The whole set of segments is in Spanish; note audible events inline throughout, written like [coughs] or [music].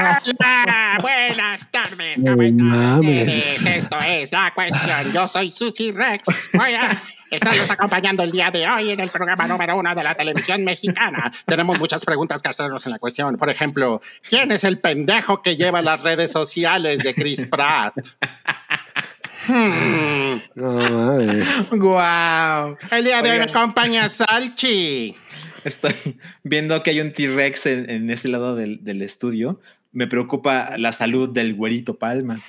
Hola, buenas tardes, ¿cómo están? Esto es La Cuestión. Yo soy Susi Rex. Voy a estarlos acompañando el día de hoy en el programa número uno de la televisión mexicana. Tenemos muchas preguntas que hacernos en la cuestión. Por ejemplo, ¿quién es el pendejo que lleva las redes sociales de Chris Pratt? Hmm. No mames. Wow. El día de hoy me acompaña Salchi. Estoy viendo que hay un T-Rex en, en, ese lado del, del, estudio. Me preocupa la salud del güerito Palma.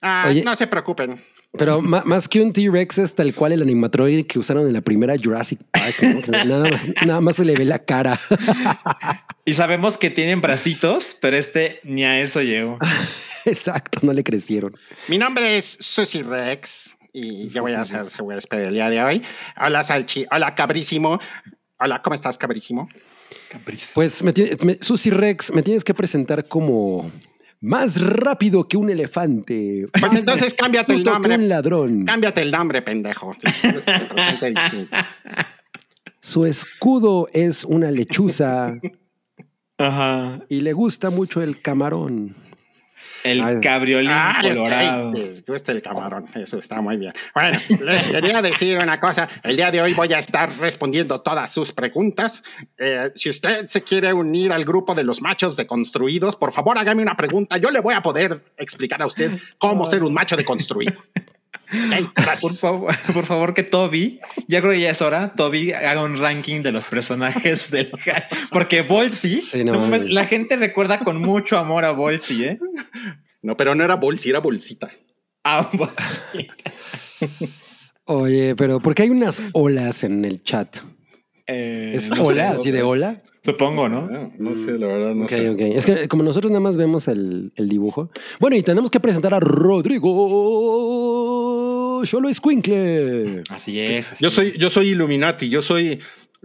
Ah, Oye, no se preocupen. Pero más que un T-Rex es tal cual el animatroide que usaron en la primera Jurassic Park. ¿no? nada, nada, más se le ve la cara. [laughs] Y sabemos que tienen bracitos, pero este ni a eso llegó. [laughs] Exacto, no le crecieron. Mi nombre es Susi Rex y yo voy a hacer, a despedir el día de hoy. Hola Salchi, hola Cabrísimo. Hola, ¿cómo estás, Cabrísimo? Pues, me, me, Susi Rex, me tienes que presentar como más rápido que un elefante. Pues entonces cámbiate el nombre. Que un ladrón. Cámbiate el nombre, pendejo. Su escudo es una lechuza. [laughs] Ajá. Y le gusta mucho el camarón. El Ay. cabriolín Ay, colorado. Les gusta el camarón, eso está muy bien. Bueno, les quería decir una cosa. El día de hoy voy a estar respondiendo todas sus preguntas. Eh, si usted se quiere unir al grupo de los machos deconstruidos, por favor hágame una pregunta. Yo le voy a poder explicar a usted cómo ser un macho deconstruido. [laughs] Por, favor, por favor, que Toby, ya creo que ya es hora, Toby haga un ranking de los personajes [laughs] del porque Bolsi, sí, no, no, la gente recuerda con mucho amor a Bolsi, ¿eh? No, pero no era Bolsi, era Bolsita. Ah, [laughs] bolsita. Oye, pero ¿por qué hay unas olas en el chat? Eh, ¿Es no ola? sé, ¿Así de ola? Supongo, ¿no? No, no sé, la verdad, no okay, sé. Okay. Es que como nosotros nada más vemos el, el dibujo. Bueno, y tenemos que presentar a Rodrigo Solo Escuincle. Así es. Así yo soy, es. yo soy Illuminati, yo soy,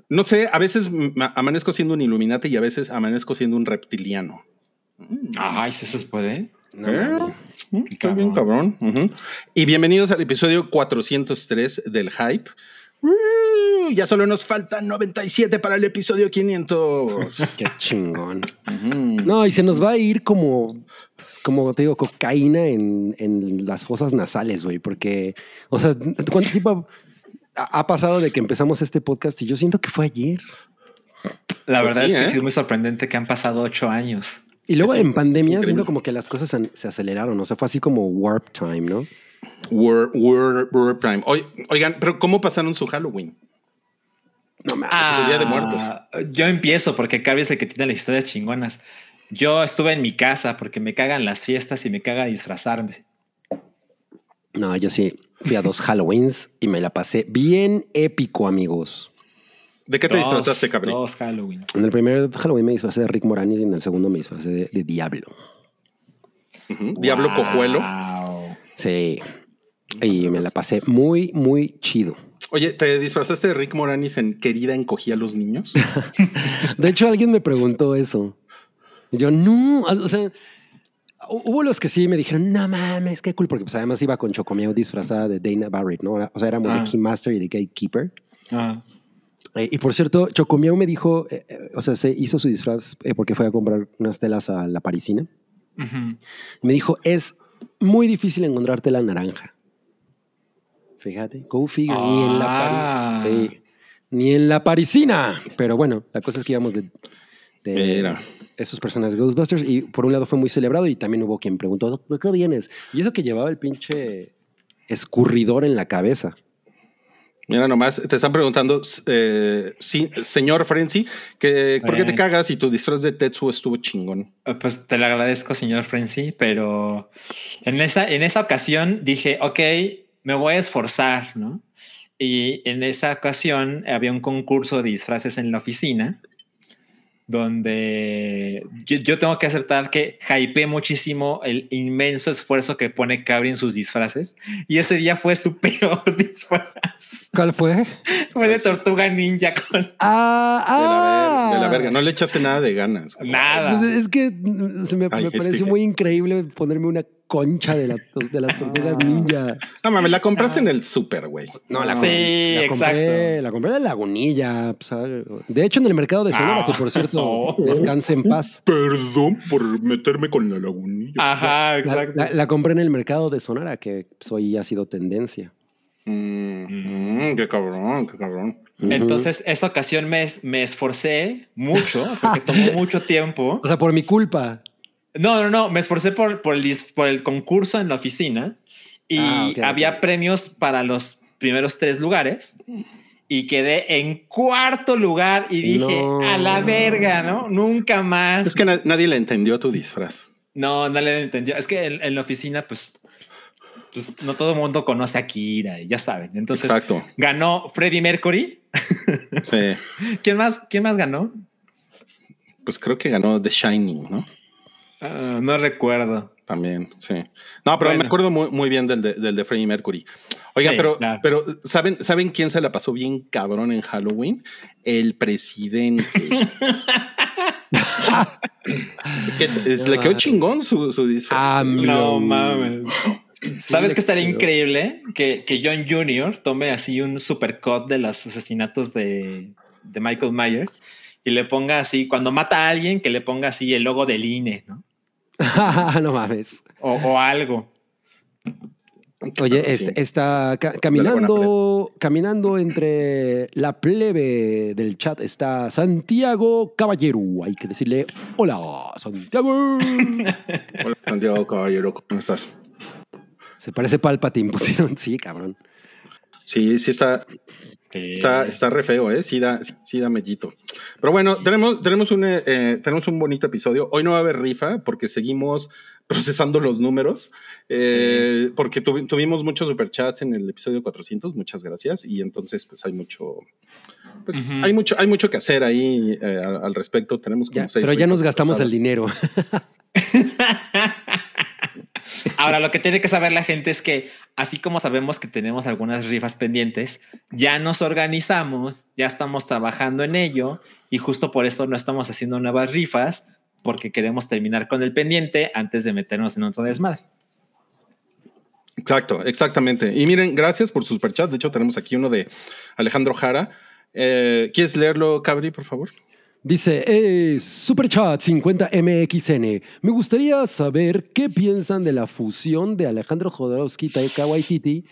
no sé, a veces amanezco siendo un Illuminati y a veces amanezco siendo un reptiliano. Ay, ¿sí se puede? No, ¿Eh? Está bien, cabrón. Uh -huh. Y bienvenidos al episodio 403 del Hype. Uh, ya solo nos faltan 97 para el episodio 500. [laughs] Qué chingón. Uh -huh. No, y se nos va a ir como, pues, como te digo, cocaína en, en las fosas nasales, güey, porque, o sea, ¿cuánto tiempo ha pasado de que empezamos este podcast? Y yo siento que fue ayer. La verdad pues sí, es que ¿eh? sí es muy sorprendente que han pasado ocho años. Y luego es, en pandemia siento como que las cosas se aceleraron, o sea, fue así como warp time, ¿no? Warp, warp, warp time. Oigan, pero ¿cómo pasaron su Halloween? No me ah, es el Día de Muertos. Yo empiezo porque Carrie es el que tiene las historias chingonas. Yo estuve en mi casa porque me cagan las fiestas y me caga disfrazarme. No, yo sí fui a dos Halloweens y me la pasé bien épico, amigos. ¿De qué te dos, disfrazaste, cabrón? Dos Halloween. En el primer Halloween me disfrazé de Rick Moranis y en el segundo me disfrazé de, de Diablo. Uh -huh. Diablo wow. cojuelo. Sí. Y me la pasé muy, muy chido. Oye, ¿te disfrazaste de Rick Moranis en Querida encogía a los niños? [laughs] de hecho, alguien me preguntó eso. Y yo, no, o sea, hubo los que sí me dijeron, no mames, qué cool, porque pues además iba con Chocomiao disfrazada de Dana Barrett, ¿no? O sea, éramos ah. de Keymaster y de Gatekeeper. Ah. Eh, y por cierto, Chocomiao me dijo, eh, eh, o sea, se hizo su disfraz porque fue a comprar unas telas a la parisina. Uh -huh. Me dijo, es muy difícil encontrarte la naranja. Fíjate, go figure, ah. ni en la parisina. Sí, ni en la parisina. Pero bueno, la cosa es que íbamos de, de esos personajes Ghostbusters y por un lado fue muy celebrado y también hubo quien preguntó, ¿de qué vienes? Y eso que llevaba el pinche escurridor en la cabeza. Mira nomás, te están preguntando, eh, sí, señor Frenzy, que ¿por qué te cagas y tu disfraz de Tetsuo estuvo chingón? Pues te lo agradezco, señor Frenzy, pero en esa, en esa ocasión dije, ok, me voy a esforzar, ¿no? Y en esa ocasión había un concurso de disfraces en la oficina donde yo, yo, tengo que aceptar que hypeé muchísimo el inmenso esfuerzo que pone Cabri en sus disfraces. Y ese día fue su [laughs] peor disfraz. ¿Cuál fue? Fue de tortuga ninja con. Ah, ah. De, la de, la verga. No le echaste nada de ganas. Nada. Pues es que se me, Ay, me es que... muy increíble ponerme una concha de, las de las tortugas ninja. No mames, la compraste en el súper, güey. No, la, Sí, la compré, exacto. la compré en la lagunilla. pues, ah, de hecho, en el mercado de Sonora, Ah, que por cierto, [laughs] no. descanse en paz. Perdón por meterme con la lagunilla. Ajá, exacto. la- la compré en el mercado de Sonora, que pues, hoy ha sido tendencia. Mm, mm, qué cabrón, qué cabrón. Entonces, esta ocasión me, me esforcé mucho, porque tomó [laughs] mucho tiempo. O sea, por mi culpa. No, no, no, me esforcé por, por, el, dis- por el concurso en la oficina y Ah, ok, había premios para los primeros tres lugares y quedé en cuarto lugar y dije, No. a la verga, ¿no? Nunca más. Es que na- nadie le entendió tu disfraz. No, no le entendí. Es que en, en la oficina, pues, pues no todo el mundo conoce a Kira y ya saben. Entonces Exacto. ganó Freddie Mercury. Sí. [laughs] ¿Quién más, ¿Quién más ganó? Pues creo que ganó The Shining, ¿no? Ah, no recuerdo. También, sí. No, pero Bueno. me acuerdo muy, muy bien del de, del de Freddie Mercury. Oiga, Sí, pero, claro. pero ¿saben, ¿saben quién se la pasó bien cabrón en Halloween? El presidente. [laughs] Que- es- le quedó chingón su, su disfraz. AMLO. No mames. ¿Sabes qué estaría creo. increíble? Que, que John Jr. tome así un supercut de los asesinatos de, de Michael Myers y le ponga así, cuando mata a alguien, que le ponga así el logo del INE, ¿no? [laughs] no mames. O, o algo. Oye, Sí. es- está ca- caminando, caminando entre la plebe del chat está Santiago Caballero. Hay que decirle hola, Santiago. [laughs] Hola, Santiago Caballero, ¿cómo estás? Se parece Palpatine, [laughs] pusieron. Sí, cabrón. Sí, sí está, está, está re feo, ¿eh? Sí da, sí da mellito. Pero bueno, tenemos, tenemos, un, eh, eh, tenemos un bonito episodio. Hoy no va a haber rifa porque seguimos [laughs] procesando los números, eh, porque tuvi- tuvimos muchos superchats en el episodio 400, muchas gracias, y entonces pues hay mucho, pues Ujú. hay mucho, hay mucho que hacer ahí eh, al, al respecto. Tenemos como Ya, seis pero ya nos gastamos el dinero. [laughs] Ahora, lo que tiene que saber la gente es que, así como sabemos que tenemos algunas rifas pendientes, ya nos organizamos, ya estamos trabajando en ello y justo por eso no estamos haciendo nuevas rifas porque queremos terminar con el pendiente antes de meternos en otro desmadre. Exacto, exactamente. Y miren, gracias por su superchat. De hecho, tenemos aquí uno de Alejandro Jara. Eh, ¿Quieres leerlo, Cabri, por favor? Dice, eh, Superchat 50MXN. Me gustaría saber qué piensan de la fusión de Alejandro Jodorowsky y Taika Waititi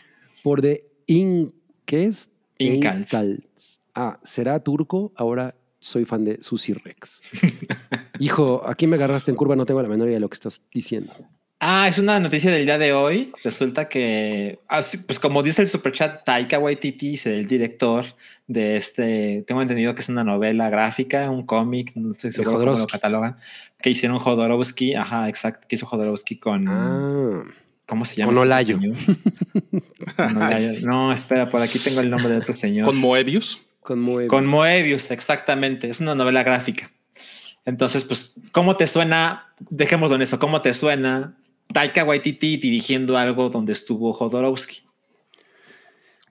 por The In... ¿Qué es? Incals. Incals. Ah, ¿será turco? Ahora soy fan de Susi Rex. [laughs] Hijo, aquí me agarraste en curva, no tengo la menor idea de lo que estás diciendo. Ah, es una noticia del día de hoy. Resulta que, ah, pues como dice el superchat, Taika Waititi es el director de este, tengo entendido que es una novela gráfica, un cómic, no estoy seguro cómo lo Jodorowsky. catalogan, que hicieron Jodorowsky, ajá, exacto, que hizo Jodorowsky con, Ah, ¿cómo se llama? con este. [laughs] No, espera, por aquí tengo el nombre de otro señor. Con Moebius. con Moebius. Con Moebius, exactamente. Es una novela gráfica. Entonces, pues, ¿cómo te suena? Dejémoslo en eso. ¿Cómo te suena Taika Waititi dirigiendo algo donde estuvo Jodorowsky?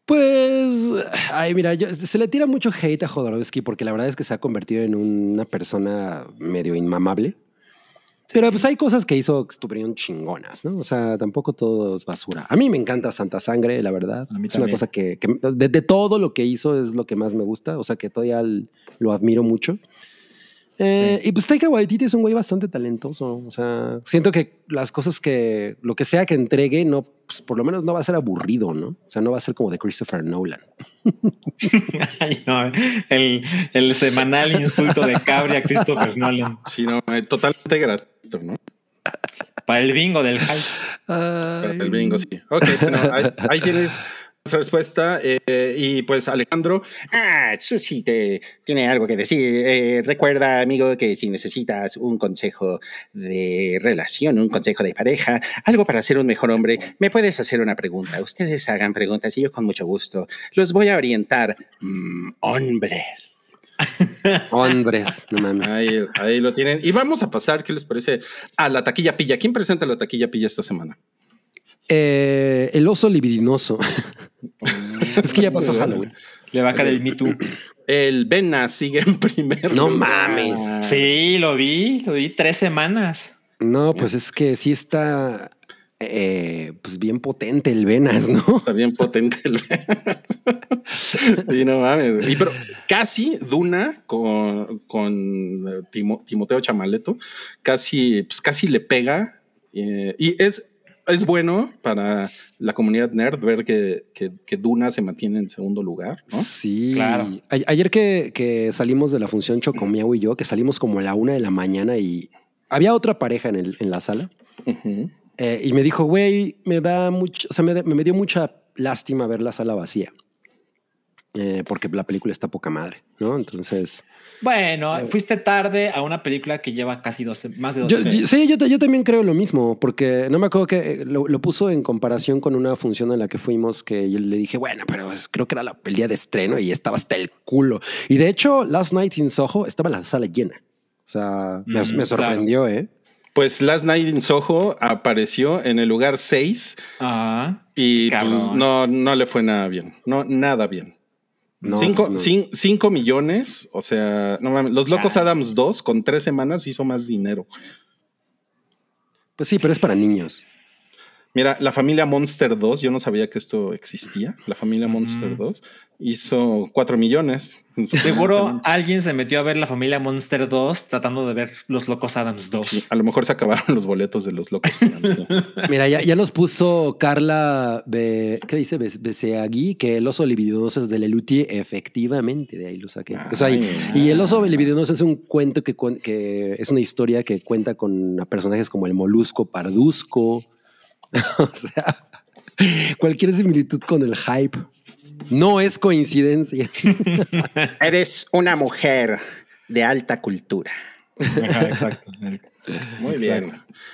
Pues, ay, mira, yo- se le tira mucho hate a Jodorowsky porque la verdad es que se ha convertido en una persona medio inmamable. Pero pues hay cosas que hizo que estuvieron chingonas, ¿no? O sea, tampoco todo es basura. A mí me encanta Santa Sangre, la verdad. A mí es una cosa que, que de, de todo lo que hizo es lo que más me gusta. O sea, que todavía lo admiro mucho. Eh, Y pues Taika Waititi es un güey bastante talentoso. O sea, siento que las cosas que, lo que sea que entregue, no, pues, por lo menos no va a ser aburrido, ¿no? O sea, no va a ser como de Christopher Nolan. [laughs] Ay, no, el, el semanal insulto de Cabri a Christopher Nolan Sí, no, eh, totalmente gratuito, ¿no? para el bingo del hype. Para el bingo, sí. Ok, bueno, ahí, ahí tienes respuesta. eh, y pues, Alejandro, Ah, Susi te tiene algo que decir. Eh, recuerda, amigo, que si necesitas un consejo de relación, un consejo de pareja, algo para ser un mejor hombre, me puedes hacer una pregunta. Ustedes hagan preguntas y yo con mucho gusto los voy a orientar. Mm, hombres. [laughs] Hombres, no mames. ahí, ahí lo tienen. Y vamos a pasar, ¿qué les parece? A la taquilla pilla. ¿Quién presenta la taquilla pilla esta semana? Eh, el oso libidinoso. [laughs] es que ya pasó Halloween. Le va a caer el Me Too. El Vena sigue en primer No lugar. mames. Sí, lo vi, lo vi tres semanas. No, pues es que sí está. eh, pues bien potente el Venas, ¿no? Está bien potente el Venas. y no mames. Y pero casi Duna con, con eh, Timoteo Chamaleto, casi, pues casi le pega. Eh, y es, es bueno para la comunidad nerd ver que, que, Duna se mantiene en segundo lugar, ¿no? Sí, claro. ayer que, que, salimos de la función Chocomiao y yo, que salimos como a la una de la mañana y había otra pareja en, el, en la sala. Eh, y me dijo, güey, me da mucho, o sea, me, me, dio mucha lástima ver la sala vacía. Eh, porque la película está poca madre, ¿no? Entonces. Bueno, eh, fuiste tarde a una película que lleva casi 12, más de 12 Sí, yo, yo, también creo lo mismo, porque no me acuerdo que lo, lo, puso en comparación con una función a la que fuimos que yo le dije, bueno, pero creo que era la, el día de estreno y estaba hasta el culo. Y de hecho, Last Night in Soho estaba la sala llena. O sea, me, mm, sorprendió, ¿eh? Pues Last Night in Soho apareció en el lugar 6 ah, y pues, no, no le fue nada bien. No, nada bien. No, cinco, millones, o sea, no mames, Los Locos Adams 2 con tres semanas hizo más dinero. Pues sí, pero es para niños. Mira, la familia Monster 2, yo no sabía que esto existía. La familia Monster 2 hizo 4 millones. [laughs] Seguro alguien se metió a ver la familia Monster 2 tratando de ver Los Locos Adams 2. a lo mejor se acabaron los boletos de Los Locos Adams. [laughs] Mira, ya, ya, nos puso Carla, Be, ¿qué dice? Beseagui, que el oso libidinoso es de Lelutier. Efectivamente, de ahí lo saqué. y, el oso libidinoso es un cuento que, que es una historia que cuenta con personajes como el molusco parduzco [laughs] o sea, cualquier similitud con el hype no es coincidencia. [laughs] Eres una mujer de alta cultura. exacto. Muy bien.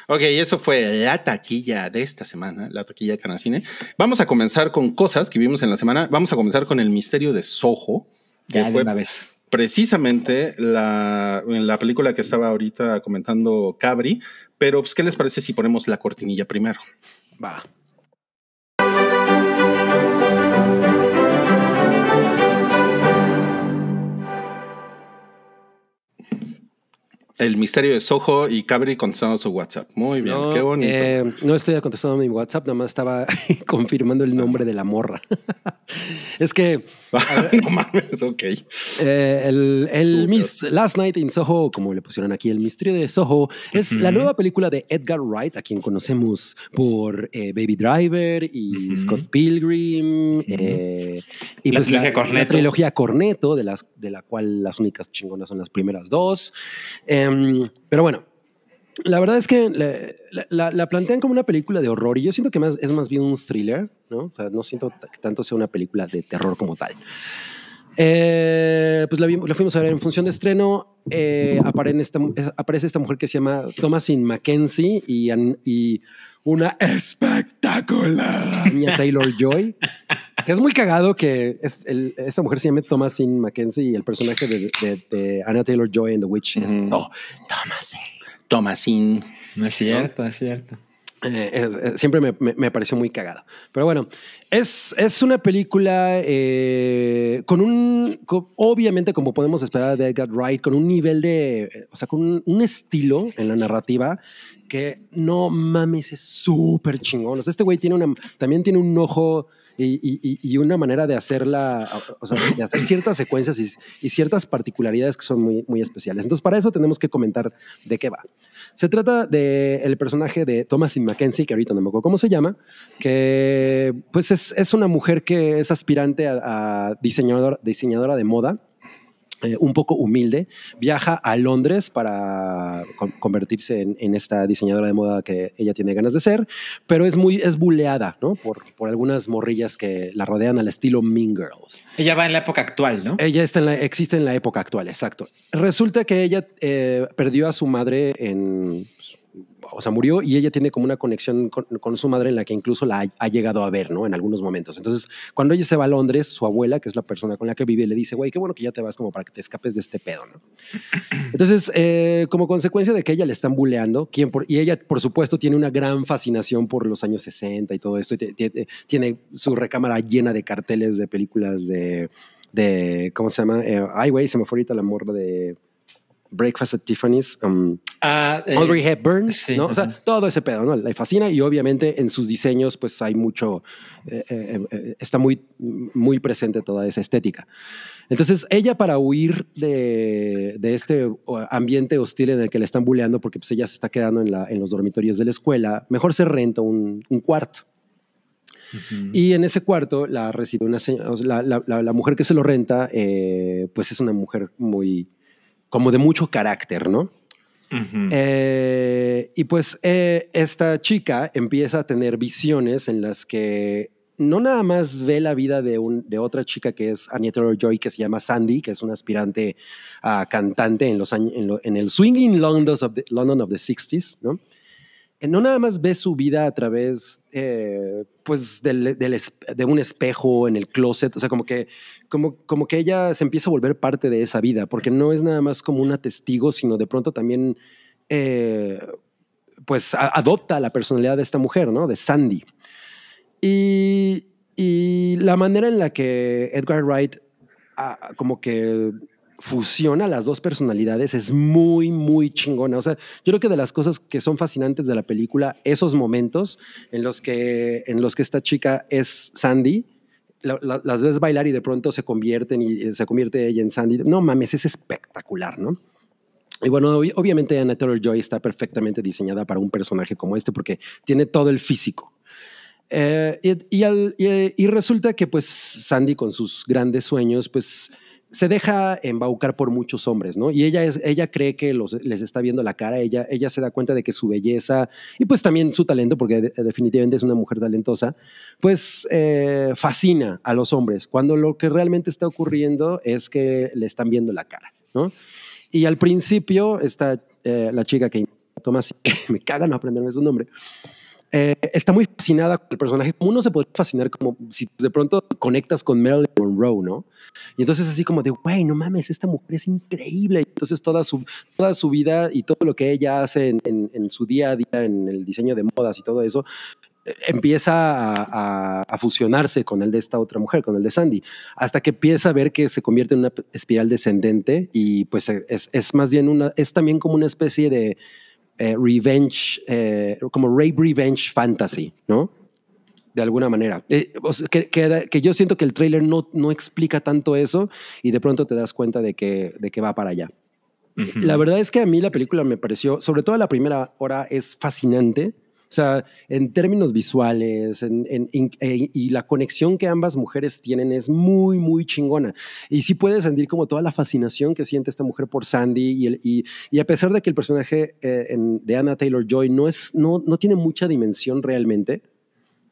Ok, eso fue la taquilla de esta semana, la taquilla de Canacine. Vamos a comenzar con cosas que vimos en la semana. Vamos a comenzar con el misterio de Soho. Ya de una vez. Precisamente la, la película que estaba ahorita comentando Cabri, pero, pues, ¿qué les parece si ponemos la cortinilla primero? Va. El misterio de Soho y Cabri contestando su WhatsApp. Muy bien, qué bonito. Eh, no estoy contestando mi WhatsApp, nada más estaba [laughs] confirmando el nombre de la morra. [laughs] es que. [laughs] no mames, ok. Eh, el, el Miss Last Night in Soho, como le pusieron aquí, el misterio de Soho, es la nueva película de Edgar Wright, a quien conocemos por eh, Baby Driver y Scott Pilgrim. y la, pues trilogía Corneto. la trilogía Corneto, de, las, de la cual las únicas chingonas son las primeras dos. Em, pero bueno, la verdad es que la, plantean como una película de horror y yo siento que más, es más bien un thriller, ¿no? O sea, no siento que tanto sea una película de terror como tal. Eh, pues la, fuimos a ver en función de estreno. Eh, aparece, esta, aparece, esta, mujer que se llama Thomasin Mackenzie y, y una espectacular niña Taylor Joy. Que es muy cagado que es esta mujer se llame Thomasin Mackenzie y el personaje de, Anna Taylor Joy en The Witch es no, Thomasin. Thomasin. No es cierto, es cierto. Eh, siempre me, me, pareció muy cagado. Pero bueno, es, es una película eh, con un, obviamente como podemos esperar de Edgar Wright, con un nivel de, o sea, con un, estilo en la narrativa que no mames, es súper chingón. O sea, este güey tiene una, también tiene un ojo y, una manera de hacerla, de hacer ciertas secuencias y, ciertas particularidades que son muy, muy especiales. Entonces, para eso tenemos que comentar de qué va. Se trata del personaje de Thomas Mackenzie, que ahorita no me acuerdo cómo se llama, que pues es, es una mujer que es aspirante a, a diseñador, diseñadora de moda eh, un poco humilde, viaja a Londres para convertirse en, esta diseñadora de moda que ella tiene ganas de ser, pero es muy es buleada, ¿no? Por, por algunas morrillas que la rodean al estilo Mean Girls. Ella va en la época actual, ¿no? Ella está en la, existe en la época actual, exacto. Resulta que ella eh, perdió a su madre en o sea, murió y ella tiene como una conexión con, su madre en la que incluso la ha, llegado a ver, ¿no? En algunos momentos. Entonces, cuando ella se va a Londres, su abuela, que es la persona con la que vive, le dice, güey, qué bueno que ya te vas como para que te escapes de este pedo, ¿no? [clears throat] Entonces, eh, como consecuencia de que ella le están buleando, ¿quién por, y ella, por supuesto, tiene una gran fascinación por los años 60 y todo esto, tiene su recámara llena de carteles de películas de, de ¿cómo se llama? Eh, ay, güey, se me fue ahorita la morra de Breakfast at Tiffany's. um, Ah, eh, Audrey Hepburn, sí, ¿no? O sea, todo ese pedo, ¿no? Le fascina y obviamente en sus diseños, pues hay mucho, eh, eh, eh, está muy, muy presente toda esa estética. Entonces, ella para huir de, de este ambiente hostil en el que le están bulleando, porque pues ella se está quedando en, la, en los dormitorios de la escuela, mejor se renta un, un cuarto. Y en ese cuarto la recibe una la- la- la mujer que se lo renta, eh, pues es una mujer muy, como de mucho carácter, ¿no? Eh, y pues eh, esta chica empieza a tener visiones en las que no nada más ve la vida de, un, de otra chica que es Anya Taylor-Joy, que se llama Sandy, que es una aspirante a cantante en, los en, lo- en el swinging London of the, London of the 60s, ¿no? Eh, No nada más ve su vida a través eh, pues del, del es- de un espejo en el closet, o sea, como que, como, como que ella se empieza a volver parte de esa vida, porque no es nada más como una testigo, sino de pronto también eh, pues a- adopta la personalidad de esta mujer, ¿no? De Sandy. Y, y la manera en la que Edgar Wright ah, como que fusiona las dos personalidades es muy, muy chingona. O sea, yo creo que de las cosas que son fascinantes de la película, esos momentos en los que, en los que esta chica es Sandy, la- la- las ves bailar y de pronto se convierten y eh, se convierte ella en Sandy. No mames, es espectacular, ¿no? Y bueno, ob- obviamente Anna Taylor Joy está perfectamente diseñada para un personaje como este porque tiene todo el físico. Eh, y resulta que pues Sandy con sus grandes sueños pues se deja embaucar por muchos hombres, ¿no? Y ella, es, ella cree que los, les está viendo la cara, ella, ella se da cuenta de que su belleza y pues también su talento, porque de- definitivamente es una mujer talentosa, pues eh, fascina a los hombres, cuando lo que realmente está ocurriendo es que le están viendo la cara, ¿no? Y al principio está eh, la chica que Tomás, [laughs] me caga no aprenderme su nombre, eh, está muy fascinada con el personaje. Como uno se puede fascinar como si de pronto conectas con Marilyn Monroe, ¿no? Y entonces así como de, güey, no mames, esta mujer es increíble. Y entonces toda su, toda su vida y todo lo que ella hace en, en- en su día a día, en el diseño de modas y todo eso, eh, empieza a, a- a fusionarse con el de esta otra mujer, con el de Sandy, hasta que empieza a ver que se convierte en una espiral descendente y pues es, es más bien una, es también como una especie de eh, revenge, eh, como rape revenge fantasy, ¿no? De alguna manera. Eh, o sea, que, que- que yo siento que el tráiler no, no explica tanto eso y de pronto te das cuenta de que, de que va para allá. La verdad es que a mí la película me pareció, sobre todo la primera hora, es fascinante. O sea, en términos visuales en- en- en- e- y la conexión que ambas mujeres tienen es muy, muy chingona. Y sí puedes sentir como toda la fascinación que siente esta mujer por Sandy. Y, el- y, y a pesar de que el personaje eh, en- de Anna Taylor Joy no, es, no, no tiene mucha dimensión realmente,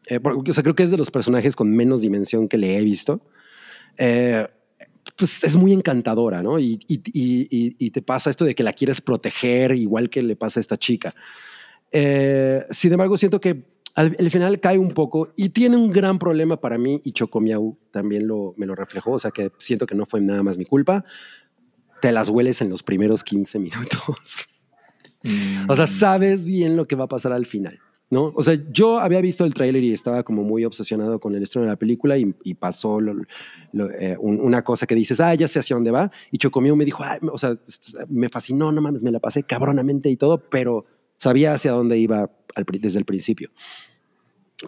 eh, porque, o sea, creo que es de los personajes con menos dimensión que le he visto. Eh, pues es muy encantadora, ¿no? Y- y- y- y te pasa esto de que la quieres proteger, igual que le pasa a esta chica. Eh, sin embargo, siento que al, al final cae un poco y tiene un gran problema para mí y Chocomiau también lo, me lo reflejó, o sea que siento que no fue nada más mi culpa. Te las hueles en los primeros 15 minutos. Mm. [laughs] O sea, sabes bien lo que va a pasar al final, ¿no? O sea, yo había visto el tráiler y estaba como muy obsesionado con el estreno de la película y, y pasó lo- lo- eh, un- una cosa que dices, ah, ya sé hacia dónde va. Y Chocomio me dijo, "Ay, o sea, me fascinó, no mames, me la pasé cabronamente y todo, pero sabía hacia dónde iba al desde el principio.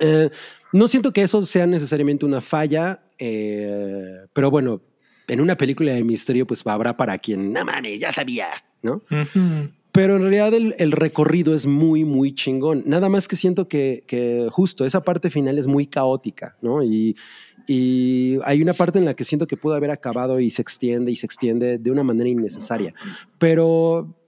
Eh, no siento que eso sea necesariamente una falla, eh, pero bueno, en una película de misterio, pues habrá para quien, no mames, ya sabía, ¿no? Pero en realidad el, el recorrido es muy, muy chingón. Nada más que siento que, que justo esa parte final es muy caótica, ¿no? Y, y hay una parte en la que siento que pudo haber acabado y se extiende y se extiende de una manera innecesaria. Pero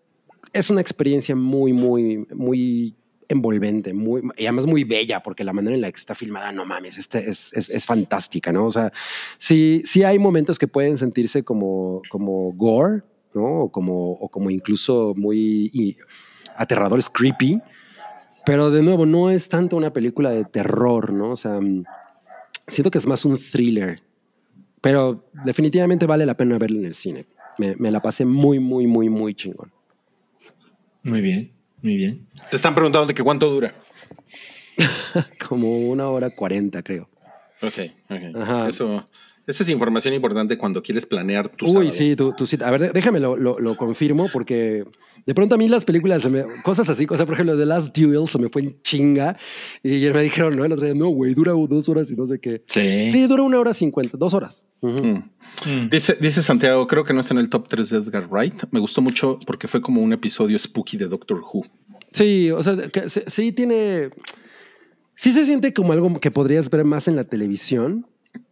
es una experiencia muy, muy, muy envolvente, muy, y además muy bella, porque la manera en la que está filmada, no mames, este es, es, es fantástica, ¿no? O sea, sí, sí hay momentos que pueden sentirse como, como gore, ¿no? O como, o como incluso muy y, aterradores, creepy, pero de nuevo, no es tanto una película de terror, ¿no? O sea, siento que es más un thriller, pero definitivamente vale la pena verla en el cine. Me, me la pasé muy, muy, muy, muy chingón. Muy bien, muy bien. Te están preguntando de que cuánto dura. [laughs] Como una hora cuarenta, creo. Ok, ok. Ajá. Eso, Esa es información importante cuando quieres planear tu Uy, sábado. sí, tu, tu cita. A ver, déjame lo, lo- lo confirmo porque de pronto a mí las películas, se me- cosas así, cosas, por ejemplo, The Last Duel se me fue en chinga y me dijeron, no, el otro día, no, güey, dura dos horas y no sé qué. Sí. Sí, dura una hora cincuenta, dos horas. Mm. Mm. Dice, dice Santiago, creo que no está en el top 3 de Edgar Wright. Me gustó mucho porque fue como un episodio spooky de Doctor Who. Sí, o sea, que se- sí tiene. Sí se siente como algo que podrías ver más en la televisión,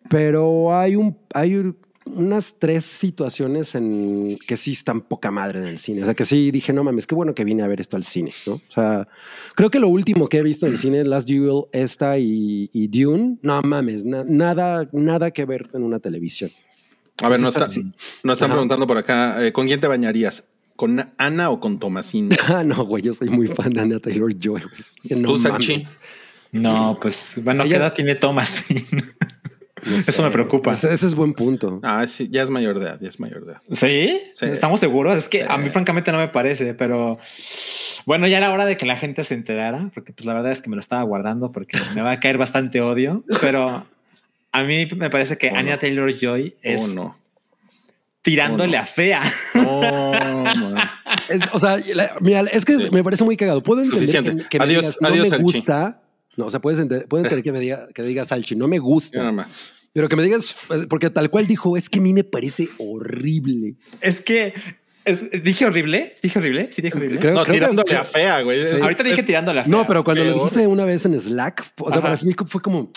pero hay un hay un- unas tres situaciones en que sí están poca madre en el cine. O sea, que sí dije, no mames, qué bueno que vine a ver esto al cine, ¿no? O sea, creo que lo último que he visto en el cine, Last Duel, esta y, y Dune, no mames, na- nada, nada que ver en una televisión. A ver, nos, está- está- nos están Ajá. preguntando por acá, eh, ¿con quién te bañarías? ¿Con Ana o con Tomasín? [laughs] Ah, no, güey, yo soy muy fan de Anna Taylor Joy, No ¿Tú, mames. No, pues bueno, ¿qué Ella- edad tiene Thomas? No Eso me preocupa. Ese, ese es buen punto. Ah, sí, ya es mayor de edad, ya es mayor de edad. ¿Sí? Sí. ¿Estamos seguros? Es que a mí francamente no me parece, pero bueno, ya era hora de que la gente se enterara, porque pues la verdad es que me lo estaba guardando porque me va a caer bastante odio, pero a mí me parece que Oh, Anya no. Taylor Joy es Oh, no. tirándole Oh, no. a fea. Es- o sea, la- mira, es que me parece muy cagado. Puedo entender Suficiente. que, que me Adiós, digas, no adiós, me gusta. No, o sea, puedes entender, puedo entender que me diga, que digas Salchi, no me gusta. nada más. Pero que me digas, porque tal cual dijo, es que a mí me parece horrible. Es que es- dije horrible, dije horrible, sí dije horrible. Creo- No, que- tirándole a fea, güey. Sí. Ahorita dije tirando la fea. No, pero cuando lo dijiste una vez en Slack, o sea, Ajá. para mí fue como,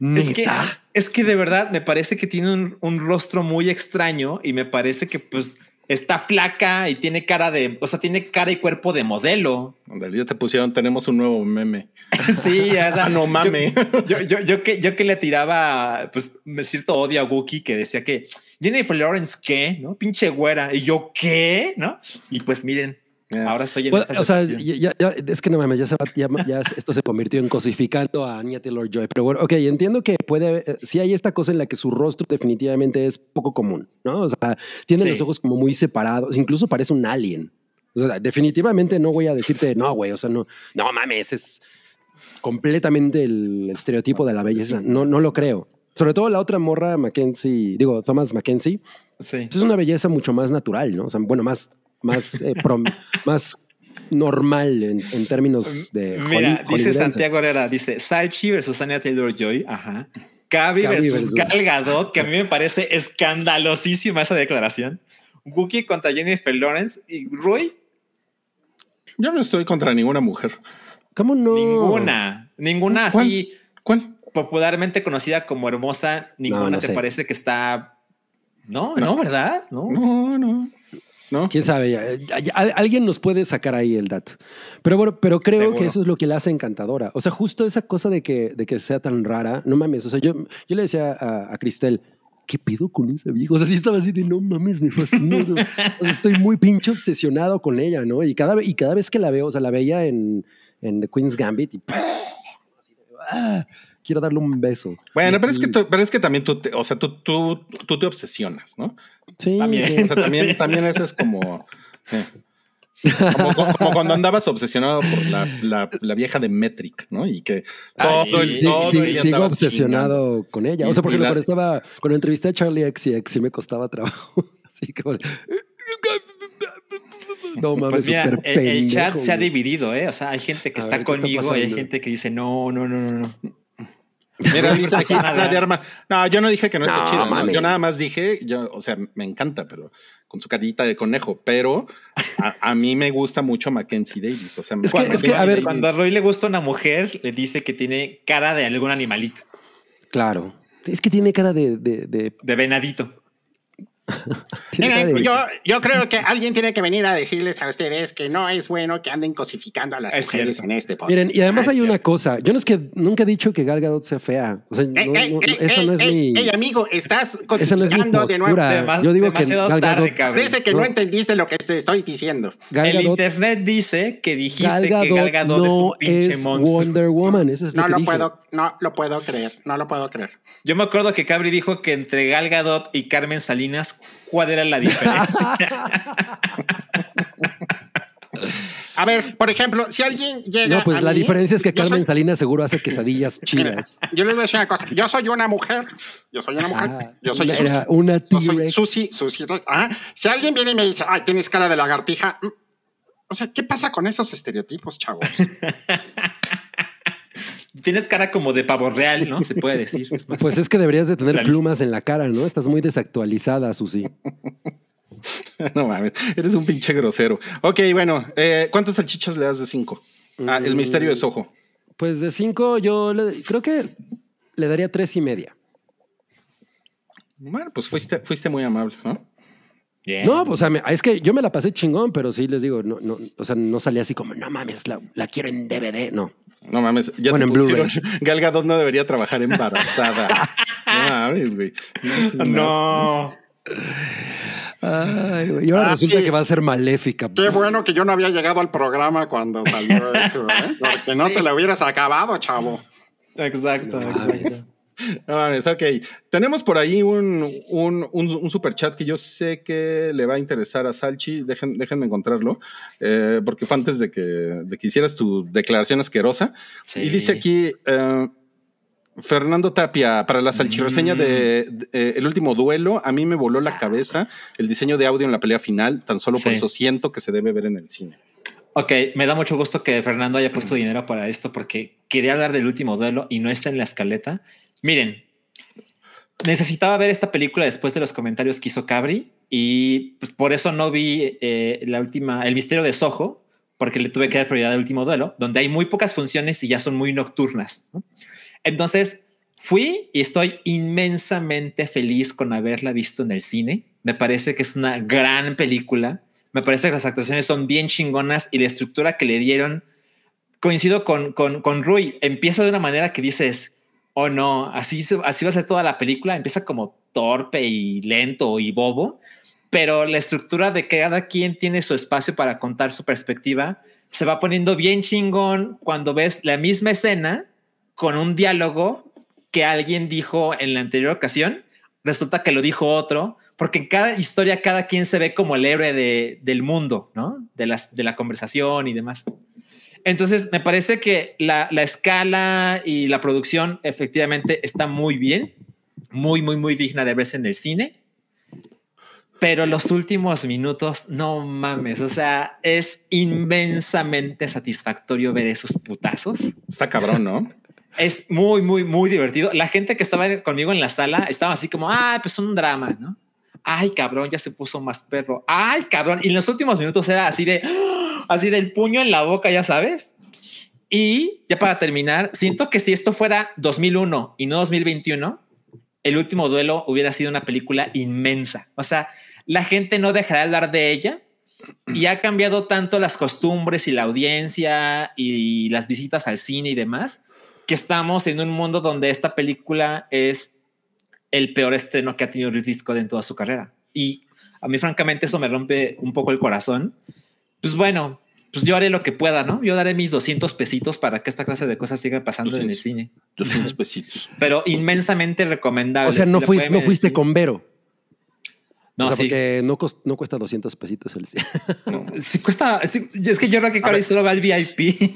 Es que, neta. es que de verdad me parece que tiene un, un rostro muy extraño y me parece que pues está flaca y tiene cara de, o sea, tiene cara y cuerpo de modelo. Ya te pusieron, tenemos un nuevo meme. [laughs] Sí, o sea, Ah, no mames. Yo, yo, yo, que, yo que le tiraba, pues, me cierto odio a Wookie que decía que Jennifer Lawrence, ¿qué? ¿No? Pinche güera. Y yo, ¿qué? ¿No? Y pues miren. Ahora estoy en Bueno, esta o sea, situación. ya, ya- es que no mames, ya, se va- ya- ya esto se convirtió en cosificando a Anya Taylor Joy. Pero bueno, ok, entiendo que puede haber, eh, sí hay esta cosa en la que su rostro definitivamente es poco común, ¿no? O sea, tiene Sí. los ojos como muy separados, incluso parece un alien. O sea, definitivamente no voy a decirte, no, güey, o sea, no, no mames, es completamente el estereotipo de la belleza. No, no lo creo. Sobre todo la otra morra, Mackenzie, digo, Thomas Mackenzie, Sí. es una belleza mucho más natural, ¿no? O sea, bueno, más, más, eh, prom- más normal en, en términos de Mira, holly- dice. Santiago Herrera, dice Salchi versus Anya Taylor Joy. Ajá. Cabri versus versus- Gal Gadot, que a mí me parece escandalosísima esa declaración. Wookie contra Jennifer Lawrence y Roy, Yo no estoy contra ninguna mujer. ¿Cómo no? ninguna, ninguna ¿Cuál? así ¿Cuál? popularmente conocida como hermosa, ninguna no te sé. parece que está. No, No. no, ¿verdad? No. No, no. No. ¿Quién sabe? Alguien nos puede sacar ahí el dato. Pero bueno, pero creo Seguro. que eso es lo que la hace encantadora. O sea, justo esa cosa de que, de que sea tan rara, no mames. O sea, yo, yo le decía a, a Cristel, ¿qué pido con esa vieja? O sea, sí estaba así de, no mames, me fascina. O sea, estoy muy pinche obsesionado con ella, ¿no? Y cada, y cada vez que la veo, o sea, la veía en, en The Queen's Gambit y así de, ah, quiero darle un beso. Bueno, Y- pero es que, tú- pero es que también tú, te- o sea, tú, tú, tú te obsesionas, ¿no? Sí, También. sí. O sea, también, [laughs] también eso es como, eh, como, como- cuando andabas obsesionado por la, la, la vieja de Metric, ¿no? Y que todo Ay, el Sí, todo sí, el día sigo obsesionado con ella. O sea, por y ejemplo, la- cuando estaba, cuando entrevisté a Charlie X y X, sí me costaba trabajo. [laughs] Así como. de- No mames, Pues mira, el, el chat se ha dividido, ¿eh? O sea, hay gente que A está ver, ¿qué está conmigo y hay gente que dice no, no, no, no, no. Mira, [laughs] dice aquí. Ana de Arma. No, yo no dije que no, No, está chido. Yo nada más dije, yo, o sea, me encanta, pero con su carita de conejo. Pero a, a mí me gusta mucho Mackenzie Davis. O sea, Es que- Mackenzie es que, a ver, Davis- Cuando a Roy le gusta una mujer, le dice que tiene cara de algún animalito, Claro. Es que tiene cara de. de, de- de venadito. [laughs] Miren, de- yo, yo creo que alguien tiene que venir a decirles a ustedes que no es bueno que anden cosificando a las Es mujeres cierto. en este podcast. Miren, y además Ah, hay una cosa. Yo no es que nunca he dicho que Gal Gadot sea fea. O sea, no, Ey, no, ey, no, ey, esa no es ey, mi. ey, amigo, estás Esa no es mi cosificando de nuevo. Yo digo que demasiado Gal tarde, Gadot, cabrón. Parece que no. No. entendiste lo que te estoy diciendo. Gal el Gadot, internet dice que dijiste Gal que Gal Gadot es un no pinche es monstruo. Wonder Woman. Eso es lo No que lo dije. puedo, no lo puedo creer, no lo puedo creer. Yo me acuerdo que Cabri dijo que entre Gal Gadot y Carmen Salinas, ¿cuál era la diferencia? A ver, por ejemplo, si alguien llega. No, pues a la mí, diferencia es que Carmen soy- Salinas seguro hace quesadillas Mira, chidas. yo les voy a decir una cosa. Yo soy una mujer. Yo soy una mujer. Ah, yo soy era Susi. una Yo soy. Susi, Susi. Ah, si alguien viene y me dice, ay, tienes cara de lagartija. mm, O sea, ¿qué pasa con esos estereotipos, chavos? [laughs] Tienes cara como de pavo real, ¿no? Se puede decir. Es más- Pues es que deberías de tener Realista. plumas en la cara, ¿no? Estás muy desactualizada, Susi. [laughs] No mames, eres un pinche grosero. Ok, bueno, eh, ¿cuántas salchichas le das de cinco? Ah, el Mm. misterio es ojo. Pues de cinco yo le- creo que le daría tres y media. Bueno, pues fuiste, fuiste muy amable, ¿no? Bien. No, pues, o sea, me- es que yo me la pasé chingón, pero sí les digo, no, no, o sea, no salí así como, no mames, la, la quiero en DVD. No. No mames, ya Bueno, te en pusieron. [laughs] Gal Gadot no debería trabajar embarazada. [laughs] no mames, güey. Es un asco. No. Ay, güey, y ahora Ah, resulta sí. que va a ser maléfica. Qué bueno que yo no había llegado al programa cuando salió eso, ¿eh? Porque no te lo hubieras acabado, chavo. Exacto, No exacto. [laughs] No mames, ok. Tenemos por ahí un, un, un, un super chat que yo sé que le va a interesar a Salchi. Dejen, déjenme encontrarlo, eh, porque fue antes de que, de que hicieras tu declaración asquerosa. Sí. Y dice aquí eh, Fernando Tapia, para la salchireseña Mm. de, de, eh, El último duelo, a mí me voló la cabeza el diseño de audio en la pelea final. Tan solo por eso siento que se debe ver en el cine. Ok, me da mucho gusto que Fernando haya puesto dinero para esto porque quería hablar del último duelo y no está en la escaleta. Miren, necesitaba ver esta película después de los comentarios que hizo Cabri y pues, por eso no vi eh, la última, El misterio de Soho, porque le tuve que dar prioridad al último duelo, donde hay muy pocas funciones y ya son muy nocturnas. ¿no? Entonces fui y estoy inmensamente feliz con haberla visto en el cine. Me parece que es una gran película. Me parece que las actuaciones son bien chingonas y la estructura que le dieron. Coincido con, con, con Rui. Empieza de una manera que dices, oh no, así, así va a ser toda la película. Empieza como torpe y lento y bobo, pero la estructura de que cada quien tiene su espacio para contar su perspectiva se va poniendo bien chingón cuando ves la misma escena con un diálogo que alguien dijo en la anterior ocasión. Resulta que lo dijo otro, porque en cada historia cada quien se ve como el héroe de- del mundo, ¿no? De, las, de la conversación y demás. Entonces, me parece que la, la escala y la producción efectivamente está muy bien, muy, muy, muy digna de verse en el cine. Pero los últimos minutos, no mames, o sea, es inmensamente satisfactorio ver esos putazos. Está cabrón, ¿no? [laughs] Es muy, muy, muy divertido. La gente que estaba conmigo en la sala estaba así como, ah, pues un drama, ¿no? Ay, cabrón, ya se puso más perro. Ay, cabrón. Y en los últimos minutos era así de, así del puño en la boca, ya sabes. Y ya para terminar, siento que si esto fuera 2001 y no 2021, el último duelo hubiera sido una película inmensa. O sea, la gente no dejará de hablar de ella y ha cambiado tanto las costumbres y la audiencia y las visitas al cine y demás que estamos en un mundo donde esta película es el peor estreno que ha tenido Ridley Scott en toda su carrera. Y a mí, francamente, eso me rompe un poco el corazón. Pues bueno, pues yo haré lo que pueda, ¿no? Yo daré mis 200 pesitos para que esta clase de cosas sigan pasando en el 200. cine. Dos unos besitos. Pero inmensamente recomendable. O sea, no, fuiste, no cine. con Vero. No, o sea, sí. porque no, cos- no cuesta 200 pesitos el Sí cuesta. sí, es que yo creo que Cari solo va al VIP.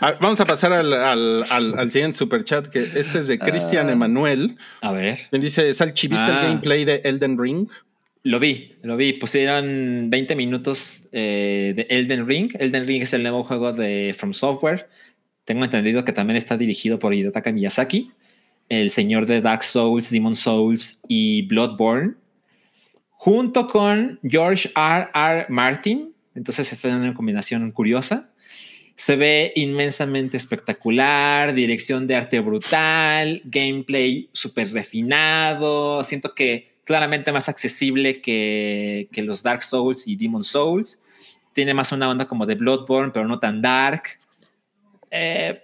[laughs] Vamos a pasar al, al, al, al siguiente super chat, que este es de Cristian Ah. Emanuel. A ver. quien dice, Salchi, ¿viste Ah. el gameplay de Elden Ring? Lo vi, lo vi. Pusieron 20 minutos eh, de Elden Ring. Elden Ring es el nuevo juego de From Software. Tengo entendido que también está dirigido por Hidetaka Miyazaki, el señor de Dark Souls, Demon Souls y Bloodborne, junto con George R. R. Martin. Entonces, esta es una combinación curiosa. Se ve inmensamente espectacular, dirección de arte brutal, gameplay súper refinado. Siento que claramente más accesible que, que los Dark Souls y Demon Souls. Tiene más una onda como de Bloodborne, pero no tan dark. Eh,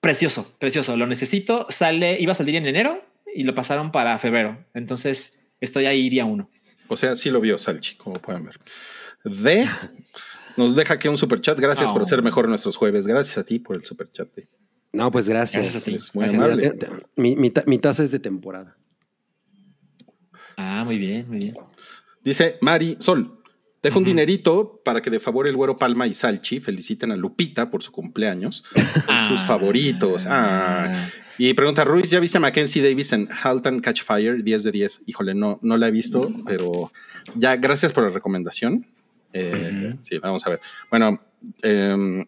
precioso, precioso. Lo necesito. Sale, iba a salir en enero y lo pasaron para febrero. Entonces estoy ahí día uno. O sea, sí lo vio Salchi, como pueden ver. De nos deja aquí un super chat. Gracias por hacer mejor nuestros jueves. Gracias a ti por el super chat. No, pues gracias. Gracias a ti. Es muy Gracias. amable. Mi, mi mi taza es de temporada. Ah, muy bien, muy bien. Dice Mari Sol. Dejo un dinerito para que de favor el güero Palma y Salchi feliciten a Lupita por su cumpleaños, [laughs] sus favoritos. Ah. Y pregunta Ruiz, ¿ya viste a Mackenzie Davis en Halton Catch Fire? 10 de 10. Híjole, no, no la he visto, pero ya gracias por la recomendación. Eh, Sí, vamos a ver. Bueno, eh,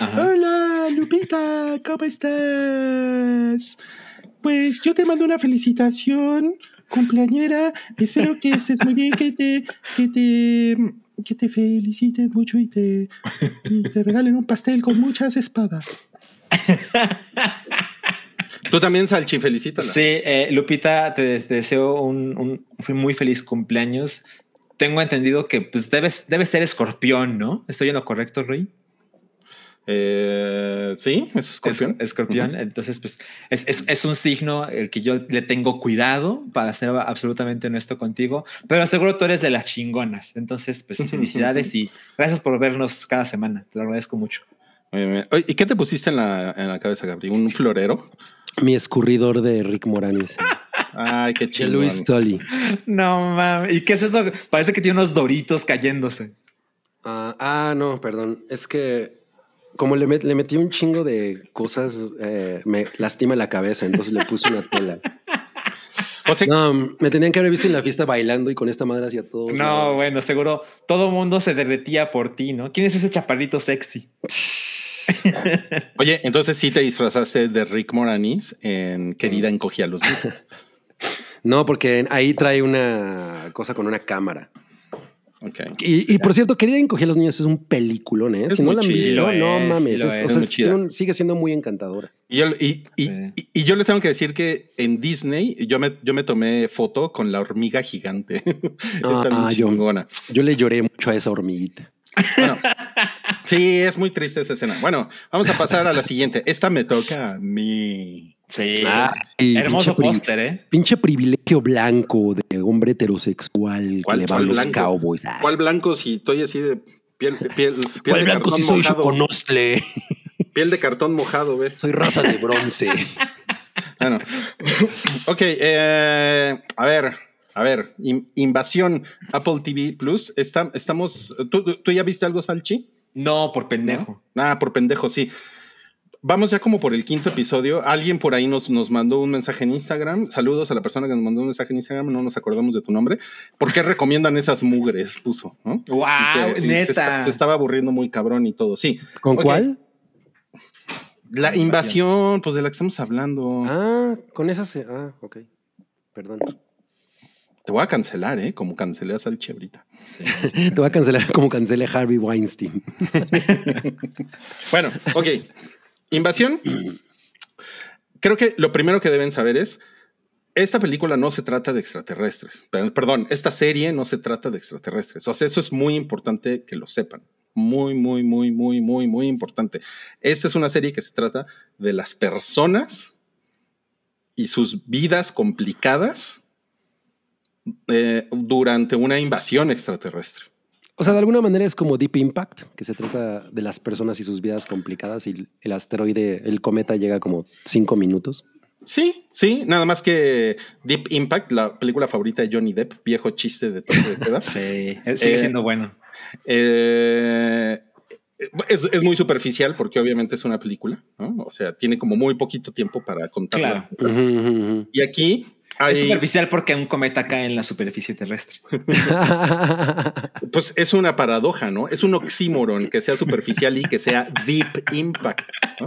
Hola, Lupita, ¿cómo estás? Pues yo te mando una felicitación, cumpleañera. Espero que estés muy bien, que te, que te, que te feliciten mucho y te, y te regalen un pastel con muchas espadas. Tú también, Salchi, felicítala. Sí, eh, Lupita, te deseo un, un, muy feliz cumpleaños. Tengo entendido que pues debes, debes ser escorpión, ¿no? ¿Estoy en lo correcto, Rui? Eh, sí, es escorpión. escorpión. Entonces, pues es, es, es, un signo el que yo le tengo cuidado para ser absolutamente honesto contigo, pero seguro tú eres de las chingonas. Entonces, pues [laughs] felicidades y gracias por vernos cada semana. Te lo agradezco mucho. ¿Y qué te pusiste en la, en la cabeza, Gabriel? ¿Un florero? Mi escurridor de Rick Moranis. Ay, qué chido. Luis Tully. No mames. ¿Y qué es eso? Parece que tiene unos doritos cayéndose. ah, ah no, perdón. Es que como le, met, le, metí un chingo de cosas, eh, me lastima la cabeza, entonces le puse una tela. O sea, no, me tenían que haber visto en la fiesta bailando y con esta madre hacia todo. No, bueno, seguro todo mundo se derretía por ti, ¿no? ¿Quién es ese chaparrito sexy? Oye, entonces sí te disfrazaste de Rick Moranis en Querida encogía los No, porque ahí trae una cosa con una cámara. Okay. Y, y, por cierto, Querida Encogía a los Niños es un peliculón, ¿eh? Es si no la visto, no mames. Es, es, o sea, un, sigue siendo muy encantadora. Y yo, y, sí. y, yo les tengo que decir que en Disney yo me, yo me tomé foto con la hormiga gigante. [laughs] Ah, yo, yo le lloré mucho a esa hormiguita. Bueno, sí, es muy triste esa escena. Bueno, vamos a pasar a la siguiente. Esta me toca a mí. Sí, ah, hermoso póster, ¿eh? Pinche privilegio blanco de hombre heterosexual que le va a los blanco? cowboys. Ah. ¿Cuál blanco si estoy así de piel, piel, piel ¿Cuál de blanco si soy choconostle? Piel de cartón mojado, ¿ves? Soy raza de bronce. [laughs] bueno, ok, eh, a ver, a ver, in, invasión Apple TV Plus. Está, estamos, ¿tú, ¿tú, ya viste algo, Salchi? No, por pendejo. ¿No? Ah, por pendejo, sí. Vamos ya como por el quinto episodio. Alguien por ahí nos, nos mandó un mensaje en Instagram. Saludos a la persona que nos mandó un mensaje en Instagram. No nos acordamos de tu nombre. ¿Por qué recomiendan esas mugres? Puso, ¿no? ¡Wow! Que, neta. Se, se, estaba aburriendo muy cabrón y todo. Sí. ¿Con okay. cuál? La invasión, pues de la que estamos hablando. Ah, con esa se. Ah, ok. Perdón. Te voy a cancelar, ¿eh? Como cancelé a Salchi ahorita. Sí, [laughs] sí, Te voy a cancelar como cancelé a Harvey Weinstein. [laughs] bueno, ok. Invasión. Creo que lo primero que deben saber es, esta película no se trata de extraterrestres. Perdón, esta serie no se trata de extraterrestres. O sea, eso es muy importante que lo sepan. Muy, muy, muy, muy, muy, muy importante. Esta es una serie que se trata de las personas y sus vidas complicadas eh, durante una invasión extraterrestre. O sea, de alguna manera es como Deep Impact, que se trata de las personas y sus vidas complicadas y el asteroide, el cometa llega como cinco minutos. Sí, sí, nada más que Deep Impact, la película favorita de Johnny Depp, viejo chiste de todo de queda. [laughs] sí, sigue eh, siendo bueno. Eh, es, es, muy superficial porque obviamente es una película, ¿no? O sea, tiene como muy poquito tiempo para contar claro. las cosas. Uh -huh, uh -huh. Y aquí hay... Es superficial porque un cometa cae en la superficie terrestre. [laughs] pues es una paradoja, ¿no? Es un oxímoron que sea superficial y que sea deep impact. ¿no?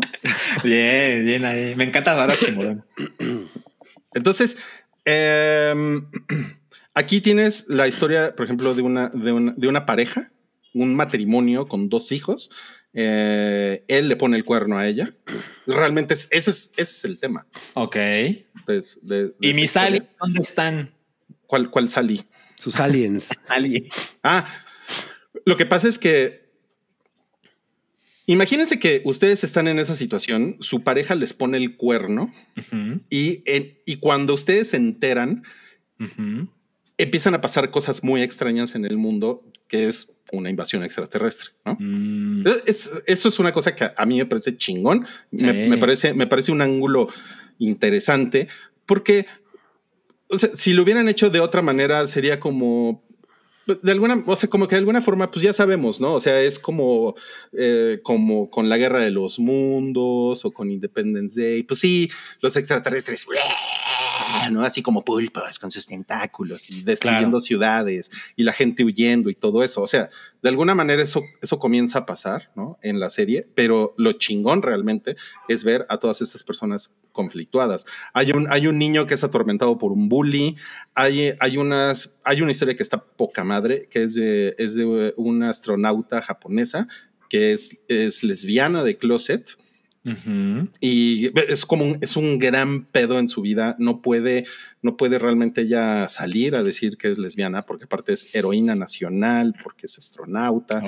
Bien, bien ahí. Me encanta dar oxímoron. Entonces, eh, [clears throat] aquí tienes la historia, por ejemplo, de una, de una, de una pareja, un matrimonio con dos hijos. Eh, él le pone el cuerno a ella. Realmente es, ese, es, ese es el tema. Ok. De, de, de ¿Y mis aliens dónde están? ¿Cuál, cuál Sally? Sus aliens. [laughs] aliens. Ah, lo que pasa es que imagínense que ustedes están en esa situación, su pareja les pone el cuerno uh -huh. y, en, y cuando ustedes se enteran, uh -huh. empiezan a pasar cosas muy extrañas en el mundo, que es una invasión extraterrestre, ¿no? Mm. Es, eso es una cosa que a mí me parece chingón, sí. me, me, parece, me parece un ángulo interesante, porque o sea, si lo hubieran hecho de otra manera sería como, de alguna, o sea, como que de alguna forma, pues ya sabemos, ¿no? O sea, es como, eh, como con la guerra de los mundos o con Independence Day. Pues sí, los extraterrestres, ¿no? Así como pulpos con sus tentáculos y destruyendo ciudades y la gente huyendo y todo eso. O sea, de alguna manera eso, eso comienza a pasar, ¿no? En la serie, pero lo chingón realmente es ver a todas estas personas conflictuadas. Hay un, hay un niño que es atormentado por un bully, hay, hay, unas, hay una historia que está poca madre, que es de, es de una astronauta japonesa que es, es lesbiana de closet y es como un, es un gran pedo en su vida. No puede, no puede realmente ella salir a decir que es lesbiana, porque aparte es heroína nacional, porque es astronauta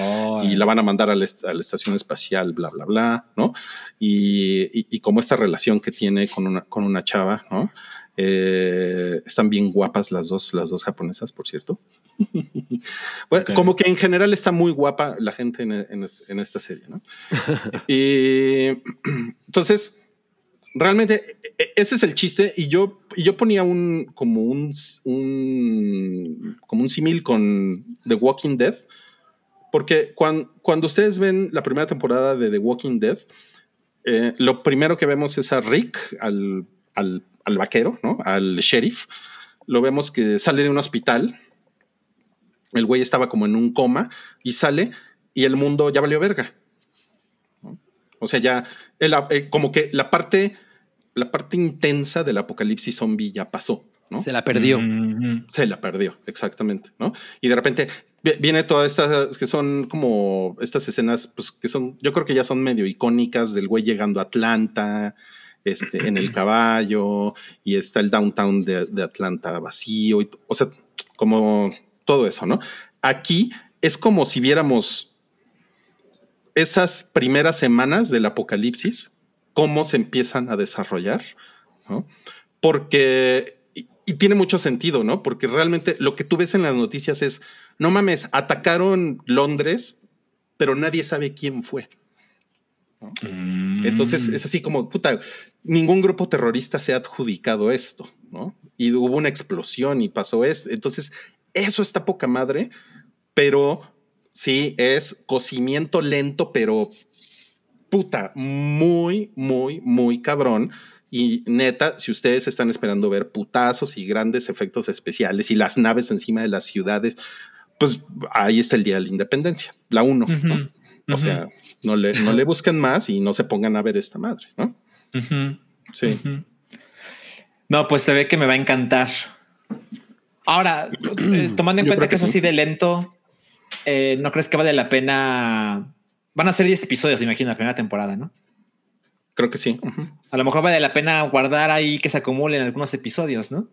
y la van a mandar a la, estación espacial, bla, bla, bla, ¿no? Y, y, como esta relación que tiene con una, con una chava, ¿no? Eh, están bien guapas las dos, las dos japonesas, por cierto. [laughs] bueno, como que en general está muy guapa la gente en, esta serie, ¿no? [laughs] y [clears throat] entonces, realmente e, e, ese es el chiste. Y yo, yo ponía un como un, como un símil con The Walking Dead, porque cuando, cuando ustedes ven la primera temporada de The Walking Dead, eh, lo primero que vemos es a Rick, al, al al vaquero, ¿no? Al sheriff. Lo vemos que sale de un hospital. El güey estaba como en un coma y sale y el mundo ya valió verga. O sea, ya eh, como que la parte, la parte intensa del apocalipsis zombie ya pasó. ¿no? Se la perdió. Se la perdió, exactamente, ¿no? Y de repente viene todas estas que son como estas escenas, pues que son, yo creo que ya son medio icónicas del güey llegando a Atlanta, este, en el caballo y está el downtown de, Atlanta vacío, o sea, como todo eso, ¿no? Aquí es como si viéramos esas primeras semanas del apocalipsis, cómo se empiezan a desarrollar, ¿no? Porque, y tiene mucho sentido, ¿no? Porque realmente lo que tú ves en las noticias es, no mames, atacaron Londres, pero nadie sabe quién fue. Entonces mm. es así como, puta, ningún grupo terrorista se ha adjudicado esto, ¿no? Y hubo una explosión y pasó eso. Entonces, eso está poca madre, pero sí es cocimiento lento, pero puta, muy, muy, muy cabrón. Y neta, si ustedes están esperando ver putazos y grandes efectos especiales y las naves encima de las ciudades, pues ahí está el Día de la Independencia, la O sea, no le, no le busquen más y no se pongan a ver esta madre, ¿no? Sí. No, pues se ve que me va a encantar. Ahora, eh, [clears throat] tomando en cuenta que, es así de lento, eh, ¿no crees que vale la pena? Van a ser 10 episodios, imagino, la primera temporada, ¿no? Creo que sí. A lo mejor vale la pena guardar ahí que se acumulen algunos episodios, ¿no?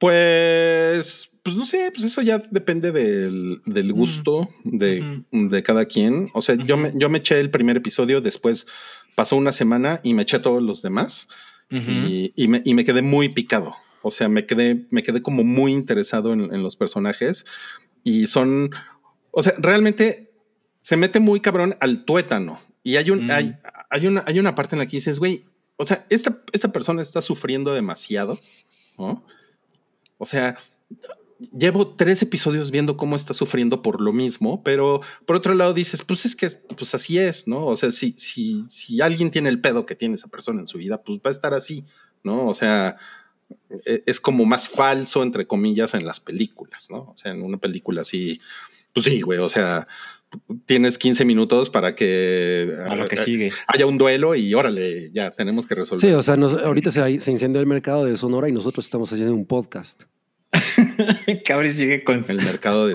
Pues pues no sé, pues eso ya depende del, del gusto de, de, cada quien. O sea, yo, me, yo me eché el primer episodio, después pasó una semana y me eché todos los demás y, y, me, y, me, quedé muy picado. O sea, me quedé, me quedé como muy interesado en, en los personajes y son, o sea, realmente se mete muy cabrón al tuétano. Y hay, un, hay, hay, una, hay una parte en la que dices, güey, o sea, esta, esta persona está sufriendo demasiado, ¿no? O sea, llevo tres episodios viendo cómo está sufriendo por lo mismo, pero por otro lado dices, pues es que pues así es, ¿no? O sea, si, si, si alguien tiene el pedo que tiene esa persona en su vida, pues va a estar así, ¿no? O sea, e, es como más falso, entre comillas, en las películas, ¿no? O sea, en una película así, pues sí, güey, o sea, tienes 15 minutos para que, lo que sigue. haya un duelo y órale, ya tenemos que resolver. Sí, o sea, ahorita se, se incendió el mercado de Sonora y nosotros estamos haciendo un podcast. [laughs] Cabri sigue con el mercado de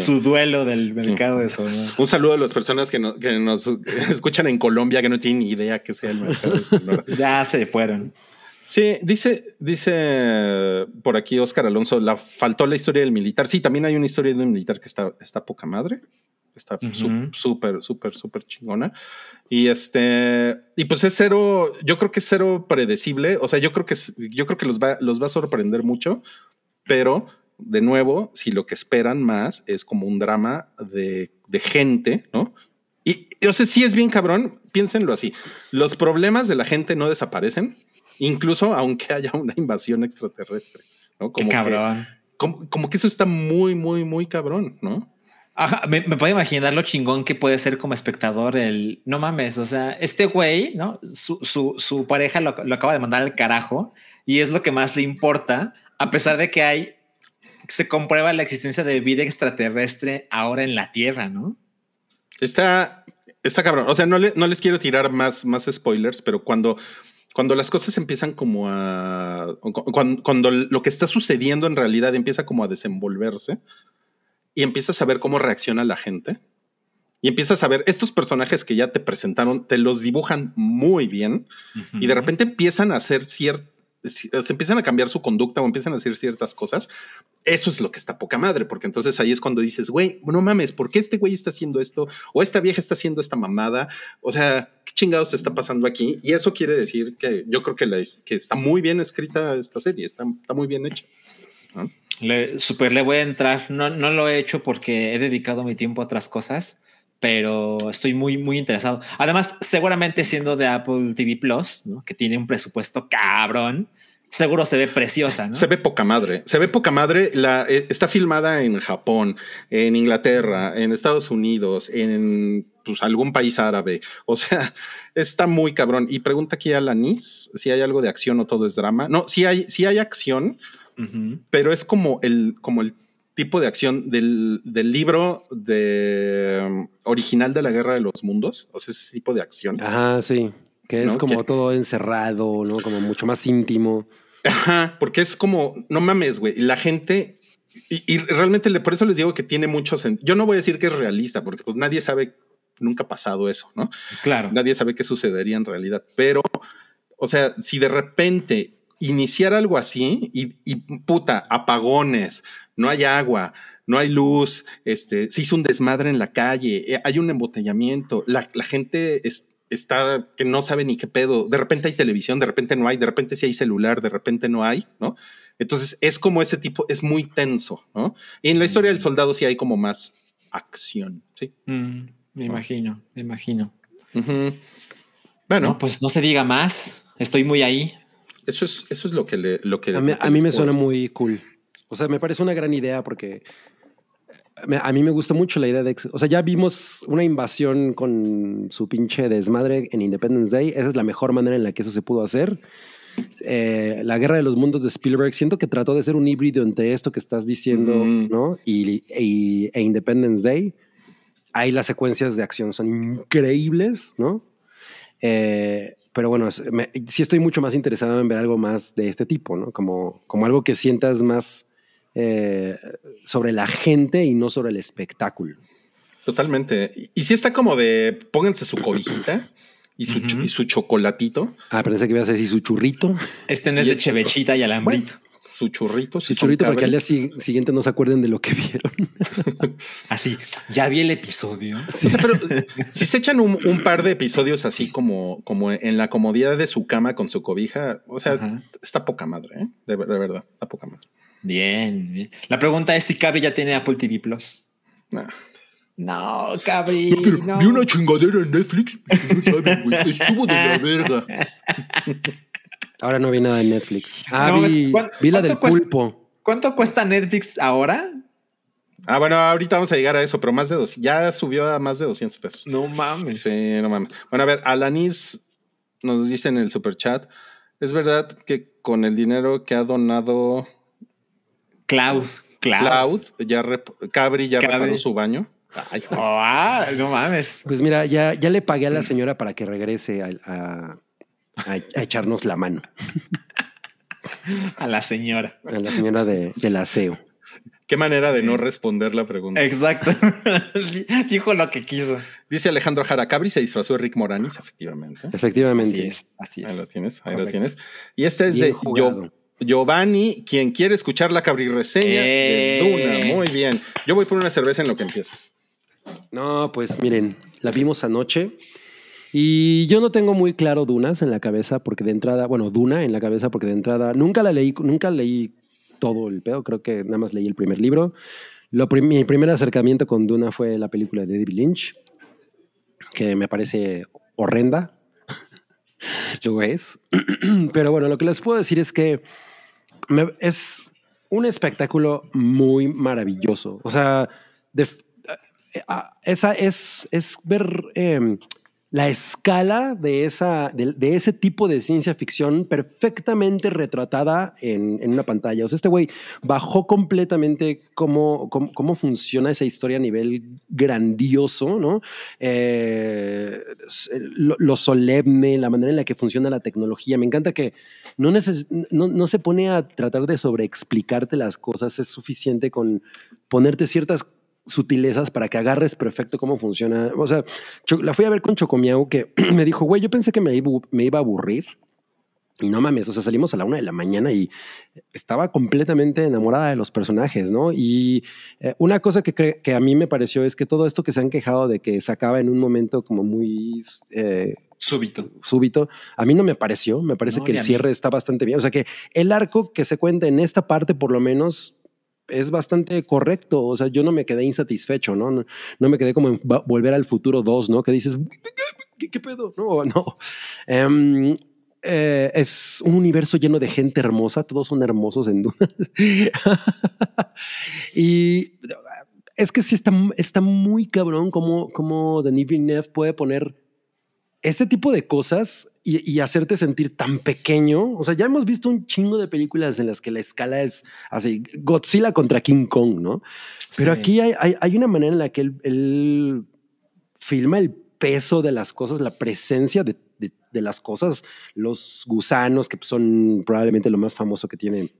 Su, duelo del mercado de Sonora. Un saludo a las personas que, nos [laughs] escuchan en Colombia que no tienen idea que sea el mercado de Sonora. [laughs] ya se fueron. Sí, dice, dice por aquí Oscar Alonso, la faltó la historia del militar. Sí, también hay una historia de un militar que está, está poca madre. Está súper, súper, súper chingona. Y este, y pues es cero, yo creo que es cero predecible. O sea, yo creo que yo creo que los va, los va a sorprender mucho pero de nuevo, si lo que esperan más es como un drama de, gente, ¿no? Y, yo sé, si es bien cabrón, piénsenlo así. Los problemas de la gente no desaparecen, incluso aunque haya una invasión extraterrestre, ¿no? Como cabrón. como, como que eso está muy, muy, muy cabrón, ¿no? Ajá, me, me, puedo imaginar lo chingón que puede ser como espectador el no mames. O sea, este güey, ¿no? Su, su, su pareja lo, lo, acaba de mandar al carajo y es lo que más le importa, a pesar de que hay, se comprueba la existencia de vida extraterrestre ahora en la Tierra, ¿no? Está, está cabrón. O sea, no, le, no les quiero tirar más, más spoilers, pero cuando, cuando las cosas empiezan como a. Cuando, cuando lo que está sucediendo en realidad empieza como a desenvolverse y empiezas a ver cómo reacciona la gente y empiezas a ver estos personajes que ya te presentaron, te los dibujan muy bien uh -huh. y de repente empiezan a hacer cierto se empiezan a cambiar su conducta o empiezan a hacer ciertas cosas, eso es lo que está poca madre, porque entonces ahí es cuando dices, güey, no mames, ¿por qué este güey está haciendo esto? O esta vieja está haciendo esta mamada. O sea, ¿qué chingados te está pasando aquí? Y eso quiere decir que yo creo que, la, que está muy bien escrita esta serie, está, está muy bien hecha. ¿no? Le, super, le voy a entrar. No, no lo he hecho porque he dedicado mi tiempo a otras cosas, pero estoy muy, muy interesado. Además, seguramente siendo de Apple TV Plus, ¿no? que tiene un presupuesto cabrón, seguro se ve preciosa. ¿no? Se ve poca madre. Se ve poca madre. La, eh, está filmada en Japón, en Inglaterra, en Estados Unidos, en pues, algún país árabe. O sea, [laughs] está muy cabrón. Y pregunta aquí a Lanis si hay algo de acción o todo es drama. No, sí hay, sí hay acción, uh -huh. pero es como el, como el tipo de acción del, del libro de, um, original de la Guerra de los Mundos. O sea, ese tipo de acción. Ajá, sí. Que es ¿no? como que, todo encerrado, ¿no? Como mucho más íntimo. Ajá, porque es como, no mames, güey. La gente, y, y, realmente por eso les digo que tiene muchos. Yo no voy a decir que es realista, porque pues nadie sabe, nunca ha pasado eso, ¿no? Claro. Nadie sabe qué sucedería en realidad. Pero, o sea, si de repente iniciar algo así y, y puta, apagones, no hay agua, no hay luz, este, se hizo un desmadre en la calle, eh, hay un embotellamiento, la, la gente es, está que no sabe ni qué pedo, de repente hay televisión, de repente no hay, de repente sí hay celular, de repente no hay, ¿no? Entonces es como ese tipo, es muy tenso, ¿no? Y en la historia del soldado sí hay como más acción, ¿sí? Mm, me imagino, me imagino. Uh -huh. Bueno. No, pues no se diga más, estoy muy ahí. Eso es, eso es lo que le, lo que. A mí, lo que a mí me suena muy cool. O sea, me parece una gran idea porque a mí me gusta mucho la idea de, o sea, ya vimos una invasión con su pinche desmadre en Independence Day. Esa es la mejor manera en la que eso se pudo hacer. Eh, la guerra de los mundos de Spielberg, siento que trató de ser un híbrido entre esto que estás diciendo, mm. ¿no? Y, y, e Independence Day. Ahí las secuencias de acción son increíbles, ¿no? Eh, pero bueno, me, sí estoy mucho más interesado en ver algo más de este tipo, ¿no? Como, como algo que sientas más eh, sobre la gente y no sobre el espectáculo. Totalmente. Y si está como de pónganse su cobijita y su, uh -huh. y su chocolatito. Ah, pensé que ibas a decir su churrito. Este no es de chevechita y alambrito. Bueno, su churrito. Su churrito para que al día siguiente no se acuerden de lo que vieron. [laughs] así, ya vi el episodio. Sí. O sea, pero si se echan un, un, par de episodios así como, como en la comodidad de su cama con su cobija, o sea, Ajá. está poca madre, ¿eh? de, de verdad, está poca madre. Bien, bien. La pregunta es si Cabri ya tiene Apple TV Plus. No, Cabri. No, pero no. vi una chingadera en Netflix. No saben, güey. Estuvo de la verga. [laughs] Ahora no vi nada en Netflix. Ah, no, vi, vi, la del cuesta, pulpo. ¿Cuánto cuesta Netflix ahora? Ah, bueno, ahorita vamos a llegar a eso, pero más de dos. Ya subió a más de 200 pesos. No mames. Sí, no mames. Bueno, a ver, Alanis nos dice en el super chat. Es verdad que con el dinero que ha donado Cloud. Cloud. Cloud ya rep Cabri ya Cabri. reparó su baño. Ay, oh, no mames. Pues mira, ya, ya le pagué a la señora para que regrese a, a, a, a echarnos la mano. [laughs] a la señora. A la señora de, del aseo. Qué manera de no responder la pregunta. Exacto. [laughs] Dijo lo que quiso. Dice Alejandro Jara, Cabri se disfrazó de Rick Moranis, efectivamente. Efectivamente. Así es. Así es. Ahí lo tienes, ahí Correcto. lo tienes. Y este es Bien de jugado. Giovanni, quien quiere escuchar la cabri reseña eh. de Duna. Muy bien. Yo voy por una cerveza en lo que empiezas. No, pues miren, la vimos anoche y yo no tengo muy claro Dunas en la cabeza porque de entrada, bueno, Duna en la cabeza porque de entrada nunca la leí, nunca leí todo el pedo, creo que nada más leí el primer libro. Lo, mi primer acercamiento con Duna fue la película de David Lynch, que me parece horrenda. [laughs] lo es. [clears throat] Pero bueno, lo que les puedo decir es que es, un espectáculo muy maravilloso. O sea, eh, ah, esa es, es ver em, la escala de, esa, de, ese tipo de ciencia ficción perfectamente retratada en, una pantalla. O sea, este güey bajó completamente cómo, cómo, cómo, funciona esa historia a nivel grandioso, ¿no? Eh, lo, solemne, la manera en la que funciona la tecnología. Me encanta que no, no, no se pone a tratar de sobreexplicarte las cosas, es suficiente con ponerte ciertas sutilezas para que agarres perfecto cómo funciona. O sea, la fui a ver con Chocomiao que [clears throat] me dijo, güey, yo pensé que me iba, me iba a aburrir. Y no mames, o sea, salimos a la una de la mañana y estaba completamente enamorada de los personajes, ¿no? Y eh, una cosa que, que, a mí me pareció es que todo esto que se han quejado de que se acaba en un momento como muy... Eh, súbito. Súbito. A mí no me pareció, me parece no, que el cierre está bastante bien. O sea que el arco que se cuenta en esta parte, por lo menos, es bastante correcto. O sea, yo no me quedé insatisfecho, ¿no? No, me quedé como en volver al futuro 2, ¿no? Que dices, ¿qué, pedo? No, no. Um, eh, es un universo lleno de gente hermosa, todos son hermosos en duda. [laughs] y es que sí está, está muy cabrón como, como Denis Villeneuve puede poner este tipo de cosas y, y, hacerte sentir tan pequeño. O sea, ya hemos visto un chingo de películas en las que la escala es así, Godzilla contra King Kong, ¿no? Pero sí. aquí hay, hay, hay, una manera en la que él, él, filma el peso de las cosas, la presencia de, de, de las cosas, los gusanos, que son probablemente lo más famoso que tiene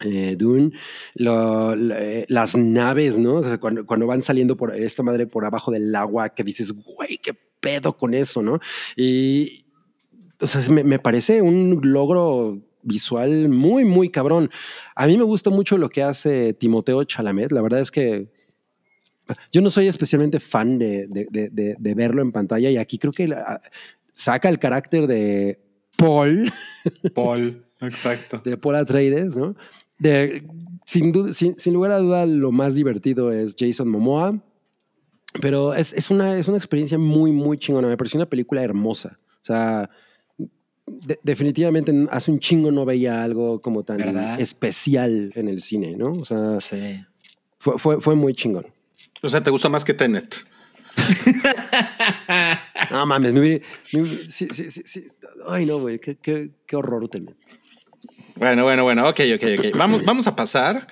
eh, Dune, lo, lo, las naves, ¿no? O sea, cuando, cuando, van saliendo por esta madre por abajo del agua, que dices, güey, qué pedo con eso, ¿no? Y, o sea, me, me parece un logro visual muy, muy cabrón. A mí me gusta mucho lo que hace Timoteo Chalamet. La verdad es que yo no soy especialmente fan de, de, de, de verlo en pantalla y aquí creo que la, saca el carácter de Paul. [laughs] Paul, exacto. De Paul Atreides, ¿no? De, sin, duda, sin, sin, lugar a duda, lo más divertido es Jason Momoa. Pero es, es, una, es una experiencia muy, muy chingona. Me pareció una película hermosa. O sea, de, definitivamente hace un chingo no veía algo como tan ¿verdad? especial en el cine, ¿no? O sea, sí. fue, fue, fue muy chingón. O sea, ¿te gusta más que Tenet? [laughs] no mames, me, me, sí, sí, sí, Ay, no, güey, qué, qué, qué, horror Tenet. Bueno, bueno, bueno, ok, ok, ok. Vamos, vamos a pasar.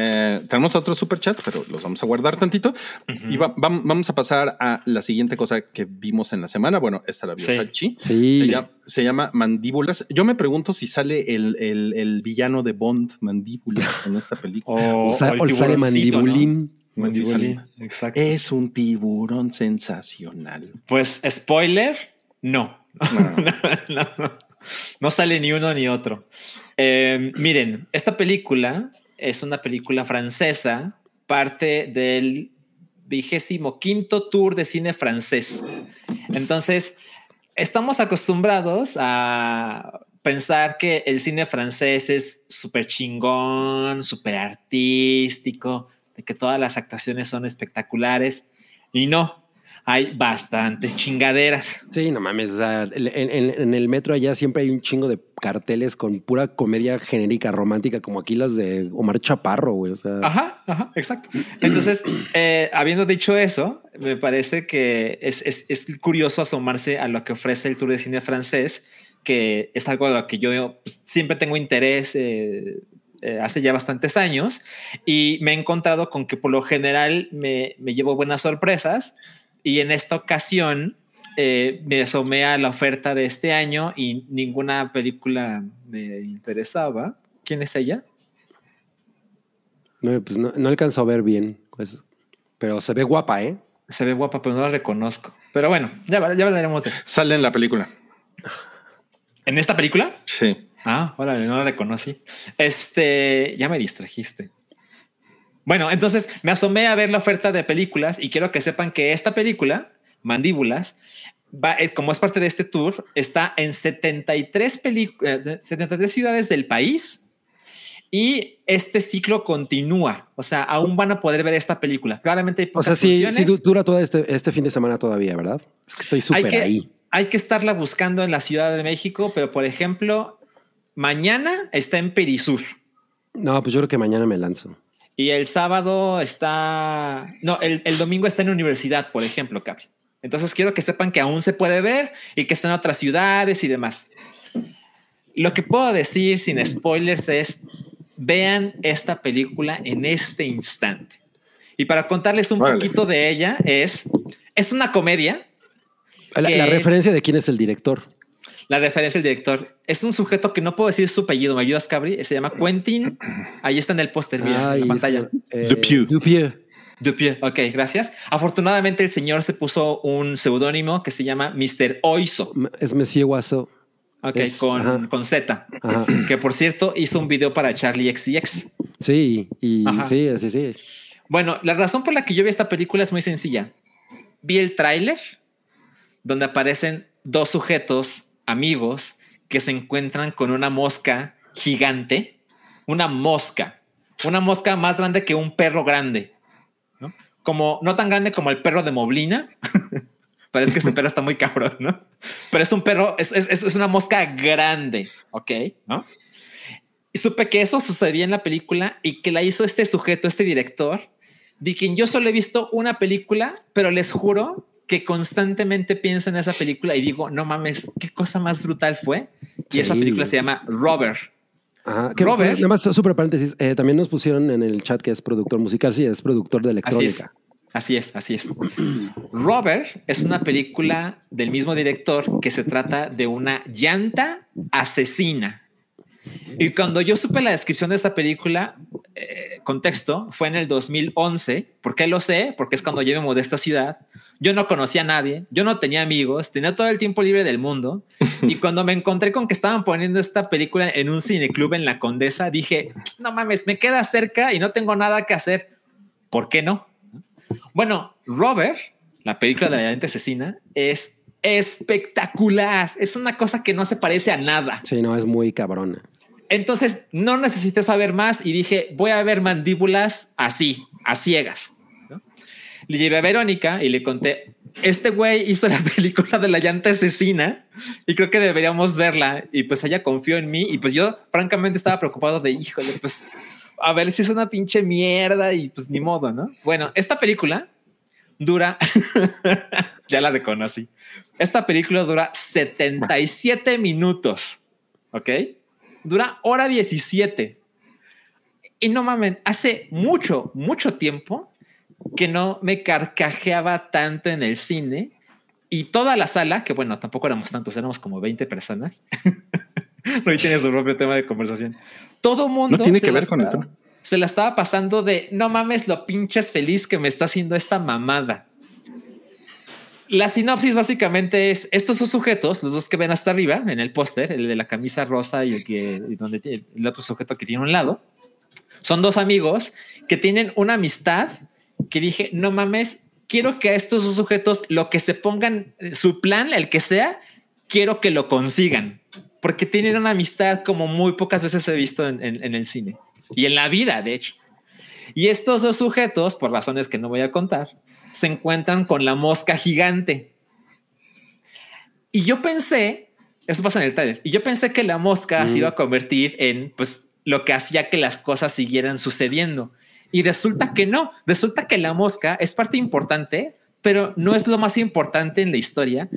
Eh, tenemos otros superchats, pero los vamos a guardar tantito. Uh -huh. Y va, va, vamos a pasar a la siguiente cosa que vimos en la semana. Bueno, esta la vio sí. Salchi. Sí. Se, llama, se, llama, Mandíbulas. Yo me pregunto si sale el, el, el villano de Bond, Mandíbula, en esta película. [laughs] o, o, o, o sale Mandibulín. ¿no? Mandibulín, exacto. Es un tiburón sensacional. Pues, spoiler, no. [laughs] No, no, no, no sale ni uno ni otro. Eh, miren, esta película es una película francesa, parte del vigésimo quinto tour de cine francés. Entonces, estamos acostumbrados a pensar que el cine francés es súper chingón, súper artístico, de que todas las actuaciones son espectaculares. Y no, hay bastantes chingaderas. Sí, no mames. O sea, en, en, en, el metro allá siempre hay un chingo de carteles con pura comedia genérica romántica, como aquí las de Omar Chaparro, güey. O sea. Ajá, ajá, exacto. Entonces, eh, habiendo dicho eso, me parece que es, es, es, curioso asomarse a lo que ofrece el Tour de Cine francés, que es algo a lo que yo pues, siempre tengo interés. Eh, eh, hace ya bastantes años y me he encontrado con que por lo general me, me llevo buenas sorpresas y en esta ocasión eh, me asomé a la oferta de este año y ninguna película me interesaba. ¿Quién es ella? No, pues no, no alcanzó a ver bien, pues, pero se ve guapa, ¿eh? Se ve guapa, pero no la reconozco. Pero bueno, ya, ya hablaremos de eso. Sale en la película. ¿En esta película? Sí. Ah, órale, no la reconocí. Este, ya me distrajiste. Bueno, entonces me asomé a ver la oferta de películas y quiero que sepan que esta película, Mandíbulas, va, eh, como es parte de este tour, está en 73, 73 ciudades del país y este ciclo continúa. O sea, aún van a poder ver esta película. Claramente hay O sea, sí, sí, dura todo este, este fin de semana todavía, ¿verdad? Es que estoy súper ahí. Hay que estarla buscando en la Ciudad de México, pero por ejemplo, mañana está en Perisur. No, pues yo creo que mañana me lanzo. Y el sábado está. No, el, el domingo está en universidad, por ejemplo, Cabri. Entonces quiero que sepan que aún se puede ver y que está en otras ciudades y demás. Lo que puedo decir sin spoilers es vean esta película en este instante. Y para contarles un Órale. poquito de ella es es una comedia. La, ¿Qué la es? referencia de quién es el director. La referencia del director es un sujeto que no puedo decir su apellido. ¿Me ayudas, Cabri? Se llama Quentin. Ahí está en el póster, mira, Ay, en la pantalla. eh, Dupieux. Dupieux. Dupieux. Ok, gracias. Afortunadamente, el señor se puso un seudónimo que se llama Mr. Oizo. Es Monsieur Guaso. Ok, Es- con, ajá. con Z. Ajá. Que por cierto hizo un video para Charlie XCX. Sí, y Ajá. sí, sí, sí. Bueno, la razón por la que yo vi esta película es muy sencilla. Vi el tráiler donde aparecen dos sujetos amigos que se encuentran con una mosca gigante, una mosca, una mosca más grande que un perro grande, ¿no? Como no tan grande como el perro de Moblina. [laughs] Parece que ese perro está muy cabrón, ¿no? Pero es un perro, es, es- es una mosca grande, ¿ok? ¿No? Y supe que eso sucedía en la película y que la hizo este sujeto, este director, de quien yo solo he visto una película, pero les juro que constantemente pienso en esa película y digo, no mames, qué cosa más brutal fue. Y esa Sí. película se llama Robert. Ajá. Que, Robert. Nada más, súper paréntesis. eh, también nos pusieron en el chat que es productor musical. Sí, es productor de Así es. electrónica. Así es, así es. Robert es una película del mismo director que se trata de una llanta asesina. Y cuando yo supe la descripción de esta película, eh, contexto, fue en el 2011. ¿Por qué lo sé? Porque es cuando yo me mudé a esta ciudad. Yo no conocía a nadie, yo no tenía amigos, tenía todo el tiempo libre del mundo. y [laughs] cuando me encontré con que estaban poniendo esta película en un cineclub en La Condesa, dije, no mames, me queda cerca y no tengo nada que hacer. ¿Por qué no? Bueno, Robert, la película de la llanta asesina, es espectacular. Es una cosa que no se parece a nada. Sí, no, es muy cabrona. Entonces no necesité saber más y dije, voy a ver mandíbulas así, a ciegas. Le llevé a Verónica y le conté, este güey hizo la [laughs] película de la llanta asesina y creo que deberíamos verla. Y pues ella confió en mí y pues yo francamente estaba preocupado de, híjole, pues a ver si es una pinche mierda y pues ni modo, ¿no? Bueno, esta película dura, [laughs] ya la reconocí, esta película dura 77 minutos, ¿ok? Dura hora 17. Y no mamen, hace mucho, mucho tiempo que no me carcajeaba tanto en el cine y toda la sala, que bueno, tampoco éramos tantos, éramos como 20 personas. [laughs] Roy tiene su propio tema de conversación. Todo mundo No tiene se que la ver con el estaba- tema. Se la estaba pasando de no mames lo pinches feliz que me está haciendo esta mamada. La sinopsis básicamente es estos dos sujetos, los dos que ven hasta arriba en el póster, el de la camisa rosa y el que y donde tiene el otro sujeto que tiene un lado, son dos amigos que tienen una amistad que dije, no mames, quiero que a estos dos sujetos lo que se pongan, eh, su plan, el que sea, quiero que lo consigan, porque tienen una amistad como muy pocas veces he visto en el cine y en la vida, de hecho. Y estos dos sujetos, por razones que no voy a contar, se encuentran con la mosca gigante. Y yo pensé, eso pasa en el trailer, y yo pensé que la mosca se Mm. iba a convertir en pues lo que hacía que las cosas siguieran sucediendo. Y resulta que no, resulta que la mosca es parte importante, pero no es lo más importante en la historia.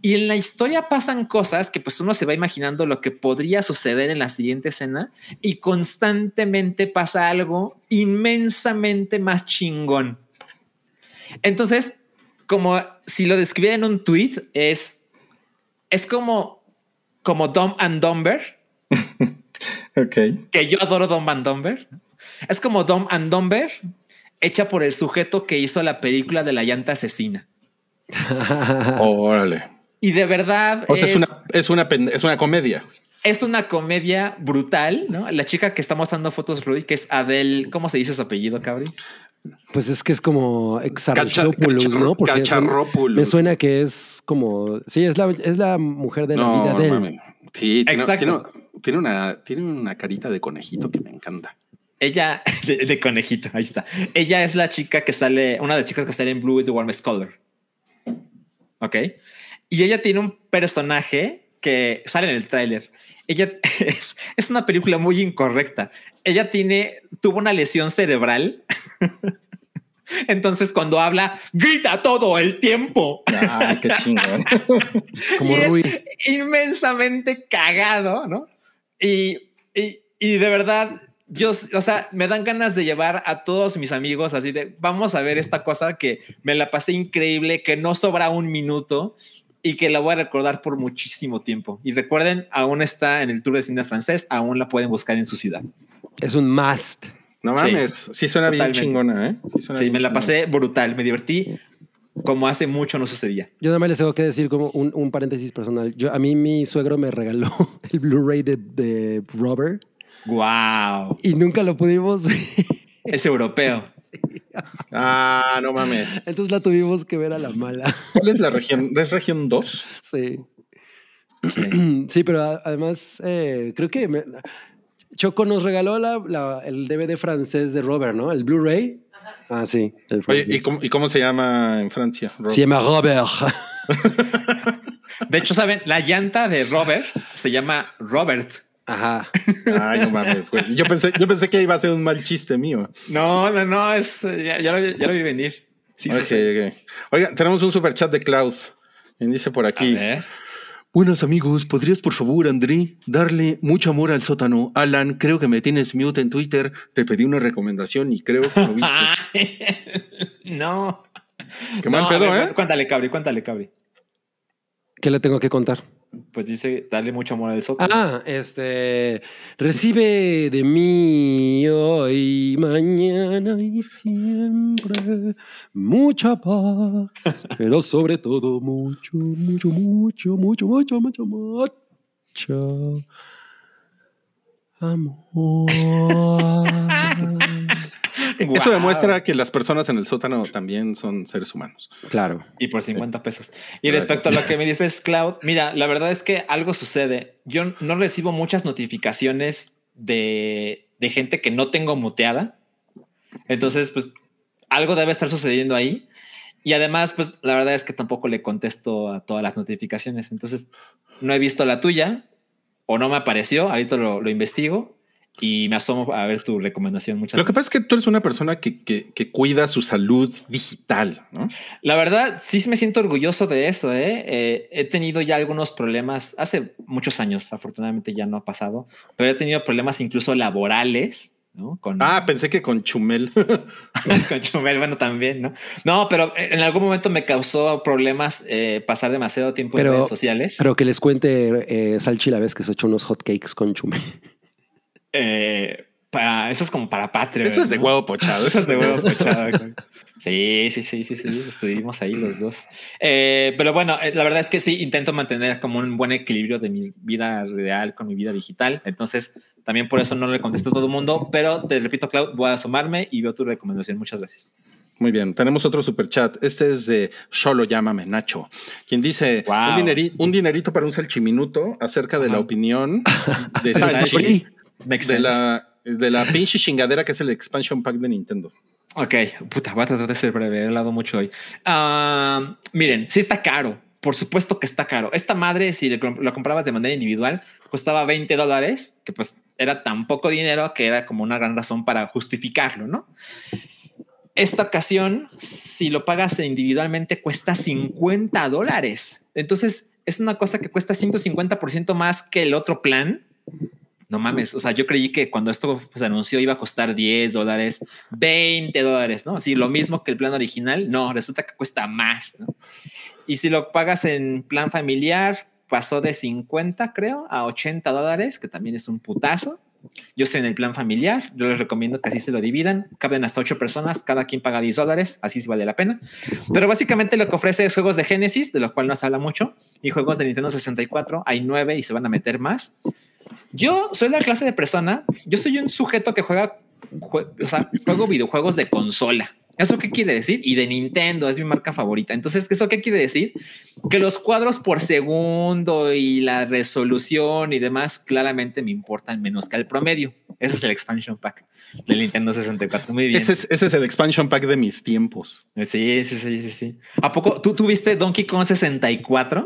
Y en la historia pasan cosas que pues uno se va imaginando lo que podría suceder en la siguiente escena y constantemente pasa algo inmensamente más chingón. Entonces, como si lo describiera en un tweet, es, es como, como Dumb and Dumber, [laughs] Ok. que yo adoro Dumb and Dumber. Es como Dumb and Dumber, hecha por el sujeto que hizo la película de la llanta asesina. [laughs] Órale. Y de verdad O sea, es, una, es, una, es una comedia. es una comedia brutal, ¿no? La chica que está mostrando fotos, Rui, que es Adele, ¿cómo se dice su apellido, Cabri? Pues es que es como Exarchopoulos, Cachar- ¿no? Porque me suena que es como. Sí, es la, es la mujer de la No, vida de él. mames. Sí, tiene, Exacto. tiene- tiene una, tiene una carita de conejito que me encanta. Ella, [laughs] de, de conejito, ahí está. Ella es la chica que sale, una de las chicas que sale en Blue is the Warmest Color. Ok. Y ella tiene un personaje que que sale en el tráiler. Ella [laughs] es, es una película muy incorrecta. Ella tiene, tuvo una lesión cerebral. [laughs] Entonces, cuando habla, grita todo el tiempo. Ay, qué [laughs] chingón. Como Y es Rui. inmensamente cagado, ¿no? Y, y, y de verdad, yo, o sea, me dan ganas de llevar a todos mis amigos así de, vamos a ver esta cosa que me la pasé increíble, que no sobra un minuto y que la voy a recordar por muchísimo tiempo. Y recuerden, aún está en el Tour de Cine francés, aún la pueden buscar en su ciudad. Es un must. No Sí. mames, sí, suena bien chingona, ¿eh? Sí, suena Sí, bien me la chingona. pasé brutal, me divertí como hace mucho no sucedía. Yo nada más les tengo que decir como un, un paréntesis personal. Yo, a mí mi suegro me regaló [laughs] el Blu-ray de, de Robert ¡Wow! y nunca lo pudimos ver. Es europeo. [laughs] Ah, no mames. Entonces la tuvimos que ver a la mala. ¿Cuál es la región? ¿Es región 2? Sí. Sí. [clears throat] Sí, pero además eh, creo que me- Choco nos regaló la, la- el DVD francés de Robert, ¿no? El Blu-ray. Ah, sí. El Oye. ¿y cómo, y cómo se llama en Francia? Se llama Robert. [laughs] De hecho, ¿saben? La llanta de Robert se llama Robert. Ajá. Ay, no mames, güey. Yo pensé, yo pensé que iba a ser un mal chiste mío. No, no, no, es, ya, ya lo, vi- ya lo vi venir. Sí, sí, Ok, sí. ok. Oigan, tenemos un super chat de Cloud. Dice por A aquí. ver. Buenos amigos, ¿podrías por favor, André, darle mucho amor al sótano? Alan, creo que me tienes mute en Twitter. Te pedí una recomendación y creo que lo viste. [laughs] no. Qué mal No, pedo, ver, ¿eh? Cuéntale, Cabri, cuéntale, Cabri. ¿Qué le tengo que contar? Pues dice, dale mucho amor al sótano. Ah, este. Recibe de mí hoy, mañana y siempre mucha paz, pero sobre todo mucho, mucho, mucho, mucho, mucho, mucho, mucho amor. [laughs] Eso demuestra que las personas en el sótano también son seres humanos. Claro. Y por 50 pesos. Y Gracias. respecto a lo que [laughs] me dices, Cloud, mira, la verdad es que algo sucede. Yo no recibo muchas notificaciones de, de gente que no tengo muteada. Entonces, pues algo debe estar sucediendo ahí. Y además, pues la verdad es que tampoco le contesto a todas las notificaciones. Entonces, no he visto la tuya o no me apareció. Ahorita lo, lo investigo y me asomo a ver tu recomendación. Muchas Lo que pasa es que tú eres una persona que, que- que cuida su salud digital, ¿no? La verdad, sí me siento orgulloso de eso. ¿eh? Eh, he tenido ya algunos problemas hace muchos años, afortunadamente ya no ha pasado, pero he tenido problemas incluso laborales, ¿no? Con, Ah, pensé que con Chumel. [laughs] con Chumel, bueno, también, ¿no? No, pero en algún momento me causó problemas eh, pasar demasiado tiempo Pero- en redes sociales. Pero que les cuente eh, Salchi la vez que se echó unos hotcakes con chume. Eh, para, eso es como para Patreon. Eso es de ¿no? huevo pochado. [laughs] Eso es de huevo pochado. Sí, sí, sí, sí, sí, estuvimos ahí los dos. Eh, pero bueno, eh, la verdad es que sí, intento mantener como un buen equilibrio de mi vida real con mi vida digital. Entonces, también por eso no le contesto a todo el mundo, pero te repito, Cloud, voy a asomarme y veo tu recomendación. Muchas gracias. Muy bien, tenemos otro super chat. Este es de Solo Llámame Nacho, quien dice Wow. un, dineri- un dinerito para un salchiminuto acerca de la opinión [laughs] de Salchi. Makes de sense. la, de la pinche chingadera que es el expansion pack de Nintendo. Ok, puta, voy a tratar de ser breve, he hablado mucho hoy. Ah, miren, sí está caro, por supuesto que está caro. Esta madre, si lo comprabas de manera individual, costaba 20 dólares, que pues era tan poco dinero que era como una gran razón para justificarlo, ¿no? Esta ocasión, si lo pagas individualmente, cuesta 50 dólares. Entonces, es una cosa que cuesta 150% más que el otro plan. No mames, o sea, yo creí que cuando esto se anunció iba a costar 10 dólares, 20 dólares, ¿no? Así lo mismo que el plan original, no, resulta que cuesta más, ¿no? Y si lo pagas en plan familiar, pasó de 50, creo, a 80 dólares, que también es un putazo. Yo estoy en el plan familiar, yo les recomiendo que así se lo dividan, caben hasta 8 personas, cada quien paga 10 dólares, así sí vale la pena. Pero básicamente lo que ofrece es juegos de Genesis, de los cuales no se habla mucho, y juegos de Nintendo 64, hay 9 y se van a meter más. Yo soy la clase de persona, yo soy un sujeto que juega, jue- o sea, juego videojuegos de consola. ¿Eso qué quiere decir? Y de Nintendo, es mi marca favorita. Entonces, ¿eso qué quiere decir? Que los cuadros por segundo y la resolución y demás claramente me importan menos que el promedio. Ese es el expansion pack del Nintendo 64. Muy bien. Ese es, ese es el expansion pack de mis tiempos. Sí, sí, sí, sí, sí. ¿A poco tú tuviste Donkey Kong 64?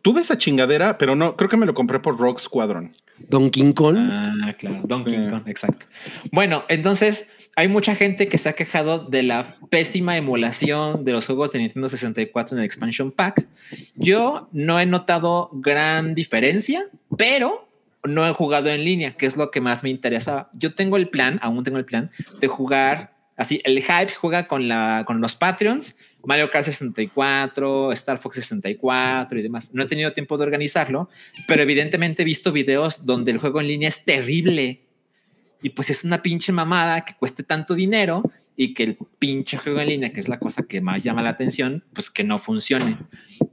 Tuve esa chingadera, pero no, creo que me lo compré por Rock Squadron. Donkey Kong. Ah, claro, Donkey Sí. Kong, exacto. Bueno, entonces hay mucha gente que se ha quejado de la pésima emulación de los juegos de Nintendo 64 en el expansion pack. Yo no he notado gran diferencia, pero no he jugado en línea, que es lo que más me interesaba. Yo tengo el plan, aún tengo el plan de jugar así. El hype juega con la con los Patreons, Mario Kart 64, Star Fox 64 y demás. No he tenido tiempo de organizarlo, pero evidentemente he visto videos donde el juego en línea es terrible. Y pues es una pinche mamada que cueste tanto dinero y que el pinche juego en línea, que es la cosa que más llama la atención, pues que no funcione.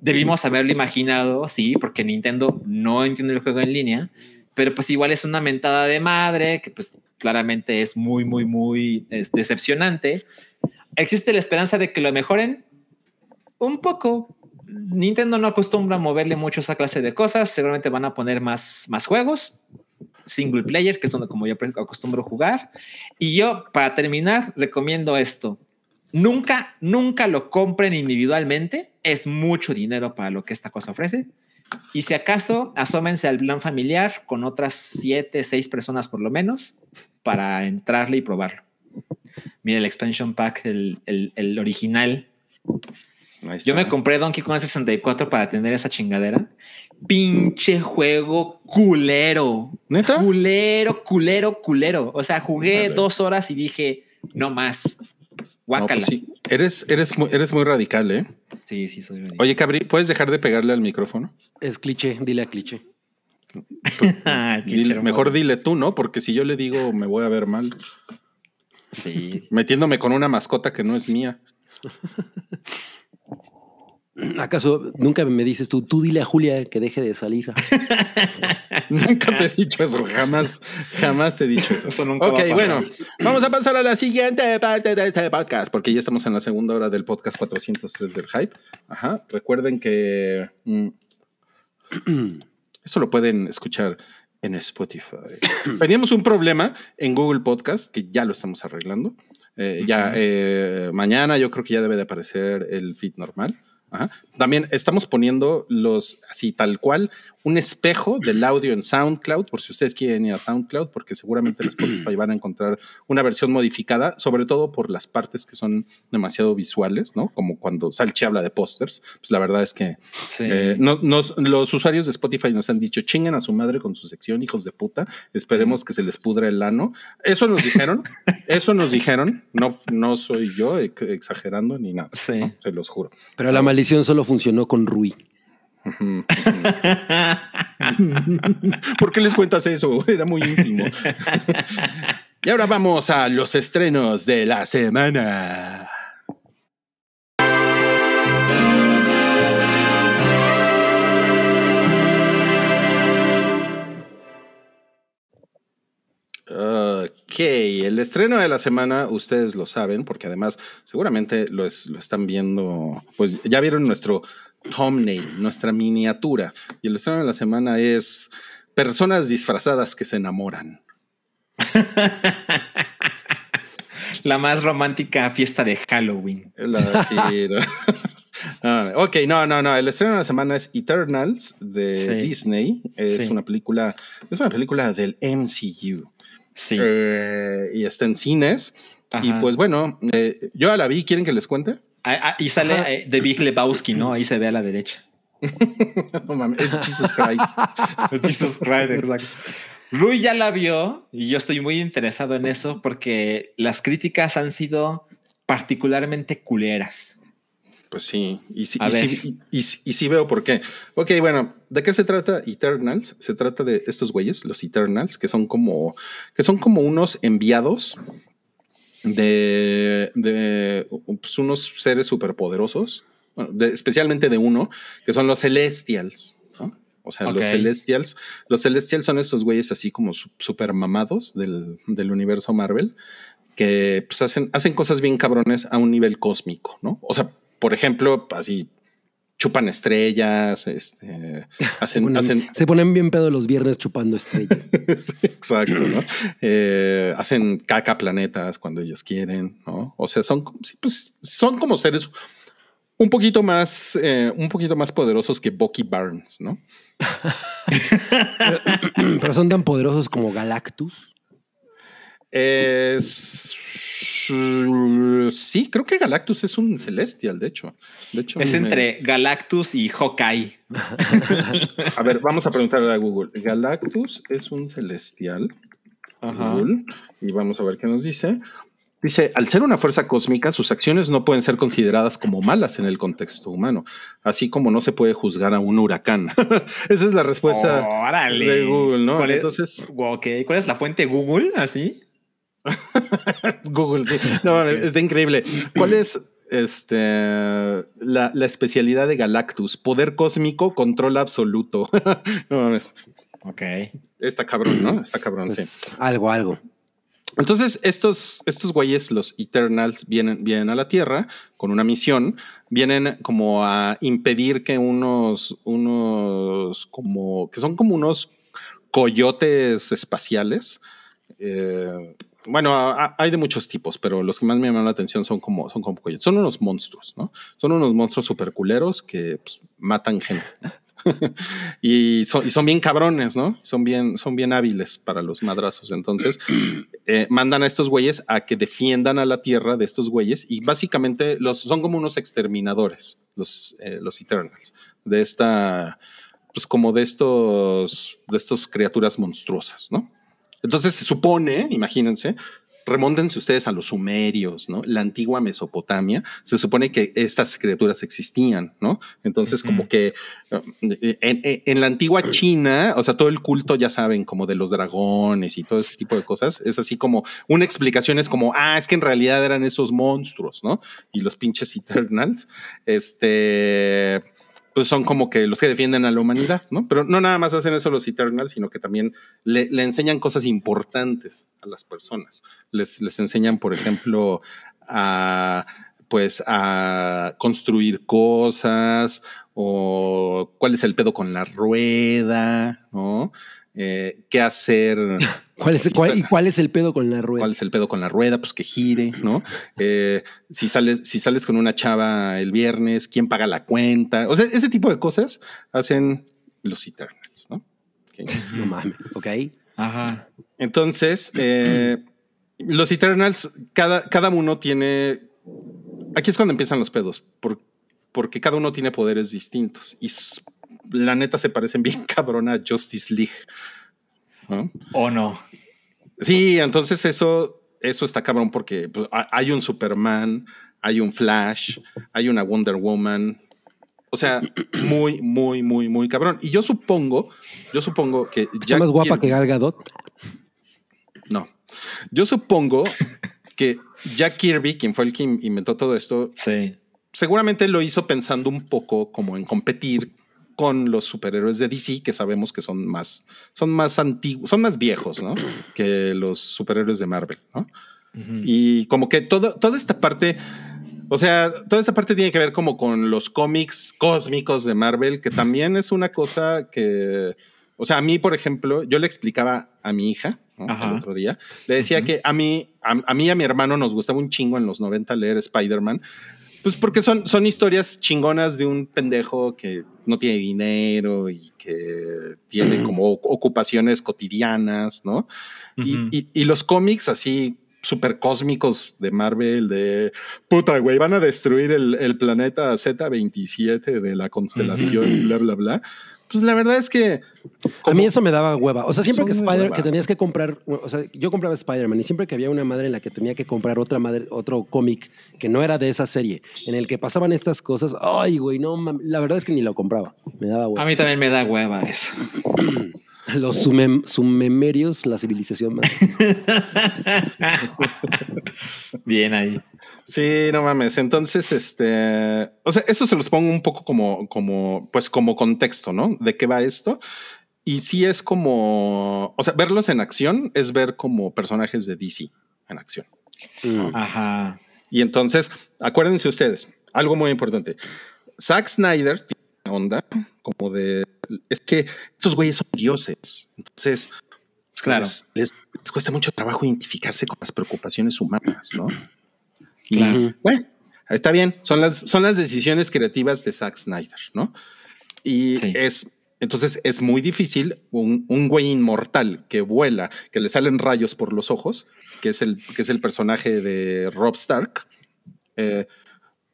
Debimos haberlo imaginado, sí, porque Nintendo no entiende el juego en línea, pero pues igual es una mentada de madre que pues claramente es muy, muy, muy es decepcionante. Existe la esperanza de que lo mejoren un poco. Nintendo no acostumbra a moverle mucho esa clase de cosas. Seguramente van a poner más, más juegos single player, que es donde como yo acostumbro jugar. Y yo, para terminar, recomiendo esto. Nunca, nunca lo compren individualmente. Es mucho dinero para lo que esta cosa ofrece. Y si acaso, asómense al plan familiar con otras siete, seis personas por lo menos para entrarle y probarlo. Mira el expansion pack, el, el, el original. Yo me compré Donkey Kong 64 para tener esa chingadera. Pinche juego culero. ¿Neta? Culero, culero, culero. O sea, jugué dos horas y dije, no más. No, Guácala. pues sí. Eres, eres, muy, eres muy radical, ¿eh? sí, sí, soy ridículo. Oye, Cabri, ¿puedes dejar de pegarle al micrófono? Es cliché, dile a cliché. [laughs] Dile- mejor dile tú, ¿no? Porque si yo le digo, me voy a ver mal. Sí. Metiéndome con una mascota que no es mía. ¿Acaso nunca me dices tú, tú dile a Julia que deje de salir? [laughs] Nunca te he dicho eso, jamás, jamás te he dicho eso. Eso nunca va ok, a pasar. bueno, vamos a pasar a la siguiente parte de este podcast, porque ya estamos en la segunda hora del podcast 403 del Hype. Ajá, recuerden que mm, [clears throat] eso lo pueden escuchar en Spotify. [coughs] Teníamos un problema en Google Podcast que ya lo estamos arreglando. Eh, Ya eh, mañana yo creo que ya debe de aparecer el feed normal. Ajá. También estamos poniendo los así tal cual un espejo del audio en SoundCloud, por si ustedes quieren ir a SoundCloud, porque seguramente en [clears throat] Spotify van a encontrar una versión modificada, sobre todo por las partes que son demasiado visuales, ¿no? Como cuando Salchi habla de pósters, pues la verdad es que Sí. eh, no- nos- los usuarios de Spotify nos han dicho, chinguen a su madre con su sección, hijos de puta, esperemos que se les pudra el ano. Eso nos dijeron, [laughs] eso nos dijeron, no, no soy yo ex- exagerando ni nada, Sí. ¿no? se los juro. Pero la maldición solo funcionó con Rui. ¿Por qué les cuentas eso? [laughs] Era muy íntimo. [laughs] y ahora vamos a los estrenos de la semana. Ok, el estreno de la semana, ustedes lo saben, porque además seguramente lo, es- lo están viendo, pues ya vieron nuestro thumbnail, nuestra miniatura. Y el estreno de la semana es personas disfrazadas que se enamoran. [laughs] La más romántica fiesta de Halloween. La- sí, no. [laughs] Ah, ok, no, no, no. El estreno de la semana es Eternals de Sí. Disney. Es Sí. una película, es una película del MCU. Sí. Eh, y está en cines. Y pues bueno, eh, yo la vi. ¿Quieren que les cuente? Ah, ah, y sale Ajá. eh, The Big Lebowski, ¿no? Ahí se ve a la derecha. [laughs] no mames, es Jesus Christ. [laughs] Jesus Christ, exacto. Rui ya la vio y yo estoy muy interesado en eso porque las críticas han sido particularmente culeras. Pues sí, y sí, y sí- y- y sí veo por qué. Ok, bueno, ¿de qué se trata Eternals? Se trata de estos güeyes, los Eternals, que son como, que son como unos enviados de, de pues, unos seres superpoderosos, bueno, de- especialmente de uno, que son los Celestials. ¿no? O sea, los. Celestials, los Celestials son estos güeyes así como su- super mamados del, del universo Marvel, que pues, hacen, hacen cosas bien cabrones a un nivel cósmico, ¿no? O sea, por ejemplo, así chupan estrellas, este, [laughs] Se hacen, ponen, hacen, se ponen bien pedo los viernes chupando estrellas. [laughs] Sí, exacto, ¿no? Eh, hacen caca planetas cuando ellos quieren, ¿no? O sea, son, pues, son como seres un poquito más, eh, un poquito más poderosos que Bucky Barnes, ¿no? [laughs] [clears throat] Pero son tan poderosos como Galactus. Es, sí, creo que Galactus es un celestial, de hecho. De hecho es me- entre Galactus y Hawkeye. [laughs] A ver, vamos a preguntarle a Google. Galactus es un celestial. Google, y vamos a ver qué nos dice. Dice, al ser una fuerza cósmica, sus acciones no pueden ser consideradas como malas en el contexto humano, así como no se puede juzgar a un huracán. [laughs] Esa es la respuesta Órale. de Google, ¿no? ¿Cuál es- Entonces, ¿cuál es la fuente Google? ¿Así? [laughs] Google, sí. No, mames, está increíble. ¿Cuál es este, la, la especialidad de Galactus? Poder cósmico, control absoluto. [laughs] no mames. Ok. Está cabrón, ¿no? [clears throat] Está cabrón, sí. Pues, algo, algo. Entonces, estos, estos güeyes, los Eternals, vienen, vienen a la Tierra con una misión. Vienen como a impedir que unos, unos, como, que son como unos coyotes espaciales. eh, bueno, a- hay de muchos tipos, pero los que más me llaman la atención son como, son como coyotes. Son unos monstruos, ¿no? Son unos monstruos superculeros que pues, matan gente. [laughs] y, son, y son bien cabrones, ¿no? Son bien, son bien hábiles para los madrazos. Entonces, [clears throat] eh, mandan a estos güeyes a que defiendan a la tierra de estos güeyes y básicamente los, son como unos exterminadores, los, eh, los Eternals, de esta, pues como de estos, de estos criaturas monstruosas, ¿no? Entonces se supone, imagínense, remóntense ustedes a los sumerios, ¿no? La antigua Mesopotamia, se supone que estas criaturas existían, ¿no? Entonces, como que eh, en- en la antigua China, o sea, todo el culto, ya saben, como de los dragones y todo ese tipo de cosas, es así como una explicación es como, ah, es que en realidad eran esos monstruos, ¿no? Y los pinches Eternals, este, pues son como que los que defienden a la humanidad, ¿no? Pero no nada más hacen eso los Eternals, sino que también le, le enseñan cosas importantes a las personas. Les, les enseñan, por ejemplo, a pues a construir cosas o cuál es el pedo con la rueda, ¿no? Eh, ¿Qué hacer? [laughs] ¿Cuál es, cuál- ¿Y cuál es el pedo con la rueda? ¿Cuál es el pedo con la rueda? Pues que gire, ¿no? Eh, si, sales, si sales con una chava el viernes, ¿quién paga la cuenta? O sea, ese tipo de cosas hacen los Eternals, ¿no? [laughs] No mames, ok. Ajá. Entonces, eh, los Eternals, cada, cada uno tiene. Aquí es cuando empiezan los pedos, por- porque cada uno tiene poderes distintos. Y la neta se parecen bien cabrón a Justice League. ¿no? ¿O no? Sí, entonces eso, eso está cabrón porque pues, ha- hay un Superman, hay un Flash, hay una Wonder Woman. O sea, [clears throat] muy, muy, muy, muy cabrón. Y yo supongo, yo supongo que Está más guapa Kirby- que Gal Gadot. No. Yo supongo que Jack Kirby, quien fue el que in- inventó todo esto, Sí. seguramente lo hizo pensando un poco como en competir con los superhéroes de DC, que sabemos que son más, son más antiguos, son más viejos, ¿no? [clears throat] Que los superhéroes de Marvel, ¿no? Y como que todo, toda esta parte, o sea, toda esta parte tiene que ver como con los cómics cósmicos de Marvel, que también es una cosa que, o sea, a mí, por ejemplo, yo le explicaba a mi hija ¿no? El otro día, le decía que a mí, a, a mí y a mi hermano nos gustaba un chingo en los 90 leer Spider-Man, pues porque son, son historias chingonas de un pendejo que no tiene dinero y que tiene como ocupaciones cotidianas, ¿no? Y, y- y los cómics así super cósmicos de Marvel, de puta, güey, van a destruir el, el planeta Z27 de la constelación y bla, bla, bla. Pues la verdad es que. A mí eso me daba hueva. O sea, siempre que Spider, que tenías que comprar, o sea, yo compraba Spider-Man y siempre que había una madre en la que tenía que comprar otra madre, otro cómic que no era de esa serie, en el que pasaban estas cosas, ay, güey, no, la verdad es que ni lo compraba. Me daba A hueva. mí también me da hueva eso. [clears throat] Los sumem- sumemerios, la civilización más. [laughs] Bien ahí. Sí, no mames. Entonces, este, o sea, eso se los pongo un poco como, como, pues como contexto, ¿no? De qué va esto. Y sí es como, o sea, verlos en acción es ver como personajes de DC en acción. Mm. Ajá. Y entonces, acuérdense ustedes, algo muy importante. Zack Snyder onda como de, es que estos güeyes son dioses. Entonces, pues, Claro. les, les- les cuesta mucho trabajo identificarse con las preocupaciones humanas, ¿no? Y, bueno, Está bien, son las, son las decisiones creativas de Zack Snyder, ¿no? Y es, entonces es muy difícil un, un, güey inmortal que vuela, que le salen rayos por los ojos, que es el, que es el personaje de Rob Stark, eh,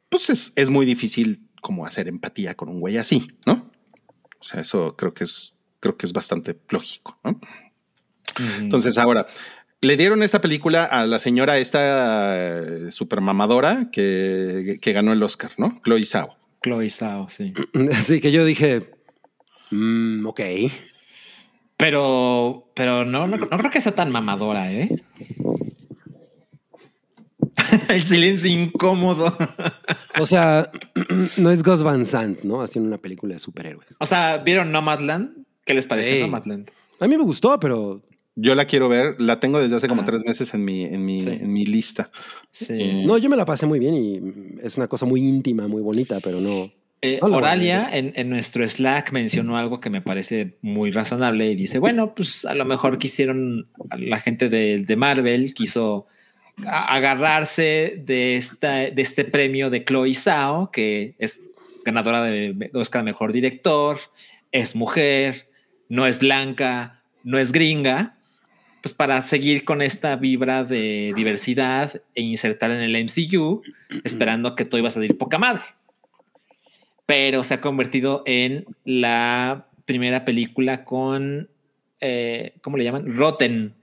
pues es, es, muy difícil como hacer empatía con un güey así, ¿no? O sea, eso creo que es, creo que es bastante lógico, ¿no? Entonces ahora, le dieron esta película a la señora esta eh, super mamadora que, que, ganó el Oscar, ¿no? Chloe Zhao. Chloe Zhao, sí. [clears throat] Así que yo dije, mm, ok. Pero, pero no, no, no, creo que sea tan mamadora, ¿eh? [laughs] el silencio incómodo. o sea, [clears throat] no es Gus Van Sant, ¿no? Haciendo una película de superhéroes. O sea, ¿vieron Nomadland? ¿Qué les pareció Nomadland? A mí me gustó, pero yo la quiero ver, la tengo desde hace como tres meses en mi, en mi, en mi lista. Sí. Eh, no, yo me la pasé muy bien y es una cosa muy íntima, muy bonita, pero no. Eh, Oralia en, en, nuestro Slack mencionó algo que me parece muy razonable y dice, bueno, pues a lo mejor quisieron, la gente de, de Marvel quiso agarrarse de, esta, de este premio de Chloe Zhao, que es ganadora de Oscar Mejor Director, es mujer, no es blanca, no es gringa, pues para seguir con esta vibra de diversidad e insertar en el MCU, esperando que todo iba a salir poca madre. Pero se ha convertido en la primera película con, eh, ¿cómo le llaman? Rotten.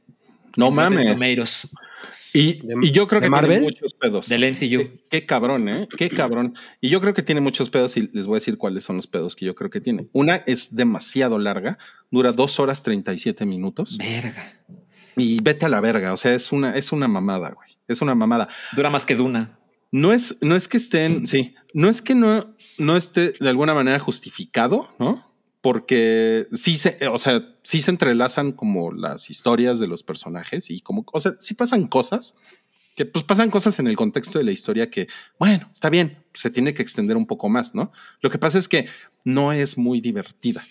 No mames. Y, y, yo creo que tiene muchos pedos. Del MCU. Qué, cabrón, ¿eh? Qué cabrón. Y yo creo que tiene muchos pedos y les voy a decir cuáles son los pedos que yo creo que tiene. Una es demasiado larga, dura dos horas 37 minutos. Verga. Y vete a la verga, o sea, es una, es una mamada, güey. Es una mamada. Dura más que Duna. No es, no es que estén, sí, no es que no, no esté de alguna manera justificado, ¿no? Porque sí se, o sea, sí se entrelazan como las historias de los personajes y como, o sea, sí pasan cosas que pues pasan cosas en el contexto de la historia que, bueno, está bien, se tiene que extender un poco más, ¿no? Lo que pasa es que no es muy divertida.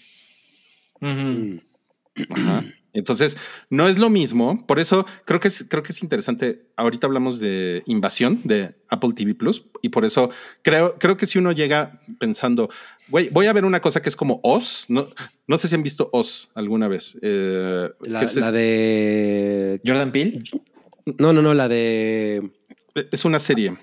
Ajá. Entonces, no es lo mismo. Por eso creo que es, creo que es interesante. Ahorita hablamos de invasión de Apple TV Plus y por eso creo, creo que si uno llega pensando, güey, voy a ver una cosa que es como Oz. No, no sé si han visto Oz alguna vez. Eh, la, de Jordan Peele. No, no, no, la de. Es una serie.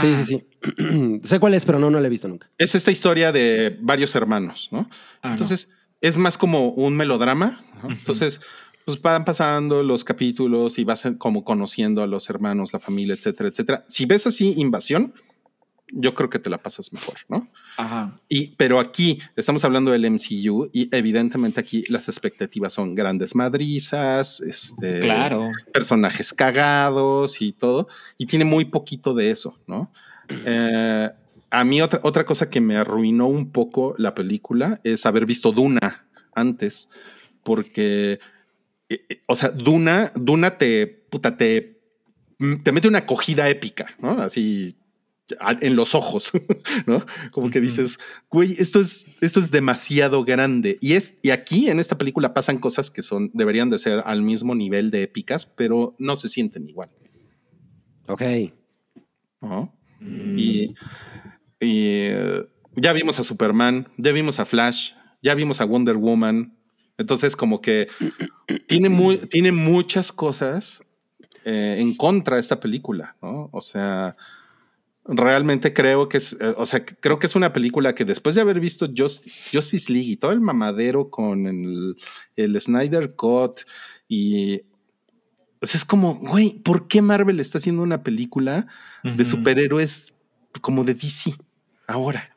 Sí, sí, sí. [clears throat] sé cuál es, pero no, no la he visto nunca. Es esta historia de varios hermanos, ¿no? Ah, Entonces es más como un melodrama. Entonces, pues van pasando los capítulos y vas como conociendo a los hermanos, la familia, etcétera, etcétera. Si ves así invasión, yo creo que te la pasas mejor, ¿no? Ajá. Y, pero aquí estamos hablando del MCU y evidentemente aquí las expectativas son grandes madrizas, este, claro. personajes cagados y todo, y tiene muy poquito de eso, ¿no? [clears throat] Eh, a mí otra, otra cosa que me arruinó un poco la película es haber visto Duna antes, porque, eh, eh, o sea, Duna, Duna te, puta, te, mm, te mete una acogida épica, ¿no? Así en los ojos, [laughs] ¿no? Como que dices, güey, esto es, esto es demasiado grande. Y, es, y aquí en esta película pasan cosas que son, deberían de ser al mismo nivel de épicas, pero no se sienten igual. Ok. Y y eh, ya vimos a Superman, ya vimos a Flash, ya vimos a Wonder Woman. Entonces, como que [clears throat] tiene, muy, tiene muchas cosas eh, en contra de esta película, ¿no? O sea, realmente creo que es, eh, o sea, creo que es una película que después de haber visto Justice League y todo el mamadero con el, el Snyder Cut y o sea, es como, güey, ¿por qué Marvel está haciendo una película de superhéroes como de DC? Ahora?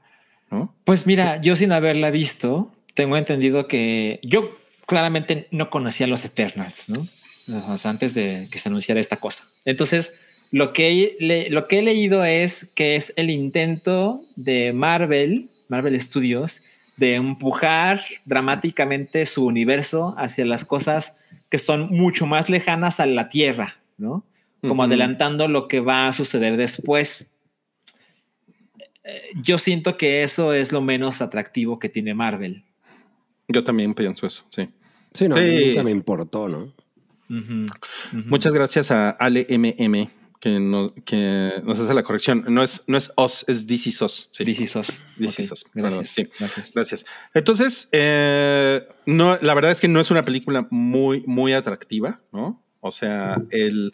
¿no? Pues mira, yo sin haberla visto, tengo entendido que yo claramente no conocía los Eternals, ¿no? antes de que se anunciara esta cosa. Entonces, lo que, lo que he leído es que es el intento de Marvel, Marvel Studios, de empujar dramáticamente su universo hacia las cosas que son mucho más lejanas a la Tierra, ¿no? Como adelantando lo que va a suceder después. Eh, yo siento que eso es lo menos atractivo que tiene Marvel. Yo también pienso eso, sí. Sí, no, sí. me importó, ¿no? Muchas gracias a Ale MM que, no, que nos hace la corrección. No es, no es Os, es DC SOS. Sí. DC SOS. DC Ok, SOS. Gracias. Perdón, sí. Gracias. Gracias. Entonces, eh, no, la verdad es que no es una película muy, muy atractiva, ¿no? O sea, el,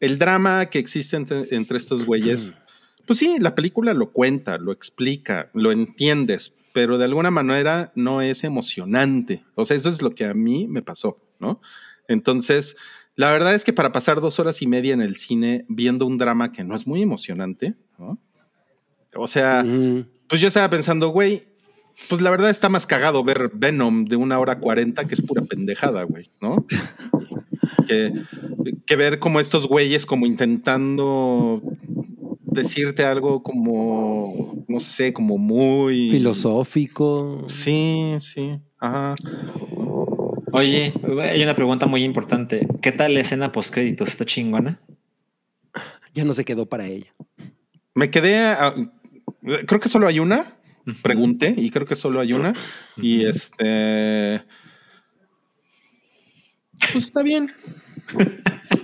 el drama que existe entre, entre estos güeyes, [clears throat] pues sí, la película lo cuenta, lo explica, lo entiendes, pero de alguna manera no es emocionante. O sea, eso es lo que a mí me pasó, ¿no? Entonces, la verdad es que para pasar dos horas y media en el cine viendo un drama que no es muy emocionante, ¿no? O sea, pues yo estaba pensando, güey, pues la verdad está más cagado ver Venom de una hora cuarenta, que es pura pendejada, güey, ¿no? [laughs] que, que ver como estos güeyes como intentando decirte algo como, no sé, como muy... Filosófico. Sí, sí, ajá. Oye, hay una pregunta muy importante. ¿Qué tal la escena post créditos? ¿Está chingona? Ya no se quedó para ella. Me quedé, a- creo que solo hay una, pregunté y creo que solo hay una y este... Pues está bien. [laughs]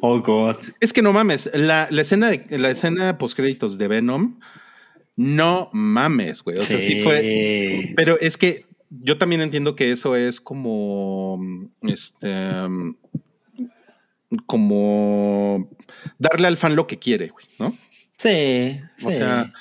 Oh, God. Es que no mames, la, la escena de la escena post créditos de Venom, no mames, güey. O sea, sí fue. Pero es que yo también entiendo que eso es como este como darle al fan lo que quiere, güey, ¿no? Sí, O sí. sea,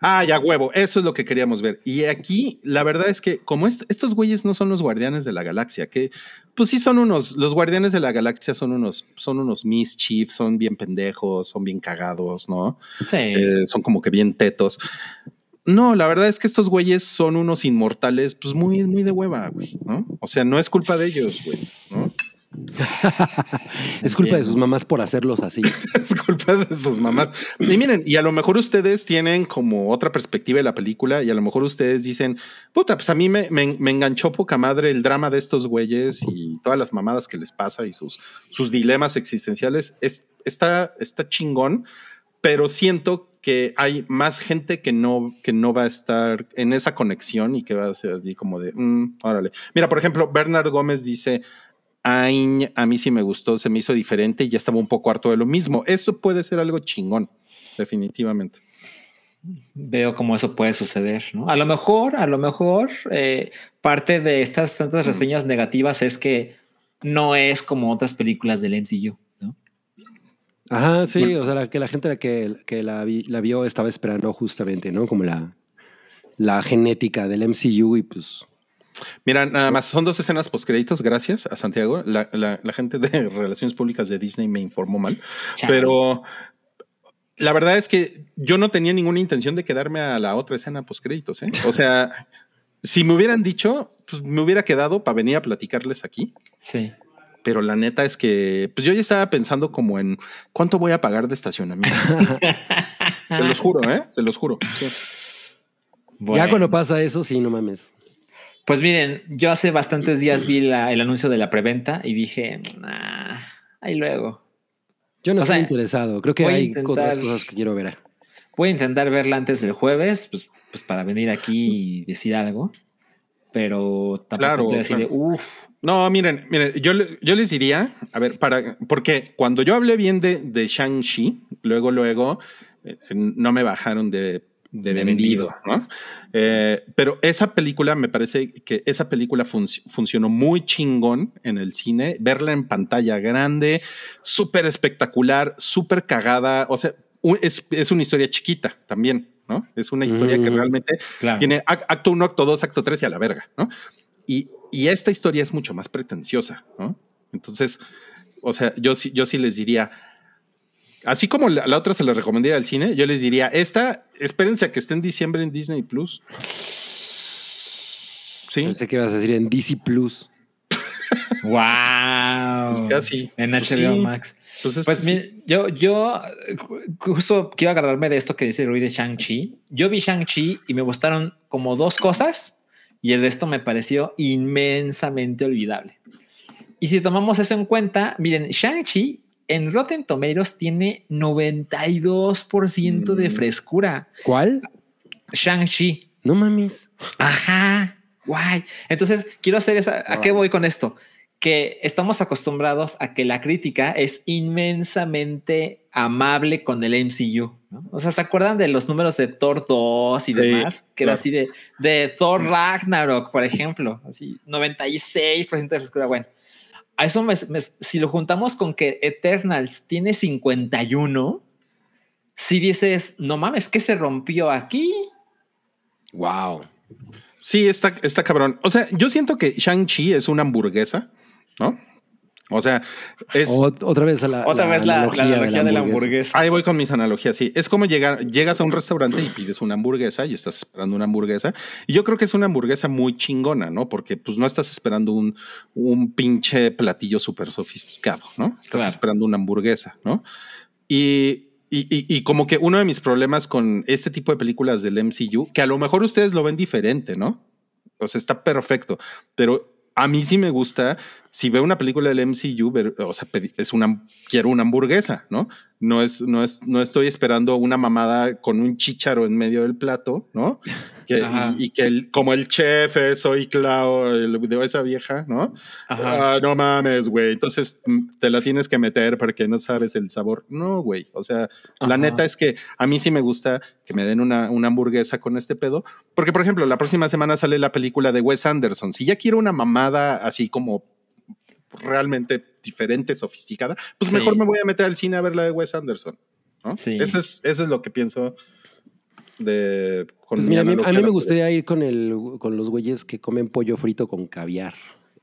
ah, ya huevo, eso es lo que queríamos ver. Y aquí, la verdad es que como est- estos güeyes no son los guardianes de la galaxia, que pues sí son unos, los guardianes de la galaxia son unos, son unos mischief, son bien pendejos, son bien cagados, ¿no? sí. Eh, son como que bien tetos. No, la verdad es que estos güeyes son unos inmortales, pues muy, muy de hueva, güey, ¿no? O sea, no es culpa de ellos, güey, ¿no? [laughs] Es culpa de sus mamás por hacerlos así. [laughs] es culpa de sus mamás. Y miren, y a lo mejor ustedes tienen como otra perspectiva de la película y a lo mejor ustedes dicen, puta, pues a mí me, me, me enganchó poca madre el drama de estos güeyes y todas las mamadas que les pasa y sus, sus dilemas existenciales. Es, está, está chingón, pero siento que hay más gente que no, que no va a estar en esa conexión y que va a ser así como de, "Mm, órale. Mira, por ejemplo, Bernard Gómez dice, A mí sí me gustó, se me hizo diferente y ya estaba un poco harto de lo mismo. Esto puede ser algo chingón, definitivamente. Veo cómo eso puede suceder, ¿no? A lo mejor, a lo mejor, eh, parte de estas tantas reseñas negativas es que no es como otras películas del MCU, ¿no? Ajá, sí, Bueno. o sea, la- que la gente que, que la, vi- la vio estaba esperando justamente, ¿no? Como la, la genética del MCU y pues... Mira, nada más, son dos escenas postcréditos, gracias a Santiago. La, la- la gente de [laughs] Relaciones Públicas de Disney me informó mal, Chale. pero la verdad es que yo no tenía ninguna intención de quedarme a la otra escena postcréditos, ¿eh? O sea, [laughs] si me hubieran dicho, pues me hubiera quedado para venir a platicarles aquí. Sí. Pero la neta es que, pues yo ya estaba pensando como en cuánto voy a pagar de estacionamiento. [laughs] Se los juro, ¿eh? Se los juro. Sí. Ya cuando pasa eso, sí, no mames. Pues miren, yo hace bastantes días vi la- el anuncio de la preventa y dije, "Ah, ahí luego. Yo no O estoy sea, interesado. Creo que hay intentar- otras cosas que quiero ver. Voy a intentar verla antes del jueves, pues, pues para venir aquí y decir algo. Pero tampoco Claro, estoy así de claro. uff. No, miren, miren, yo, le- yo les diría, a ver, para, porque cuando yo hablé bien de, de Shang-Chi, luego, luego, eh, no me bajaron de, de vendido. ¿no? Eh, pero esa película, me parece que esa película func- funcionó muy chingón en el cine, verla en pantalla grande, súper espectacular, súper cagada, o sea, un- es, es una historia chiquita también, ¿no? Es una historia que Mm. realmente Claro. tiene ac- acto 1, acto 2, acto 3 y a la verga, ¿no? Y, y esta historia es mucho más pretenciosa, ¿no? Entonces, o sea, yo yo sí les diría, así como la, la otra se la recomendé al cine, yo les diría, esta, espérense a que esté en diciembre en Disney Plus. Sí, Pensé que ibas a decir en DC Plus. [laughs] Wow. Pues casi. En Pues HBO sí. Max. pues es Pues mira, yo, yo ju- justo quiero agarrarme de esto que dice Rui de Shang-Chi. Yo vi Shang-Chi y me gustaron como dos cosas y el resto me pareció inmensamente olvidable. Y si tomamos eso en cuenta, miren, Shang-Chi en Rotten Tomatoes tiene 92% de Mm. frescura. ¿Cuál? Shang-Chi. No mames. Ajá. Guay. Entonces, quiero hacer esa. ¿A qué voy con esto? que estamos acostumbrados a que la crítica es inmensamente amable con el MCU. ¿no? O sea, ¿se acuerdan de los números de Thor 2 y Sí, demás? Que era así de, de Thor Ragnarok, por ejemplo, así 96% de frescura. Bueno, a eso me- me- si lo juntamos con que Eternals tiene 51, si dices, no mames, ¿qué se rompió aquí? Wow. Sí, está, está cabrón. O sea, yo siento que Shang-Chi es una hamburguesa, ¿no? O sea, es. otra vez a la, Otra vez la, la analogía de la hamburguesa. Ahí voy con mis analogías, sí. Es como llegar, llegas a un restaurante y pides una hamburguesa y estás esperando una hamburguesa. Y yo creo que es una hamburguesa muy chingona, ¿no? Porque pues no estás esperando un, un pinche platillo súper sofisticado, ¿no? Estás Claro. esperando una hamburguesa, ¿no? Y, y, y- y como que uno de mis problemas con este tipo de películas del MCU, que a lo mejor ustedes lo ven diferente, ¿no? O sea, está perfecto, pero a mí sí me gusta, si veo una película del MCU, o sea, es una, quiero una hamburguesa, ¿no? No es, no es, no estoy esperando una mamada con un chícharo en medio del plato, ¿no? Que, y, y que el- como el chef es soy Clau, el- de esa vieja, ¿no? Ajá. Ah, no mames, güey. Entonces mm, te la tienes que meter porque no sabes el sabor. No, güey. O sea, Ajá. la neta es que a mí sí me gusta que me den una, una hamburguesa con este pedo. Porque, por ejemplo, la próxima semana sale la película de Wes Anderson. Si ya quiero una mamada así como realmente diferente, sofisticada, pues Sí. mejor me voy a meter al cine a ver la de Wes Anderson. ¿no? Sí. Eso, es, eso es lo que pienso de... Con Pues mi mira, a mí, a mí me gustaría ir con, el, con los güeyes que comen pollo frito con caviar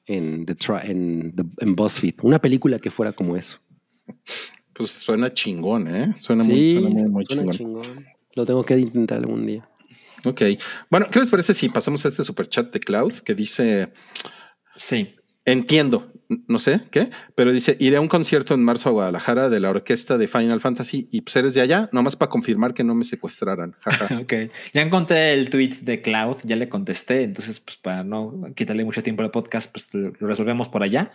en, The Tri- en, The- en BuzzFeed. Una película que fuera como eso. Pues suena chingón, ¿eh? Suena sí, muy, suena muy, muy suena chingón. chingón. Lo tengo que intentar algún día. Ok. Bueno, ¿qué les parece si pasamos a este super chat de Cloud que dice, Sí. Entiendo, no sé qué, pero dice, iré a un concierto en marzo a Guadalajara de la orquesta de Final Fantasy y pues eres de allá, nomás para confirmar que no me secuestraran. [laughs] Ok. Ya encontré el tweet de Cloud, ya le contesté, entonces, pues para no quitarle mucho tiempo al podcast, pues lo resolvemos por allá.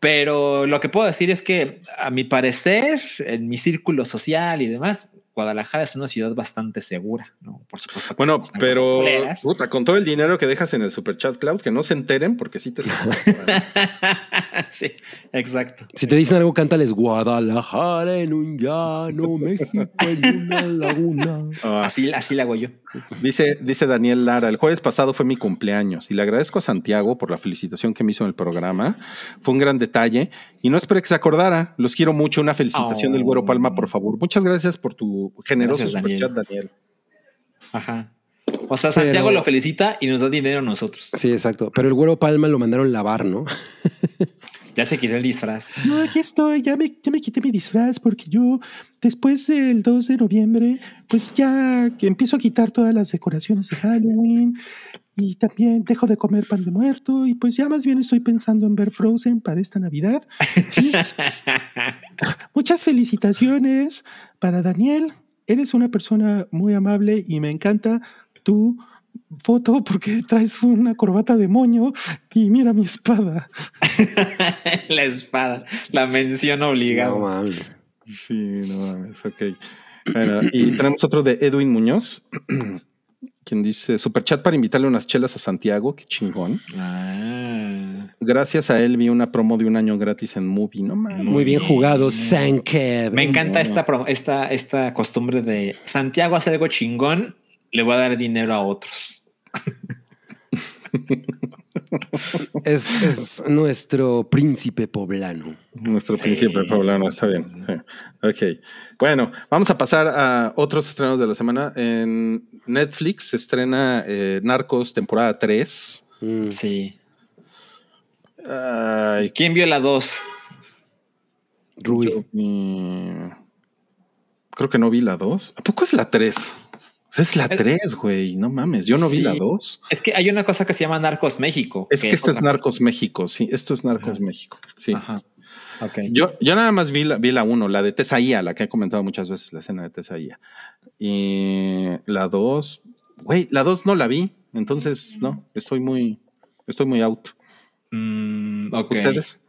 Pero lo que puedo decir es que, a mi parecer, en mi círculo social y demás, Guadalajara es una ciudad bastante segura, ¿no? Por supuesto. Bueno, pero puta, con todo el dinero que dejas en el super chat Cloud, que no se enteren porque sí te [laughs] sí, exacto. Si te dicen algo, cántales Guadalajara en un llano, México en una laguna. Ah, Así, así la hago yo. Dice, dice Daniel Lara, el jueves pasado fue mi cumpleaños y le agradezco a Santiago por la felicitación que me hizo en el programa. Fue un gran detalle y no esperé que se acordara. Los quiero mucho. Una felicitación del Güero Palma, por favor. Muchas gracias por tu generoso Gracias, Daniel. superchat, Daniel. Ajá. O sea, Santiago Pero- lo felicita y nos da dinero a nosotros. Sí, exacto. Pero el güero Palma lo mandaron lavar, ¿no? [laughs] Ya se quitó el disfraz. No, aquí estoy, ya me, ya me quité mi disfraz porque yo después del 2 de noviembre, pues ya que empiezo a quitar todas las decoraciones de Halloween y también dejo de comer pan de muerto y pues ya más bien estoy pensando en ver Frozen para esta Navidad. Sí. [laughs] Muchas felicitaciones para Daniel. Eres una persona muy amable y me encanta tu foto porque traes una corbata de moño y mira mi espada. [laughs] la espada, la mención obligada. No mames. Sí, no mames, ok. Bueno, y tenemos otro de Edwin Muñoz, [clears throat] quien dice, superchat para invitarle unas chelas a Santiago, qué chingón. Ah. Gracias a él vi una promo de un año gratis en Movie, no mames. Muy bien jugado, San Kev. Me encanta esta, esta, esta costumbre de Santiago hace algo chingón, le voy a dar dinero a otros. Es, es nuestro príncipe poblano. Nuestro Sí. príncipe poblano, está bien. Sí. Ok. Bueno, vamos a pasar a otros estrenos de la semana. En Netflix se estrena eh, Narcos temporada 3. Mm. Sí. Ay, ¿Quién vio la 2? Rui. yo vi- Creo que no vi la 2. ¿A poco es la 3? O sea, es la Es- 3, güey. No mames, yo no vi la 2. Es que hay una cosa que se llama Narcos México. Es que este es Narcos México, sí. Esto es Narcos Ajá. México. Sí. Ajá. Ok. Yo, yo nada más vi la, vi la uno, la de Tesaía, la que he comentado muchas veces, la escena de Tesaía. Y la dos, güey, la dos no la vi, entonces no, estoy muy, estoy muy out. Mm. ¿Ustedes?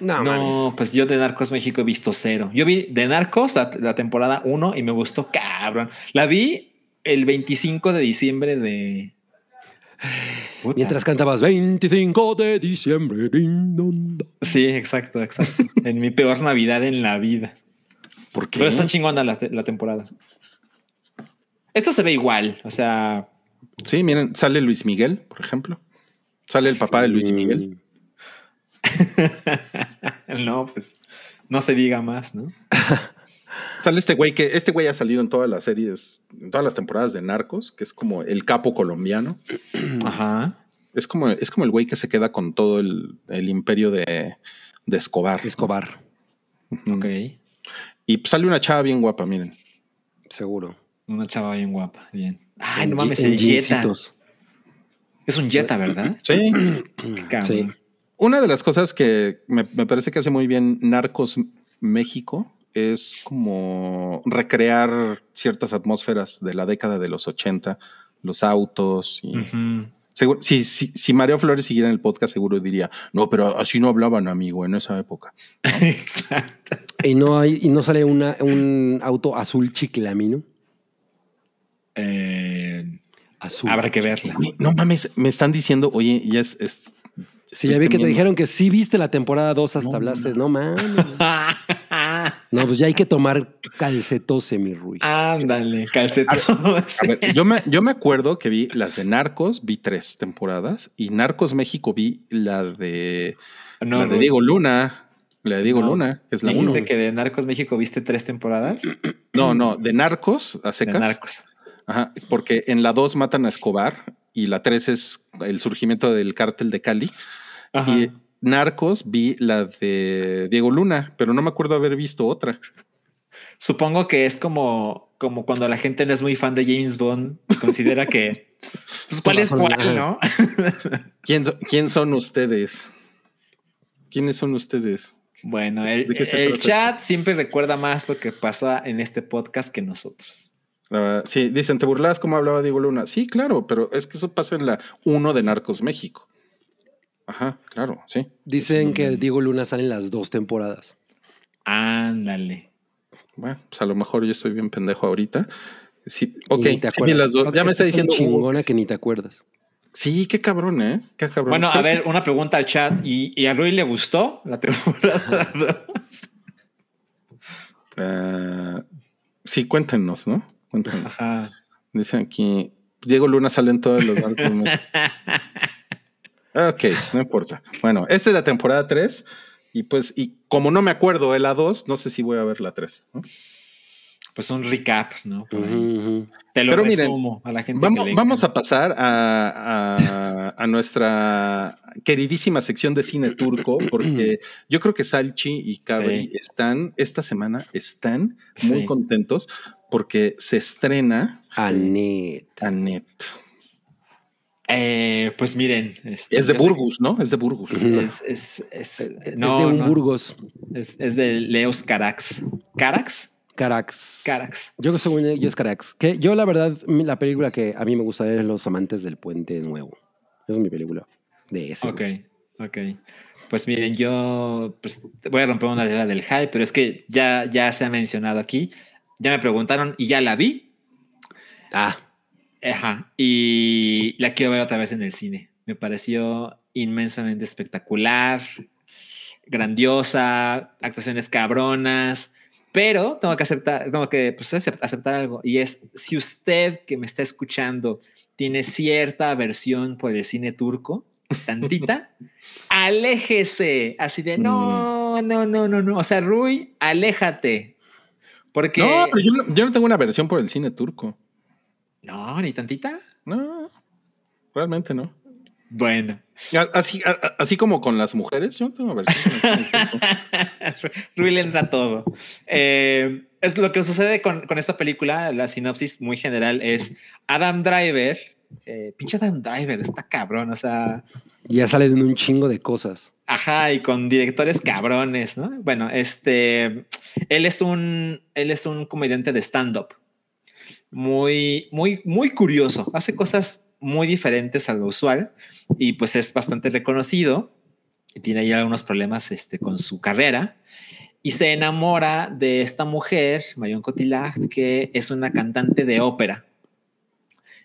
No, No, pues yo de Narcos México he visto cero. Yo vi de Narcos la, la temporada 1 y me gustó cabrón. La vi el 25 de diciembre de, Puta. Mientras cantabas 25 de diciembre. din, don, don. Sí, exacto, exacto. en mi peor Navidad en la vida. ¿Por qué? Pero está chingona la, la temporada. Esto se ve igual, o sea, Sí, miren, sale Luis Miguel, por ejemplo. Sale el papá de Luis Miguel. [laughs] no, pues no se diga más, ¿no? [laughs] Sale este güey que este güey ha salido en todas las series, en todas las temporadas de Narcos, que es como el capo colombiano. [clears throat] Ajá. Es como, es como el güey que se queda con todo el, el imperio de, de Escobar. Escobar, Ujú. Ok. Y sale una chava bien guapa, miren. seguro. Una chava bien guapa, bien. Ay, En no mames, en el Jetta. Es un Jetta, ¿verdad? Sí. [clears throat] Qué cabrón. Sí. Una de las cosas que me, me parece que hace muy bien Narcos México es como recrear ciertas atmósferas de la década de los 80, los autos. Y Ujú. Seguro- si, si, si Mario Flores siguiera en el podcast, seguro diría, no, pero así no hablaban, amigo, en esa época. [laughs] Exacto. Y no hay, y no sale una, un auto azul chiclamino. Eh, Azul. habrá que verla. No mames, me están diciendo, oye, ya es. es- Sí, ya vi que te dijeron que sí viste la temporada 2 hasta No, hablaste. no. No mames. [laughs] No, pues ya hay que tomar calcetose, mi Rui. Ándale, calcetón. A ver, yo, me, yo me acuerdo que vi las de Narcos, vi tres temporadas, y Narcos México vi la de, No, la de. Diego Luna, la de Diego No. Luna, que es la ¿Dijiste uno. que de Narcos México viste tres temporadas? [clears throat] No, no, de Narcos a De secas. Narcos. Ajá, porque en la 2 matan a Escobar y la 3 es el surgimiento del cártel de Cali. Ajá. Y Narcos vi la de Diego Luna, pero no me acuerdo haber visto otra. Supongo que es como, como cuando la gente no es muy fan de James Bond, considera que. [laughs] Pues, ¿Cuál es cuál, no? [laughs] ¿Quién, quién son ustedes? ¿Quiénes son ustedes? Bueno, el, ¿De qué se el chat siempre recuerda más lo que pasa en este podcast que nosotros. Ah, sí, dicen, ¿te burlas cómo hablaba Diego Luna? Sí, claro, pero es que eso pasa en la 1 de Narcos México. Ajá, claro, sí. Dicen que Diego Luna sale en las dos temporadas. Ándale. Bueno, pues a lo mejor yo estoy bien pendejo ahorita. Sí, ok, Y ni te sí vi acuerdas. las dos. Ya me está diciendo. chingona que ni te acuerdas. Sí, qué cabrón, ¿eh? Qué cabrón. Bueno, a ver, una pregunta al chat. ¿Y, y a Rui le gustó la temporada? Ah, sí, cuéntenos, ¿no? Cuéntenos. Ajá. Dicen aquí, Diego Luna sale en todos los narcos. [laughs] ok, no importa. Bueno, esta es la temporada 3 y pues, y como no me acuerdo de la 2, no sé si voy a ver la 3. ¿no? Pues un recap, ¿no? Por ahí. Ujú, ujú. Te lo Pero miren, a la gente. Vamos, que le vamos a pasar a, a- a nuestra queridísima sección de cine turco, porque [clears throat] yo creo que Salchi y Cabri Sí. están, esta semana están muy Sí. contentos porque se estrena Anet. Annette. Eh, pues miren. este, Es de Burgos, ¿no? Es de Burgos. Es, es, es, Es no, de un no, Burgos. Es, es de Leos Carax. ¿Carax? Carax. Carax. Yo que según yo es Carax. Que yo, la verdad, la película que a mí me gusta ver es Los Amantes del Puente Nuevo. Esa es mi película. De eso. Ok, ok. Pues miren, yo pues, voy a romper una regla del hype, pero es que ya, ya se ha mencionado aquí. Ya me preguntaron y ya la vi. Ah, Ajá. Y la quiero ver otra vez en el cine. Me pareció inmensamente espectacular, grandiosa, actuaciones cabronas. Pero tengo que aceptar, tengo que pues, acep- aceptar algo. Y es, si usted que me está escuchando tiene cierta aversión por el cine turco, tantita, [laughs] aléjese. Así de, no, no, no, no, no. O sea, Rui, aléjate. Porque... No, pero yo no, yo no tengo una versión por el cine turco. No, ni tantita. No, realmente no. Bueno. Así, así como con las mujeres, yo no tengo versión. [laughs] Rui le entra todo. Eh, es lo que sucede con, con esta película. La sinopsis muy general es Adam Driver. Eh, pinche Adam Driver, está cabrón. O sea, ya sale de un chingo de cosas. ajá, y con directores cabrones, ¿no? Bueno, este, él es un, él es un comediante de stand-up. Muy, muy, muy curioso. Hace cosas muy diferentes a lo usual y pues es bastante reconocido. y Tiene ahí algunos problemas este, con su carrera y se enamora de esta mujer, Marion Cotillard, que es una cantante de ópera.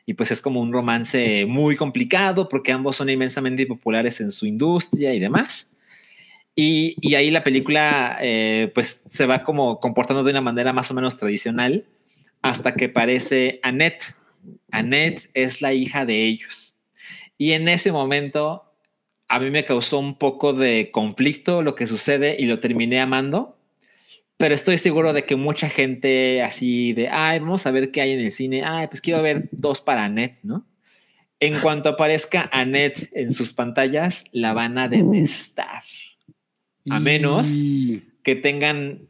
y pues es como un romance muy complicado porque ambos son inmensamente populares en su industria y demás. Y, y ahí la película eh, pues se va como comportando de una manera más o menos tradicional hasta que aparece Annette. Annette es la hija de ellos. Y en ese momento a mí me causó un poco de conflicto lo que sucede y lo terminé amando. Pero estoy seguro de que mucha gente así de, ay, vamos a ver qué hay en el cine. Ay, pues quiero ver dos para Annette, ¿no? En cuanto aparezca Annette en sus pantallas, la van a detestar. A menos que tengan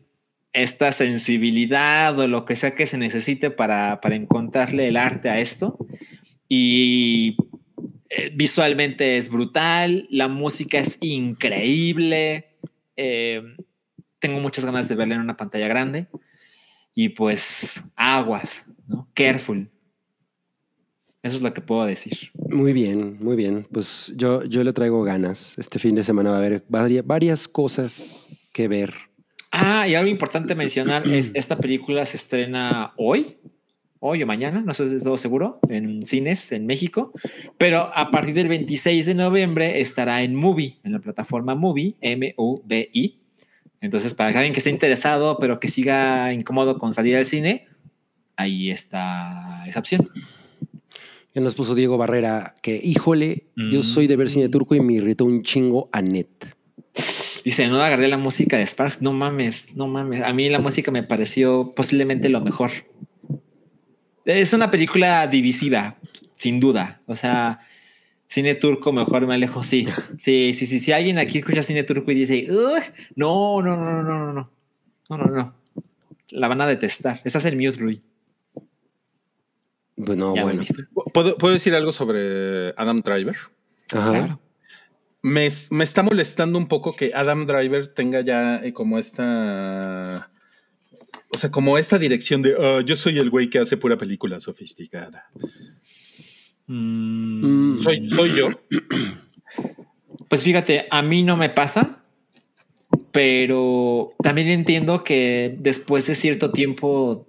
esta sensibilidad o lo que sea que se necesite para, para encontrarle el arte a esto. Y eh, visualmente es brutal, la música es increíble. Eh, tengo muchas ganas de verla en una pantalla grande. Y pues aguas, ¿no? Careful. Eso es lo que puedo decir. Muy bien, muy bien. Pues yo, yo le traigo ganas. Este fin de semana va a haber varias cosas que ver. Ah, y algo importante mencionar [clears throat] es, esta película se estrena hoy, hoy o mañana, no sé si es todo seguro, en cines en México, pero a partir del 26 de noviembre estará en Movie, en la plataforma Movie, M-U-B-I. Entonces, para alguien que esté interesado, pero que siga incómodo con salir al cine, ahí está esa opción. Ya nos puso Diego Barrera que, híjole, yo mm. soy de ver cine turco y me irritó un chingo a net. Dice, no agarré la música de Sparks. No mames, no mames. A mí la música me pareció posiblemente lo mejor. Es una película divisiva, sin duda. O sea, cine turco, mejor me alejo. Sí, sí, sí, sí. Si alguien aquí escucha cine turco y dice, no, no, no, no, no, no, no, no, no. La van a detestar. Estás en mute, Rui. Pues no, bueno. ¿Puedo, ¿Puedo, decir algo sobre Adam Driver? Ajá. Me, me, está molestando un poco que Adam Driver tenga ya eh, como esta o sea, como esta dirección de oh, yo soy el güey que hace pura película sofisticada. Mm. Soy, soy yo. [clears throat] Pues fíjate, a mí no me pasa, pero también entiendo que después de cierto tiempo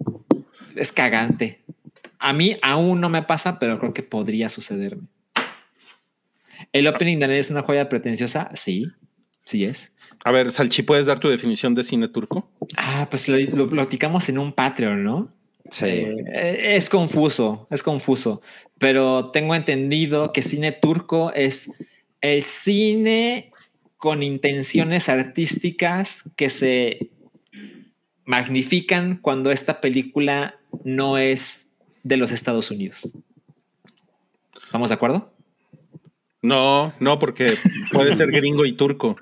es cagante. A mí aún no me pasa, pero creo que podría sucederme. ¿El opening de es una joya pretenciosa? Sí, sí es. A ver, Salchi, ¿puedes dar tu definición de cine turco? Ah, pues lo, platicamos en un Patreon, ¿no? Sí. Eh, es confuso, es confuso, pero tengo entendido que cine turco es el cine con intenciones artísticas que se magnifican cuando esta película no es de los Estados Unidos. ¿Estamos de acuerdo? No, no, porque puede ser gringo y turco.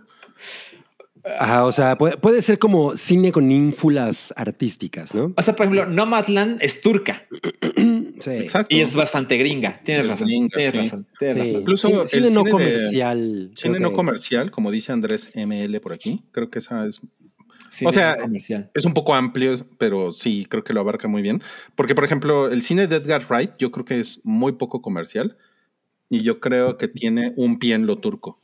Ajá, o sea, puede, ser como cine con ínfulas artísticas, ¿no? O sea, por ejemplo, Nomadland es turca. sí. Exacto. Y es bastante gringa. Tienes razón. tienes razón. Incluso cine, no comercial. Cine no comercial, como dice Andrés ML por aquí. Creo que esa es. o sea, es un poco amplio, pero sí, creo que lo abarca muy bien. Porque, por ejemplo, el cine de Edgar Wright, yo creo que es muy poco comercial. Y yo creo que tiene un pie en lo turco.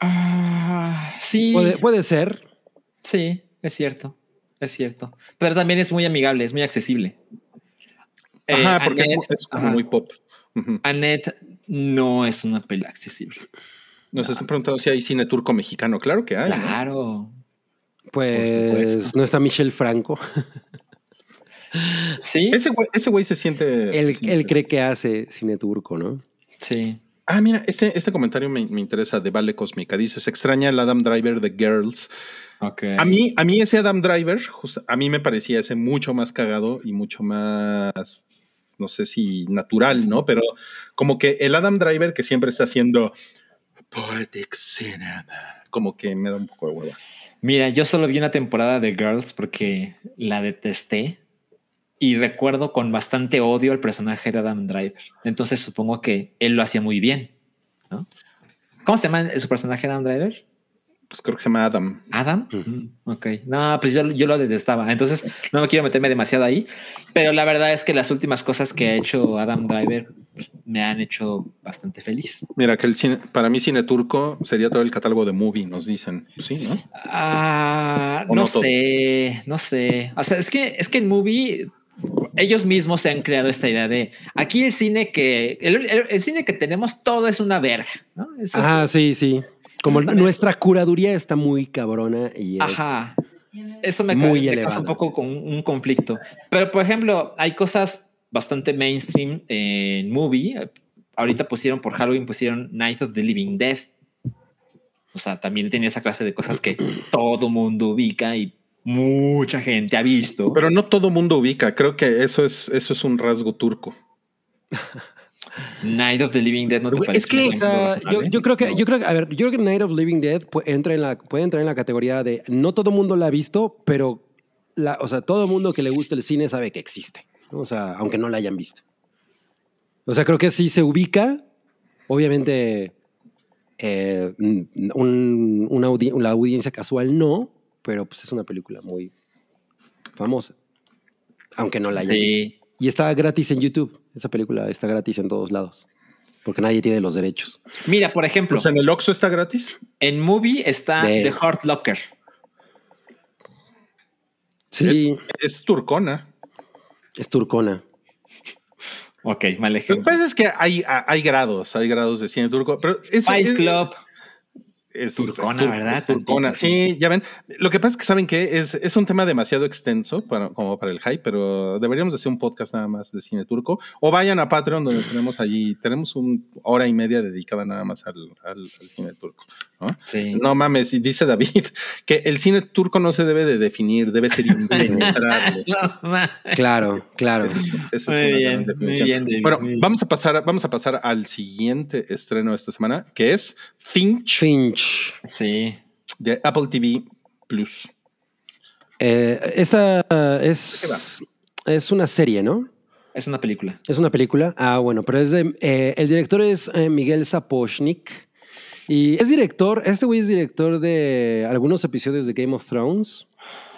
Ah, sí. Puede, ser. Sí, es cierto. Es cierto. Pero también es muy amigable, es muy accesible. Ajá, eh, porque es, muy pop. Annette no es una peli accesible. Nos están preguntando si hay cine turco mexicano. Claro que hay. Claro. Pues no está Michelle Franco. [laughs] sí. Ese güey, se siente. él, cree que hace cine turco, ¿no? Sí. Ah, mira, este, este comentario me, interesa de Vale Cósmica. Dice, se extraña el Adam Driver de Girls. Okay. A mí, a mí ese Adam Driver, a mí me parecía ese mucho más cagado y mucho más, no sé si natural, ¿no? Pero como que el Adam Driver que siempre está haciendo poetic cinema, como que me da un poco de hueva. Mira, yo solo vi una temporada de Girls porque la detesté y recuerdo con bastante odio al personaje de Adam Driver. Entonces supongo que él lo hacía muy bien. ¿no? ¿Cómo se llama su personaje Adam Driver? Pues creo que se llama Adam. Adam. Ok. No, pues yo, yo, lo detestaba. Entonces no me quiero meterme demasiado ahí. Pero la verdad es que las últimas cosas que ha hecho Adam Driver pues, me han hecho bastante feliz. Mira, que el cine, para mí cine turco sería todo el catálogo de movie, nos dicen. Sí, ¿no? Ah, no, sé, no sé. O sea, es que, es que en movie ellos mismos se han creado esta idea de aquí el cine que el, el- el cine que tenemos todo es una verga, ¿no? Eso es- Ah, sí, sí. Como nuestra curaduría está muy cabrona y Ajá. Eso me, Muy me causa un poco con un conflicto. Pero, por ejemplo, hay cosas bastante mainstream en movie. Ahorita pusieron por Halloween, pusieron Night of the Living Dead. O sea, también tiene esa clase de cosas que todo mundo ubica y mucha gente ha visto. Pero no todo mundo ubica. Creo que eso es, eso es un rasgo turco. [laughs] Night of the Living Dead no te parece es que- O sea, yo, creo que, yo creo que, a ver, yo creo que Night of Living Dead puede, entra en la, puede entrar en la categoría de no todo el mundo la ha visto, pero la, o sea, todo el mundo que le gusta el cine sabe que existe. ¿no? O sea, aunque no la hayan visto. O sea, creo que sí se ubica. Obviamente, eh, un- una audi- la audiencia casual no, pero pues es una película muy famosa. Aunque no la. Sí. Y está gratis en YouTube. Esa película está gratis en todos lados. Porque nadie tiene los derechos. Mira, por ejemplo, Pues en el Oxxo está gratis. en movie está De- The Heart Locker. Sí, Es, es turcona. es, turcona. Ok, mal Lo que ejemplo. pasa es que hay, hay grados, hay grados de cine turco. Pero es, Fight es- Club. Es Turcona, tur- ¿verdad? es turcona. Sí, ya ven. Lo que pasa es que saben que es, es un tema demasiado extenso para, como para el hype, pero deberíamos hacer un podcast nada más de cine turco. O vayan a Patreon, donde [clears throat] tenemos allí, tenemos una hora y media dedicada nada más al, al- al cine turco. ¿no? Sí. No mames, dice David [laughs] que el cine turco no se debe de definir, debe ser [laughs] impenetrable. No, Claro, claro. Esa es, esa es Muy una bien, gran muy definición. bien, David, bueno, muy bien. vamos a pasar, vamos a pasar al siguiente estreno de esta semana, que es Finch Finch. Sí. de Apple TV Plus. Eh, esta es, es una serie, ¿no? Es una película. Es una película. Ah, bueno, pero es de. eh, el director es eh, Miguel Sapochnik. Y es director. Este güey es director de algunos episodios de Game of Thrones.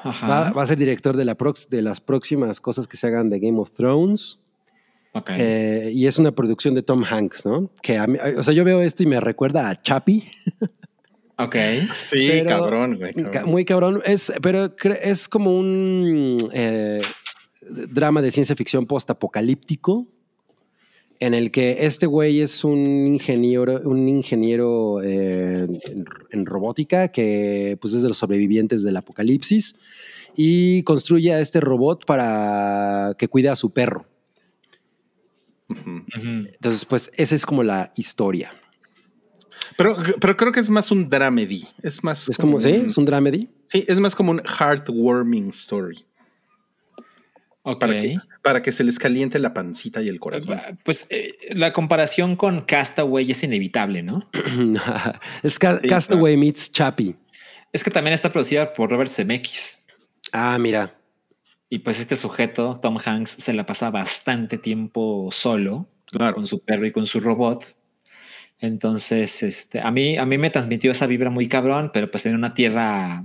Ajá. Va, va a ser director de, la prox- de las próximas cosas que se hagan de Game of Thrones. Ok. Eh, y es una producción de Tom Hanks, ¿no? Que a mí- o sea, yo veo esto y me recuerda a Chappie. [laughs] ok. Sí, Pero- cabrón, güey. Cabrón. Muy cabrón. Es, pero es como un eh, drama de ciencia ficción post-apocalíptico en el que este güey es un ingeniero, un ingeniero eh, en, en robótica que pues, es de los sobrevivientes del apocalipsis y construye a este robot para que cuide a su perro. Entonces, pues esa es como la historia. Pero, pero creo que es más un dramedy. Es más. Es como, ¿sí? un- Es un dramedy. Sí, es más como un heartwarming story. Ok. Para que, para que se les caliente la pancita y el corazón. Pues eh, la comparación con Castaway es inevitable, ¿no? [laughs] es Ca- Sí, Castaway meets Chappie. Es que también está producida por Robert Zemeckis. Ah, mira. Y pues este sujeto, Tom Hanks, se la pasa bastante tiempo solo Claro. con su perro y con su robot. Entonces, este, a mí, a mí me transmitió esa vibra muy cabrón, pero pues en una tierra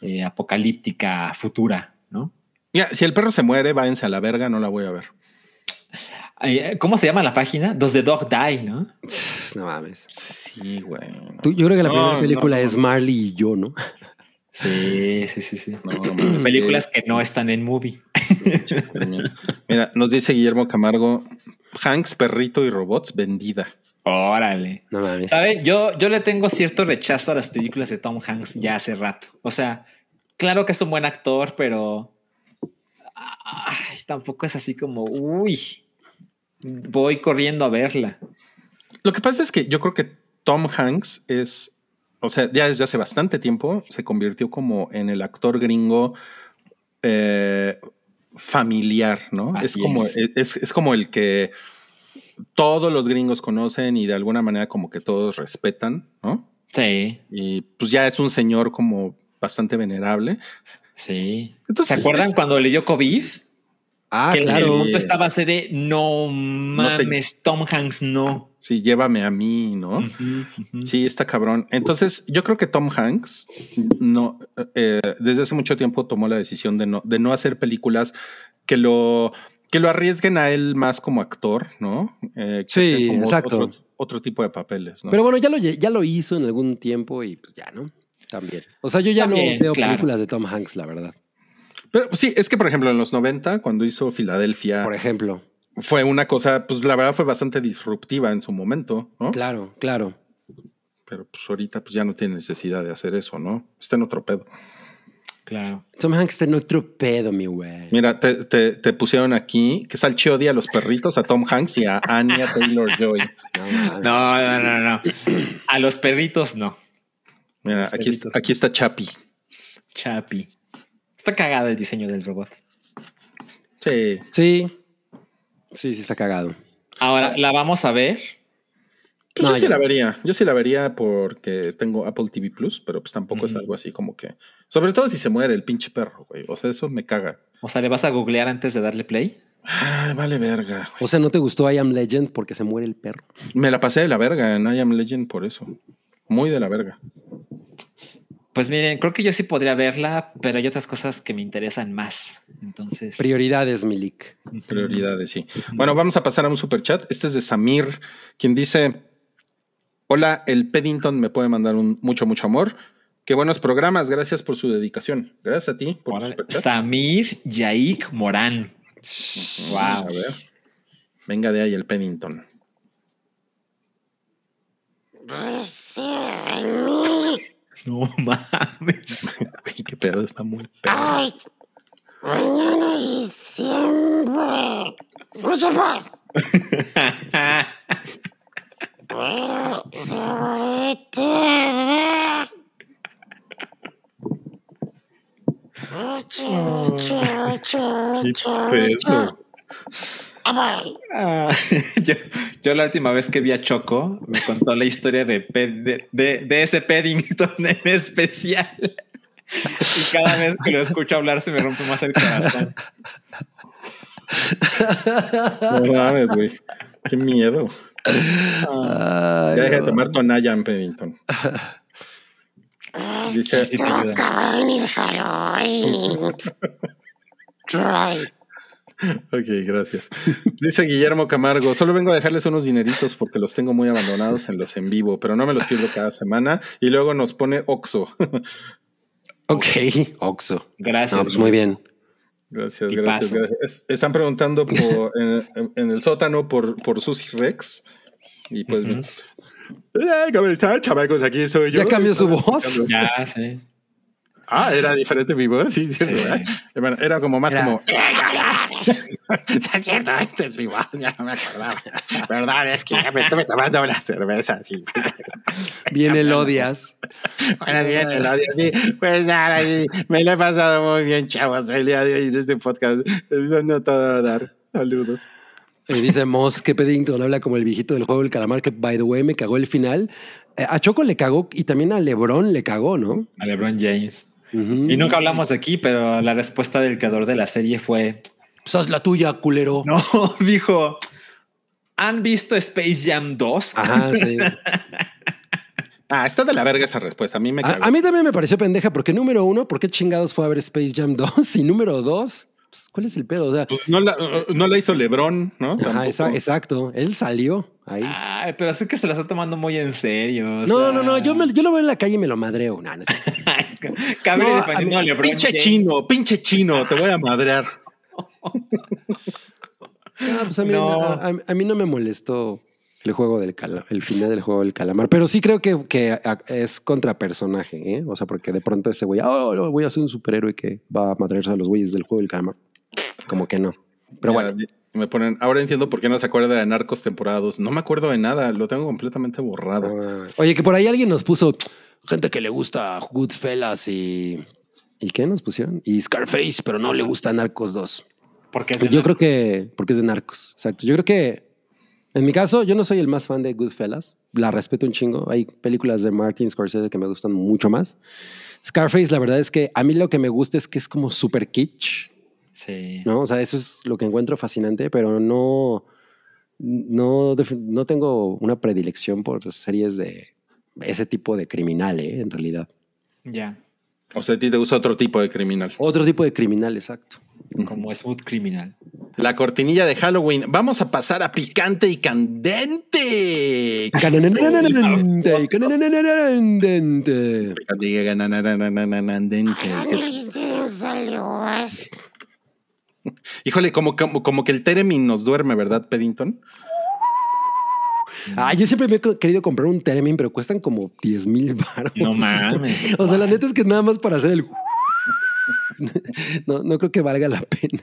eh, apocalíptica futura, ¿no? Mira, si el perro se muere, váyanse a la verga, no la voy a ver. Eh, ¿Cómo se llama la página? Does the Dog Die, ¿no? No mames. Sí, güey. no. Tú- yo creo que la No, primera película no, no. es Marley y yo, ¿no? Sí, sí, sí, sí. No, no mames. [clears throat] Películas que no están en movie. Mira, nos dice Guillermo Camargo, Hanks, perrito y robots, vendida. Órale. No mames. ¿Sabe? Yo, yo le tengo cierto rechazo a las películas de Tom Hanks ya hace rato. O sea, claro que es un buen actor, pero ay, tampoco es así como, uy, voy corriendo a verla. Lo que pasa es que yo creo que Tom Hanks es, o sea, ya desde hace bastante tiempo se convirtió como en el actor gringo eh, familiar, ¿no? es como, es. es, es como el que todos los gringos conocen y de alguna manera como que todos respetan, ¿no? Sí, Y pues ya es un señor como bastante venerable. sí. Entonces, ¿Se acuerdan es- cuando le dio COVID? Ah, que el- el claro. mundo estaba así de no te- mames, Tom Hanks no. Sí, llévame a mí, ¿no? Sí, está cabrón. Entonces, yo creo que Tom Hanks no, eh, desde hace mucho tiempo tomó la decisión de no, de no hacer películas que lo, que lo arriesguen a él más como actor, ¿no? Eh, que Sí, como exacto. Otro, otro tipo de papeles, ¿no? Pero bueno, ya lo, ya lo hizo en algún tiempo y pues ya, ¿no? También. O sea, yo ya También, no veo claro. películas de Tom Hanks, la verdad. Pero sí, es que por ejemplo en los 90, cuando hizo Filadelfia, Por ejemplo. fue una cosa, pues la verdad fue bastante disruptiva en su momento, ¿no? Claro, claro. Pero pues ahorita pues ya no tiene necesidad de hacer eso, ¿no? Está en otro pedo. Claro. Tom Hanks está en otro pedo, mi güey. Mira, te, te- te pusieron aquí que Salchi odia a los perritos, a Tom Hanks y a Anya Taylor Joy. No. No, no, no, no. A los perritos no. Mira, aquí, perritos. aquí está Chapi. Chapi. Está cagado el diseño del robot. Sí. Sí. Sí, sí está cagado. Ahora, ¿la vamos a ver? Pues No, yo sí la vería. Yo sí la vería porque tengo Apple TV Plus, pero pues tampoco es algo así como que. Sobre todo si se muere el pinche perro, güey. O sea, eso me caga. O sea, ¿le vas a googlear antes de darle play? Ay, vale verga. O sea, ¿no te gustó I Am Legend porque se muere el perro? Me la pasé de la verga en I Am Legend por eso. Muy de la verga. Pues miren, creo que yo sí podría verla, pero hay otras cosas que me interesan más. Entonces. Prioridades, Milik. Prioridades, sí. Bueno, vamos a pasar a un super chat. Este es de Samir, quien dice: Hola, el Peddington me puede mandar un mucho, mucho amor. Qué buenos programas, gracias por su dedicación. Gracias a ti por. Samir Yaik Morán. Wow. A ver. Venga de ahí el Pennington. No mames. [laughs] Güey, qué pedo, está muy pedo. Ay, mañana y siempre. Mucho más. [laughs] Pero sobre todo. Mucho, mucho, mucho, mucho, mucho. Amor. Ah, [laughs] yo, yo la última vez que vi a Choco me contó la historia de, pe- de, de- de ese Paddington [laughs] en especial. Y cada vez que lo escucho hablar se me rompe más el corazón. No mames, güey. Qué miedo. Ay, Ya deja de tomar tonalla en Pennington. Dice- te ayuda. Halloween. Right. Ok, gracias. Dice Guillermo Camargo, solo vengo a dejarles unos dineritos porque los tengo muy abandonados en los en vivo, pero no me los pierdo cada semana. Y luego nos pone Oxo. Ok, Oxo. Gracias. No, pues muy bien. Gracias, Y gracias, paso. gracias. Es- están preguntando [laughs] por, en, en- en el sótano por, por Susi Rex. Y pues, Ujú. "Eh, ¿cómo están, chamacos? Aquí soy yo. Ya cambió su Estaba voz. Ya, sí. Ah, era diferente mi voz, sí, cierto. Sí. ¿eh? Bueno, era como más Era- como. [laughs] [laughs] Es cierto, este es mi voz, ya no me acordaba. Perdón, es que ya me estuve tomando una cerveza. [laughs] Sí. Viene el odias. Bueno, bien, el odio, sí. Pues nada, sí, me lo he pasado muy bien, chavos, el día de hoy en este podcast. Eso no todo a dar. Saludos. Y dice Moss que Peddington habla como el viejito del juego del calamar, que by the way me cagó el final. Eh, a Choco le cagó y también a Lebron le cagó, ¿no? A LeBron James. Y nunca hablamos de aquí, pero la respuesta del creador de la serie fue: Pues haz la tuya, culero. No, [laughs] dijo. ¿Han visto Space Jam 2? Ajá, sí. [laughs] Ah, está de la verga esa respuesta. A mí me A, a mí también me pareció pendeja, porque número uno, ¿por qué chingados fue a ver Space Jam 2? [laughs] Y número dos, pues, ¿cuál es el pedo? O sea, Pues no la, no la hizo Lebron, ¿no? ajá, Tampoco. esa- exacto. Él salió ahí. Ay, pero es que se lo está tomando muy en serio. o no, sea- no, no, yo, me- yo lo veo en la calle y me lo madreo. No, no [laughs] No, defendiendo a a mí- LeBron [laughs] Pinche chino, pinche chino, te voy a madrear. Ah, pues a, mí, No. a- a- a mí no me molestó el juego del calamar, el final del juego del calamar, pero sí creo que, que es contra personaje, ¿eh? O sea, porque de pronto ese güey, oh, no, voy a ser un superhéroe que va a madrearse a los güeyes del juego del calamar. Como que no. Pero bueno, Me ponen, ahora entiendo por qué no se acuerda de Narcos temporada 2. No me acuerdo de nada, lo tengo completamente borrado. Ah, Oye, que por ahí alguien nos puso gente que le gusta Goodfellas y. ¿Y qué nos pusieron? Y Scarface, pero no le gusta Narcos 2. Porque es de Yo creo que. Porque es de Narcos. Exacto. Yo creo que. En mi caso, yo no soy el más fan de Goodfellas. La respeto un chingo. Hay películas de Martin Scorsese que me gustan mucho más. Scarface, la verdad es que a mí lo que me gusta es que es como super kitsch. Sí. ¿no? O sea, eso es lo que encuentro fascinante, pero no, no, no tengo una predilección por series de ese tipo de criminal, ¿eh? en realidad. Ya. O sea, a ti te gusta otro tipo de criminal. Otro tipo de criminal, exacto. Como Smooth Criminal. La cortinilla de Halloween. Vamos a pasar a picante y candente. Salió es- [laughs] Híjole, como, como, como que el Teremin nos duerme, ¿verdad, Peddington? Ah, yo siempre me he querido comprar un Teremin, pero cuestan como 10 mil baros. No mames. [laughs] O sea, la neta es que nada más para hacer el. [laughs] No, no creo que valga la pena.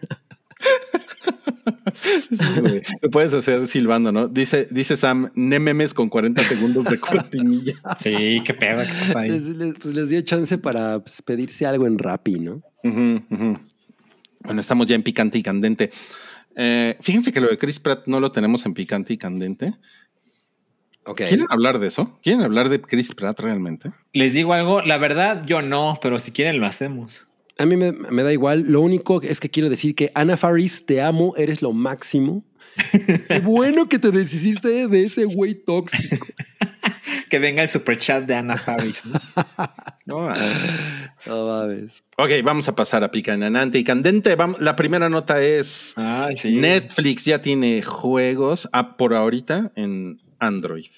[laughs] Sí, güey. Lo puedes hacer silbando, ¿no? Dice, dice Sam, ne memes con 40 segundos de cortinilla. [laughs] Sí, qué pedo que pasa ahí. Les, les- pues les dio chance para pues, pedirse algo en Rappi, ¿no? Ujú, ujú. Bueno, estamos ya en picante y candente. Eh, fíjense que lo de Chris Pratt no lo tenemos en picante y candente. Ok. ¿Quieren hablar de eso? ¿Quieren hablar de Chris Pratt realmente? Les digo algo, la verdad, yo no, pero si quieren lo hacemos. A mí me, me da igual. Lo único es que quiero decir que Ana Faris, te amo, eres lo máximo. Qué [laughs] bueno que te deshiciste de ese güey tóxico. [laughs] Que venga el super chat de Ana Faris. ¿no? [laughs] No. No mames. ok, vamos a pasar a picante y candente. Vamos, la primera nota es Ay, sí. Netflix ya tiene juegos ah, por ahorita en Android.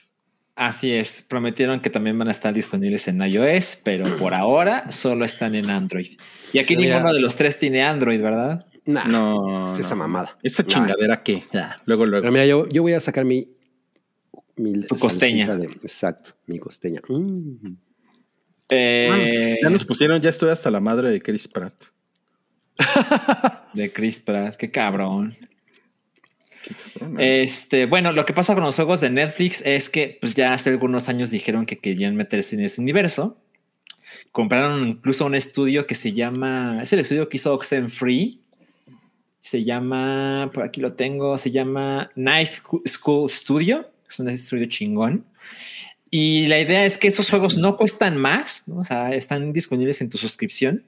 Así es. Prometieron que también van a estar disponibles en iOS, pero por [clears throat] ahora solo están en Android. Y aquí Mira. ninguno de los tres tiene Android, ¿verdad? Nah, No. es no. esa mamada. Esa Nah. chingadera que. Luego, luego. Pero mira, yo, yo voy a sacar mi. mi Tu costeña. de- exacto, mi costeña. Mm. Eh, Ya nos pusieron, ya estoy hasta la madre de Chris Pratt. de Chris Pratt, qué cabrón. Este, bueno, lo que pasa con los juegos de Netflix es que pues, ya hace algunos años dijeron que querían meterse en ese universo. Compraron incluso un estudio que se llama, es el estudio que hizo Oxenfree. Se llama, por aquí lo tengo, se llama Night School Studio. Es un estudio chingón. Y la idea es que estos juegos no cuestan más, o sea, están disponibles en tu suscripción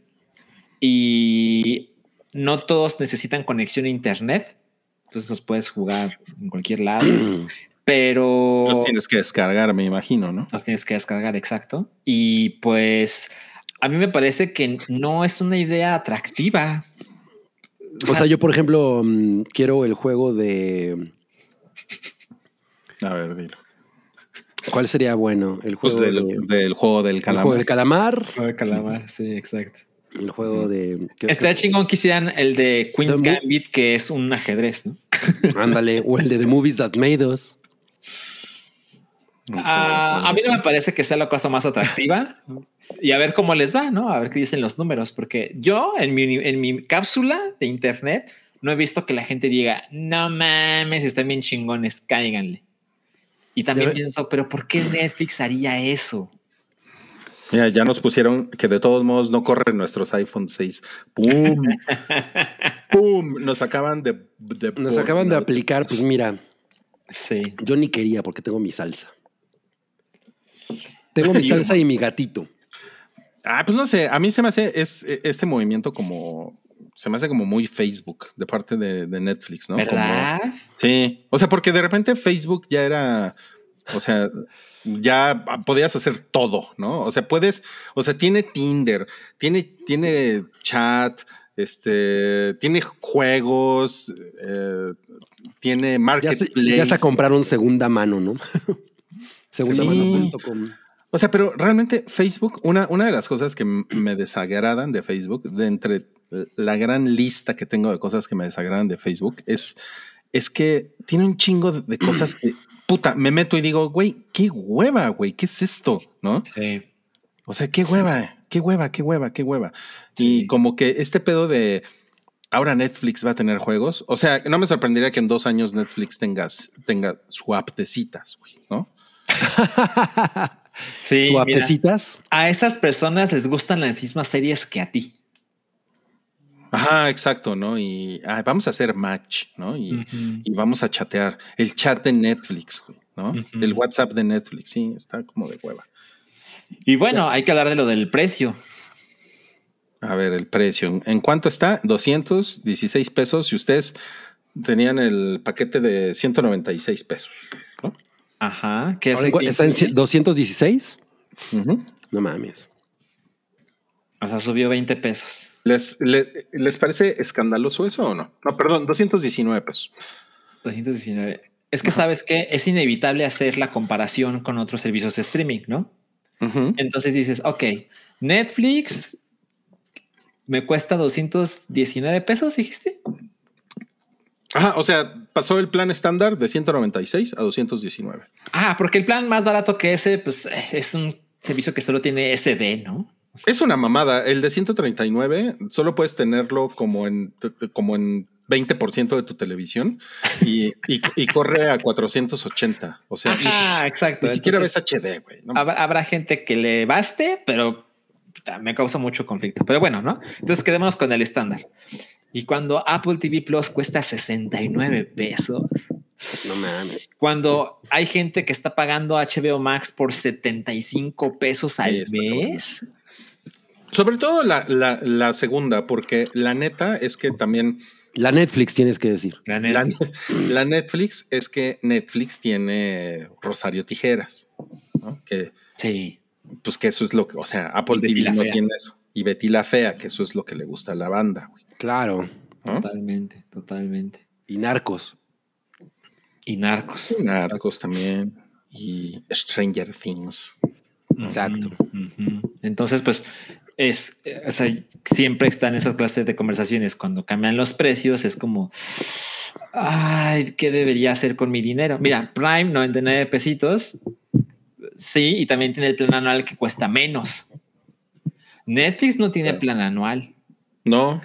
y no todos necesitan conexión a internet. Entonces los puedes jugar en cualquier lado, [clears throat] pero Los tienes que descargar, me imagino, ¿no? los tienes que descargar, exacto. Y pues a mí me parece que no es una idea atractiva. O sea, yo, por ejemplo, mm, quiero el juego de. A ver, dilo. ¿Cuál sería bueno? El Pues juego, del, de- del juego del el calamar. juego del calamar. Juego de calamar, sí, exacto. El juego de. ¿qué- Estaría chingón que hicieran el de Queen's Gambit, que es un ajedrez, ¿no? [laughs] Ándale. O el de The Movies That Made Us. Ah, a mí no me parece que sea la cosa más atractiva. Y a ver cómo les va, ¿no? A ver qué dicen los números, porque yo en mi, en mi cápsula de internet no he visto que la gente diga, no mames, están bien chingones, cáiganle. Y también pienso, pero ¿por qué Netflix haría eso? Mira, ya nos pusieron que de todos modos no corren nuestros iPhone 6. ¡Pum! [laughs] ¡Pum! Nos acaban de. de Nos acaban de aplicar, pues mira, Sí. yo ni quería porque tengo mi salsa. Tengo mi [laughs] salsa y mi gatito. Ah, pues no sé, a mí se me hace es, este movimiento como. Se me hace como muy Facebook de parte de, de Netflix, ¿no? Como- ¿Verdad? sí. O sea, porque de repente Facebook ya era. O sea, ya podías hacer todo, ¿no? O sea, puedes. O sea, tiene Tinder, tiene, tiene chat, este, tiene juegos, eh, tiene Ya se, marketplace. ya se compraron segunda mano, ¿no? [laughs] segunda Sí. mano.com. O sea, pero realmente Facebook, una, una de las cosas que me desagradan de Facebook, de entre la gran lista que tengo de cosas que me desagradan de Facebook, es, es que tiene un chingo de, de cosas que, puta, me meto y digo, güey, qué hueva, güey, ¿qué es esto? ¿No? Sí. O sea, qué hueva, qué hueva, qué hueva, qué hueva. Sí. Y como que este pedo de ahora Netflix va a tener juegos, o sea, no me sorprendería que en dos años Netflix tenga, tenga su app de citas, güey, ¿no? [laughs] Sí, mira, Suapecitas. a esas personas les gustan las mismas series que a ti. Ajá, exacto, ¿no? Y ah, vamos a hacer match, ¿no? Y, vamos a chatear. El chat de Netflix, güey, ¿no? El WhatsApp de Netflix, sí, está como de hueva. Y bueno, hay que hablar de lo del precio. A ver, el precio. ¿En- ¿En cuánto está? 216 pesos. Y ustedes tenían el paquete de 196 pesos, ¿no? Ajá. ¿Qué es Ahora, ¿Está en ci- 216? Ujú. No mames. O sea, subió 20 pesos. ¿Les, le- ¿Les parece escandaloso eso o no? No, perdón, 219 pesos. 219. Es que sabes que es inevitable hacer la comparación con otros servicios de streaming, ¿no? Entonces dices, ok, Netflix me cuesta 219 pesos, dijiste. Ajá, o sea, pasó el plan estándar de 196 a 219. Ah, porque el plan más barato que ese, pues es un servicio que solo tiene SD, ¿no? Es una mamada. El de 139 solo puedes tenerlo como en, como en 20% de tu televisión y, y, corre a 480. O sea, Ajá, exacto. Ni siquiera ves HD, güey. Habrá, gente que le baste, pero me causa mucho conflicto. Pero bueno, ¿no? Entonces quedémonos con el estándar. Y cuando Apple TV Plus cuesta 69 pesos. No mames. Cuando hay gente que está pagando HBO Max por 75 pesos al mes. Sobre todo la, la, la, segunda, porque la neta es que también. La Netflix tienes que decir. La Netflix, la, Netflix es que Netflix tiene Rosario Tijeras. ¿no? Que, sí. Pues que eso es lo que. O sea, Apple TV no tiene eso. Y Betty la Fea, que eso es lo que le gusta a la banda. Güey. Claro. Totalmente, totalmente. Y Narcos. Y Narcos. Y narcos también. Y Stranger Things. Exacto. Entonces, pues, es, o sea, siempre están esas clases de conversaciones. Cuando cambian los precios, es como, ay, ¿qué debería hacer con mi dinero? Mira, Prime, 99 pesitos. Sí, y también tiene el plan anual que cuesta menos. Netflix no tiene plan anual. No.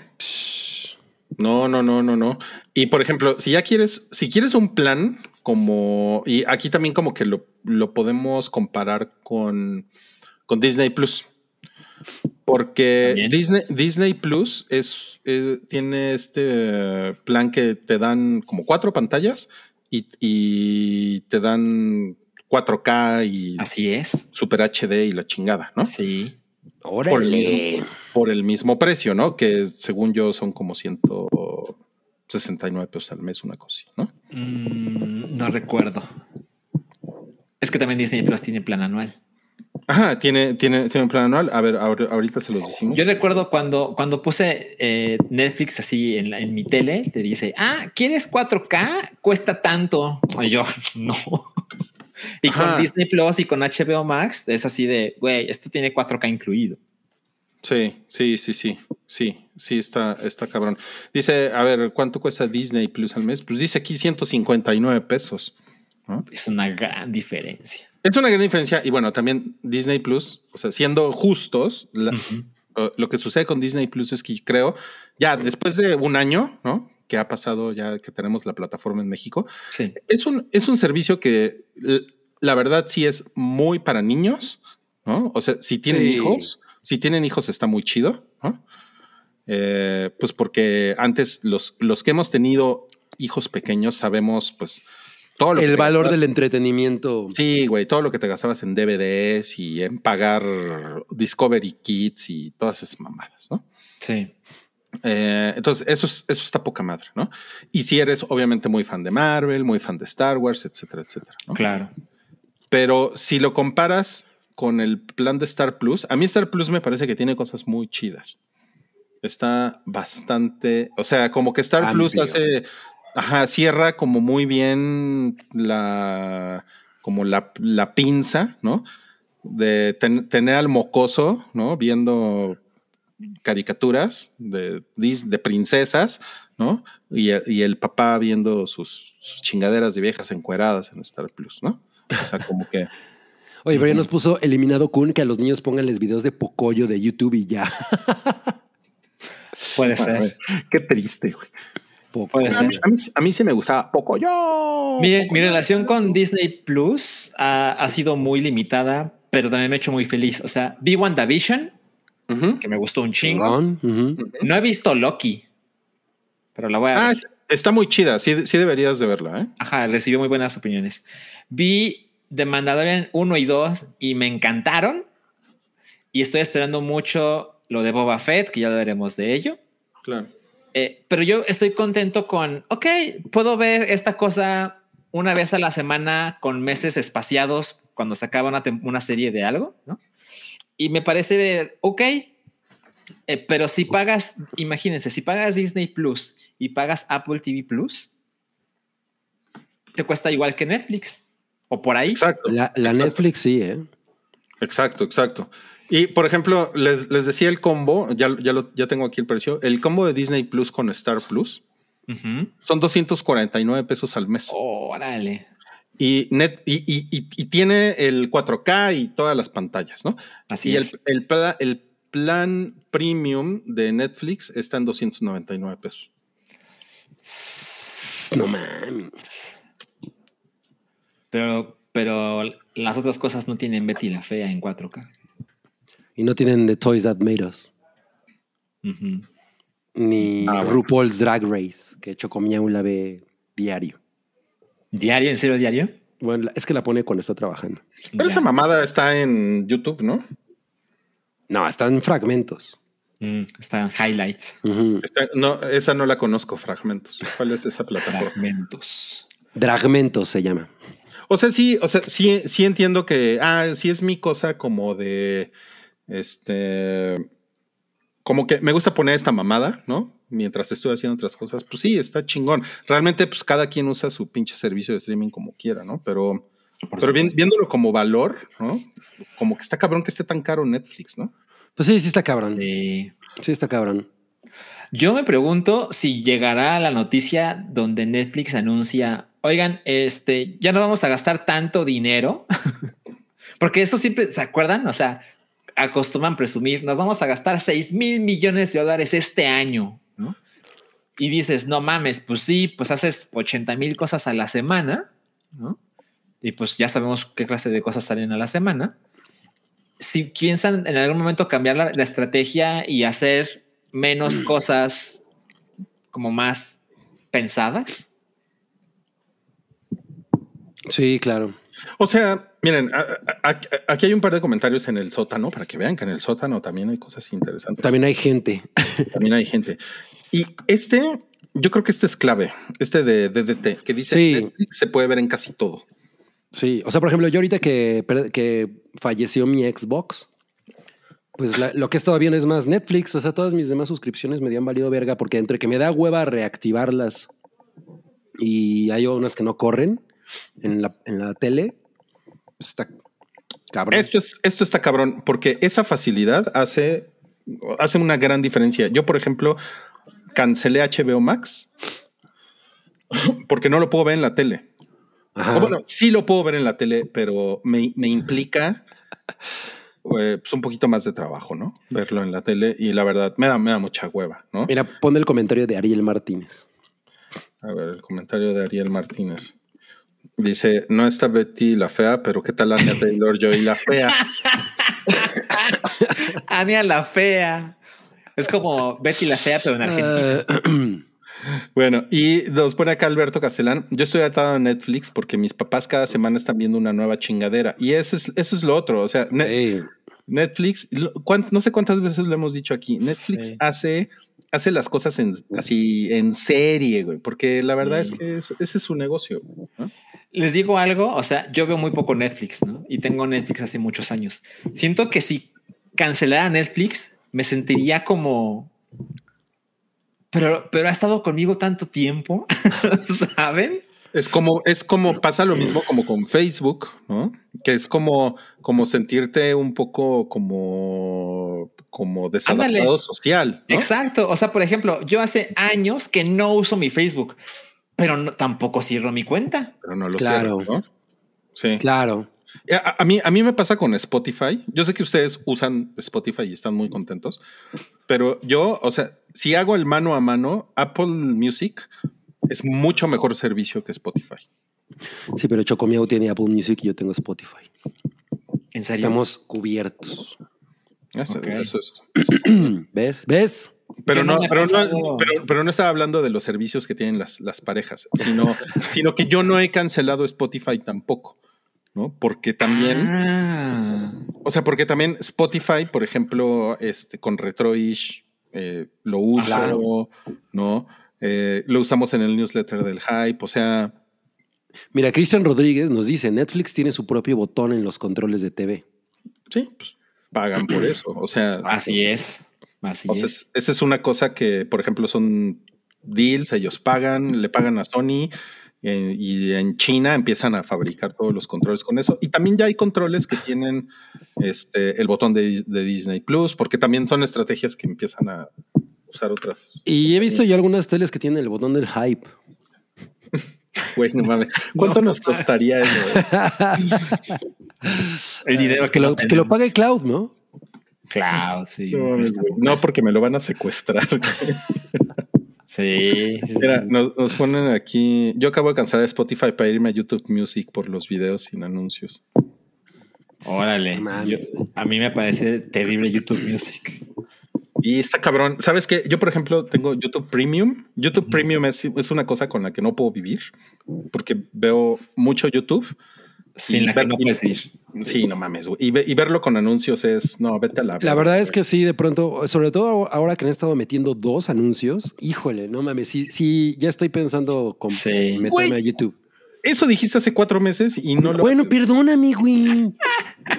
No, no, no, no, no. Y por ejemplo, si ya quieres, si quieres un plan como, y aquí también como que lo, lo podemos comparar con, con Disney Plus. Porque Disney, Disney Plus es, tiene este plan que te dan como cuatro pantallas y, y, te dan 4K y así es Super HD y la chingada, ¿no? Sí. Por el, mismo, por el mismo precio, ¿no? Que según yo son como 169 pesos al mes, una cosa, ¿no? Mm, no recuerdo. Es que también Disney Plus tiene plan anual. Ajá, tiene, tiene, tiene un plan anual. A ver, ahorita se los decimos. Yo recuerdo cuando, cuando puse eh, Netflix así en, en, mi tele, te dice, ah, ¿quieres 4K? Cuesta tanto. Y yo, [laughs] no. Y Ajá. con Disney Plus y con HBO Max es así de, güey, esto tiene 4K incluido. Sí, sí, sí, sí, sí, sí, está, está cabrón. Dice, a ver, ¿cuánto cuesta Disney Plus al mes? Pues dice aquí 159 pesos. ¿no? Es una gran diferencia. Es una gran diferencia. Y bueno, también Disney Plus, o sea, siendo justos, la, uh -huh. lo que sucede con Disney Plus es que creo, ya después de un año, ¿no? Que ha pasado ya que tenemos la plataforma en México, sí. es, un, es un servicio que la verdad sí es muy para niños, ¿no? O sea, si tienen sí. hijos, si tienen hijos está muy chido, ¿no? Eh, pues porque antes los, los que hemos tenido hijos pequeños sabemos, pues, todo lo el valor gastabas, del entretenimiento. Sí, güey, todo lo que te gastabas en DVDs y en pagar Discovery Kids y todas esas mamadas, ¿no? Sí. Eh, entonces, eso, es, eso está poca madre, ¿no? Y si eres obviamente muy fan de Marvel, muy fan de Star Wars, etcétera, etcétera. ¿no? Claro. Pero si lo comparas con el plan de Star Plus, a mí Star Plus me parece que tiene cosas muy chidas. Está bastante, o sea, como que Star Amplio. Plus hace, ajá, cierra como muy bien la, como la, la pinza, ¿no? De ten, tener al mocoso, ¿no? Viendo caricaturas de, de princesas, ¿no? Y, y, el papá viendo sus, sus chingaderas de viejas encueradas en Star Plus, ¿no? O sea, como que... [laughs] Oye, pero ya nos puso eliminado Kun que a los niños pónganles videos de Pocoyo de YouTube y ya. Puede ser. Qué triste, güey. A, mí, a, mí, a, mí, sí me gustaba Pocoyo. Mi, mi relación con Disney Plus ha, ha, sido muy limitada, pero también me ha hecho muy feliz. O sea, vi WandaVision, uh -huh. que me gustó un chingo. Uh -huh. No he visto Loki, pero la voy a ah, ver. Está muy chida, sí, sí deberías de verla. ¿eh? Ajá, recibió muy buenas opiniones. Vi The Mandalorian 1 y 2 y me encantaron. Y estoy esperando mucho lo de Boba Fett, que ya hablaremos de ello. Claro. Eh, pero yo estoy contento con, ok, puedo ver esta cosa una vez a la semana con meses espaciados cuando se acaba una, una serie de algo, ¿no? Y me parece, ok, eh, pero si pagas, imagínense, si pagas Disney Plus y pagas Apple TV Plus, te cuesta igual que Netflix o por ahí. Exacto. La, la Exacto. Netflix sí, ¿eh? Exacto, exacto. Y por ejemplo, les, les decía el combo, ya, ya, lo, ya tengo aquí el precio, el combo de Disney Plus con Star Plus Ujú. son 249 pesos al mes. Órale. Y, net, y, y- y- y tiene el 4K y todas las pantallas, ¿no? Así y el, es. el, pla- el plan premium de Netflix está en 299 pesos. No mames. Pero, pero las otras cosas no tienen Betty la Fea en 4K. Y no tienen The Toys That Made Us. Ni Ah, bueno. RuPaul's Drag Race, que Chocomiau la ve diario. ¿Diario? ¿En serio diario? Bueno, es que la pone cuando está trabajando. Pero Ya. esa mamada está en YouTube, ¿no? No, están fragmentos. Mm, están highlights, Ujú. Está- no, esa no la conozco, fragmentos. ¿Cuál es esa plataforma? fragmentos. Dragmentos se llama. O sea, sí, o sea, sí, sí entiendo que, ah, sí es mi cosa como de, este, como que me gusta poner esta mamada, ¿no? Mientras estoy haciendo otras cosas, pues sí, está chingón. Realmente, pues cada quien usa su pinche servicio de streaming como quiera, ¿no? Pero, pero viéndolo como valor, ¿no? Como que está cabrón que esté tan caro Netflix, ¿no? Pues sí, sí está cabrón. Sí. Sí está cabrón. Yo me pregunto si llegará la noticia donde Netflix anuncia, oigan, este, ya no vamos a gastar tanto dinero, [laughs] porque eso siempre, ¿se acuerdan? O sea, acostumbran presumir, nos vamos a gastar 6 mil millones de dólares este año, ¿no? Y dices, no mames, pues sí, pues haces 80 mil cosas a la semana, ¿no? Y pues ya sabemos qué clase de cosas salen a la semana. Si piensan en algún momento cambiar la, la estrategia y hacer menos cosas como más pensadas. Sí, claro. O sea, miren, aquí hay un par de comentarios en el sótano para que vean que en el sótano también hay cosas interesantes. También hay gente. [laughs] También hay gente. Y este, yo creo que este es clave, este de DDT, que dice Sí. Netflix se puede ver en casi todo. Sí, o sea, por ejemplo, yo ahorita que, que falleció mi Xbox, pues la- lo que he estado viendo es más Netflix, o sea, todas mis demás suscripciones me han valido verga porque entre que me da hueva reactivarlas y hay unas que no corren en la, en la tele, está cabrón. Esto, es, esto está cabrón, porque esa facilidad hace, hace una gran diferencia. Yo, por ejemplo, cancelé HBO Max porque no lo puedo ver en la tele. Ajá. O bueno, sí lo puedo ver en la tele, pero me, me implica eh, pues un poquito más de trabajo, ¿no? Verlo en la tele y la verdad me da, me da mucha hueva, ¿no? Mira, pon el comentario de Ariel Martínez. A ver, el comentario de Ariel Martínez. Dice, no está Betty la fea, pero ¿qué tal Anya Taylor Joy la fea? [laughs] Ania la fea. Es como Betty la fea, pero en Argentina. [clears throat] Bueno, y nos pone acá Alberto Castellán. Yo estoy atado a Netflix porque mis papás cada semana están viendo una nueva chingadera. Y eso es, eso es lo otro. O sea, Ne- Netflix, no sé cuántas veces lo hemos dicho aquí. Netflix Sí. hace, hace las cosas en, así en serie, güey, porque la verdad es Mm. que es- ese es su negocio. ¿no? Les digo algo, o sea, yo veo muy poco Netflix, ¿no? Y tengo Netflix hace muchos años. Siento que si cancelara Netflix, me sentiría como... Pero, pero ha estado conmigo tanto tiempo, [laughs] ¿saben? Es como, es como pasa lo mismo como con Facebook, ¿no? Que es como, como sentirte un poco como, como desadaptado Ándale. social. ¿no? Exacto. O sea, por ejemplo, yo hace años que no uso mi Facebook, pero no- tampoco cierro mi cuenta. Pero no lo Claro. cierras, ¿no? Sí. claro. A, a mí, a mí me pasa con Spotify. Yo sé que ustedes usan Spotify y están muy contentos, pero yo, o sea, si hago el mano a mano, Apple Music es mucho mejor servicio que Spotify. Sí, pero Chocomiao tiene Apple Music y yo tengo Spotify. En serio. Estamos cubiertos. Eso es. [clears throat] ¿Ves? ¿Ves? Pero no pero, no, pero, pero no estaba hablando de los servicios que tienen las, las parejas, sino, [laughs] sino que yo no he cancelado Spotify tampoco, ¿no? Porque también, Ah. o sea, porque también Spotify, por ejemplo, este, con Retroish, eh, lo uso, Claro. ¿no? Eh, lo usamos en el newsletter del Hype, o sea, Mira, Cristian Rodríguez nos dice, Netflix tiene su propio botón en los controles de TV. sí, pues pagan por eso, o sea, Así es. Así o sea, es. es- esa es una cosa que, por ejemplo, son deals, ellos pagan, le pagan a Sony eh, y en China empiezan a fabricar todos los controles con eso. Y también ya hay controles que tienen este, el botón de, de Disney Plus, porque también son estrategias que empiezan a usar otras. Y he visto yo algunas teles que tienen el botón del hype. [laughs] Güey, no mames. [laughs] ¿Cuánto nos costaría eso? [laughs] El dinero Es que, lo, es que lo paga el cloud, ¿no? Cloud, sí. No, porque me lo van a secuestrar. Sí. Mira, nos, nos ponen aquí. Yo acabo de cancelar Spotify para irme a YouTube Music por los videos sin anuncios. Órale. Yo- a mí me parece terrible YouTube Music. Y está cabrón. ¿Sabes qué? Yo, por ejemplo, tengo YouTube Premium. YouTube Premium es, es una cosa con la que no puedo vivir porque veo mucho YouTube. Sin Y la que ver- no puedes ir. Sí, no mames. güey. Y, ve- y verlo con anuncios es, no, vete a la. La verdad es que sí, de pronto, sobre todo ahora que han estado metiendo dos anuncios, híjole, no mames, sí, sí, ya estoy pensando con Sí. meterme a YouTube. Eso dijiste hace cuatro meses y no lo. Bueno, [laughs] perdóname, güey.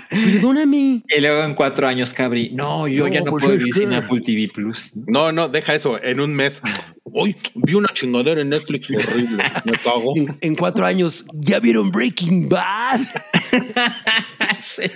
Perdóname. Y luego en cuatro años, Cabri. No, yo No, ya no pues puedo vivir sin Apple TV Plus. No, no, deja eso. En un mes. Hoy vi una chingadera en Netflix horrible. Me cago. En, en cuatro años, ¿ya vieron Breaking Bad?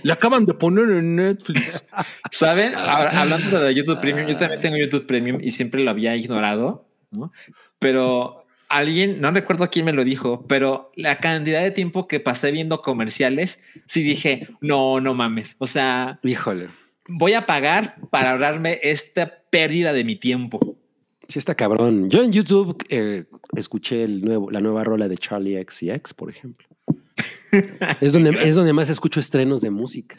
Le acaban de poner en Netflix. ¿Saben? Ahora, hablando de YouTube Premium, yo también tengo YouTube Premium y siempre lo había ignorado, ¿no? Pero alguien, no recuerdo quién me lo dijo, pero la cantidad de tiempo que pasé viendo comerciales, sí dije, no, no mames. O sea, Híjole. voy a pagar para ahorrarme esta pérdida de mi tiempo. Sí está cabrón. Yo en YouTube eh, escuché el nuevo, la nueva rola de Charlie X y X, por ejemplo. [laughs] es, donde, es donde más escucho estrenos de música.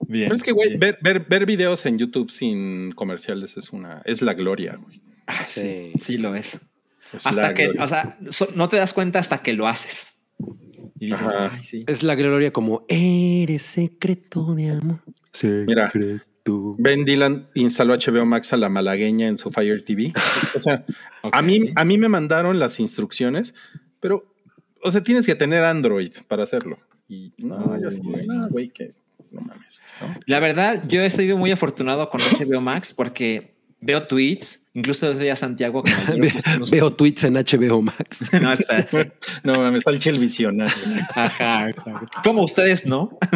Bien. Pero es que, güey, ver, ver, ver videos en YouTube sin comerciales es una, es la gloria, güey. Sí, sí lo es. Es Hasta que, gloria. o sea, so- no te das cuenta hasta que lo haces. Y dices, Ajá. ay, sí. Es la gloria como eres secreto de amor. Mira. Secreto. Ben Dylan instaló HBO Max a la malagueña en su Fire TV. O sea, [laughs] a, mí, a mí me mandaron las instrucciones, pero, o sea, tienes que tener Android para hacerlo. Y no, ya sí, no, güey, que no mames. ¿no? La verdad, yo he sido muy afortunado con HBO Max porque veo tweets, incluso desde a Santiago. Que me [laughs] Ve- los- Veo tweets en HBO Max. [laughs] No, espera, espera. No mames, está el chel visionario. Ajá, exacto. Como ustedes, ¿no? [laughs]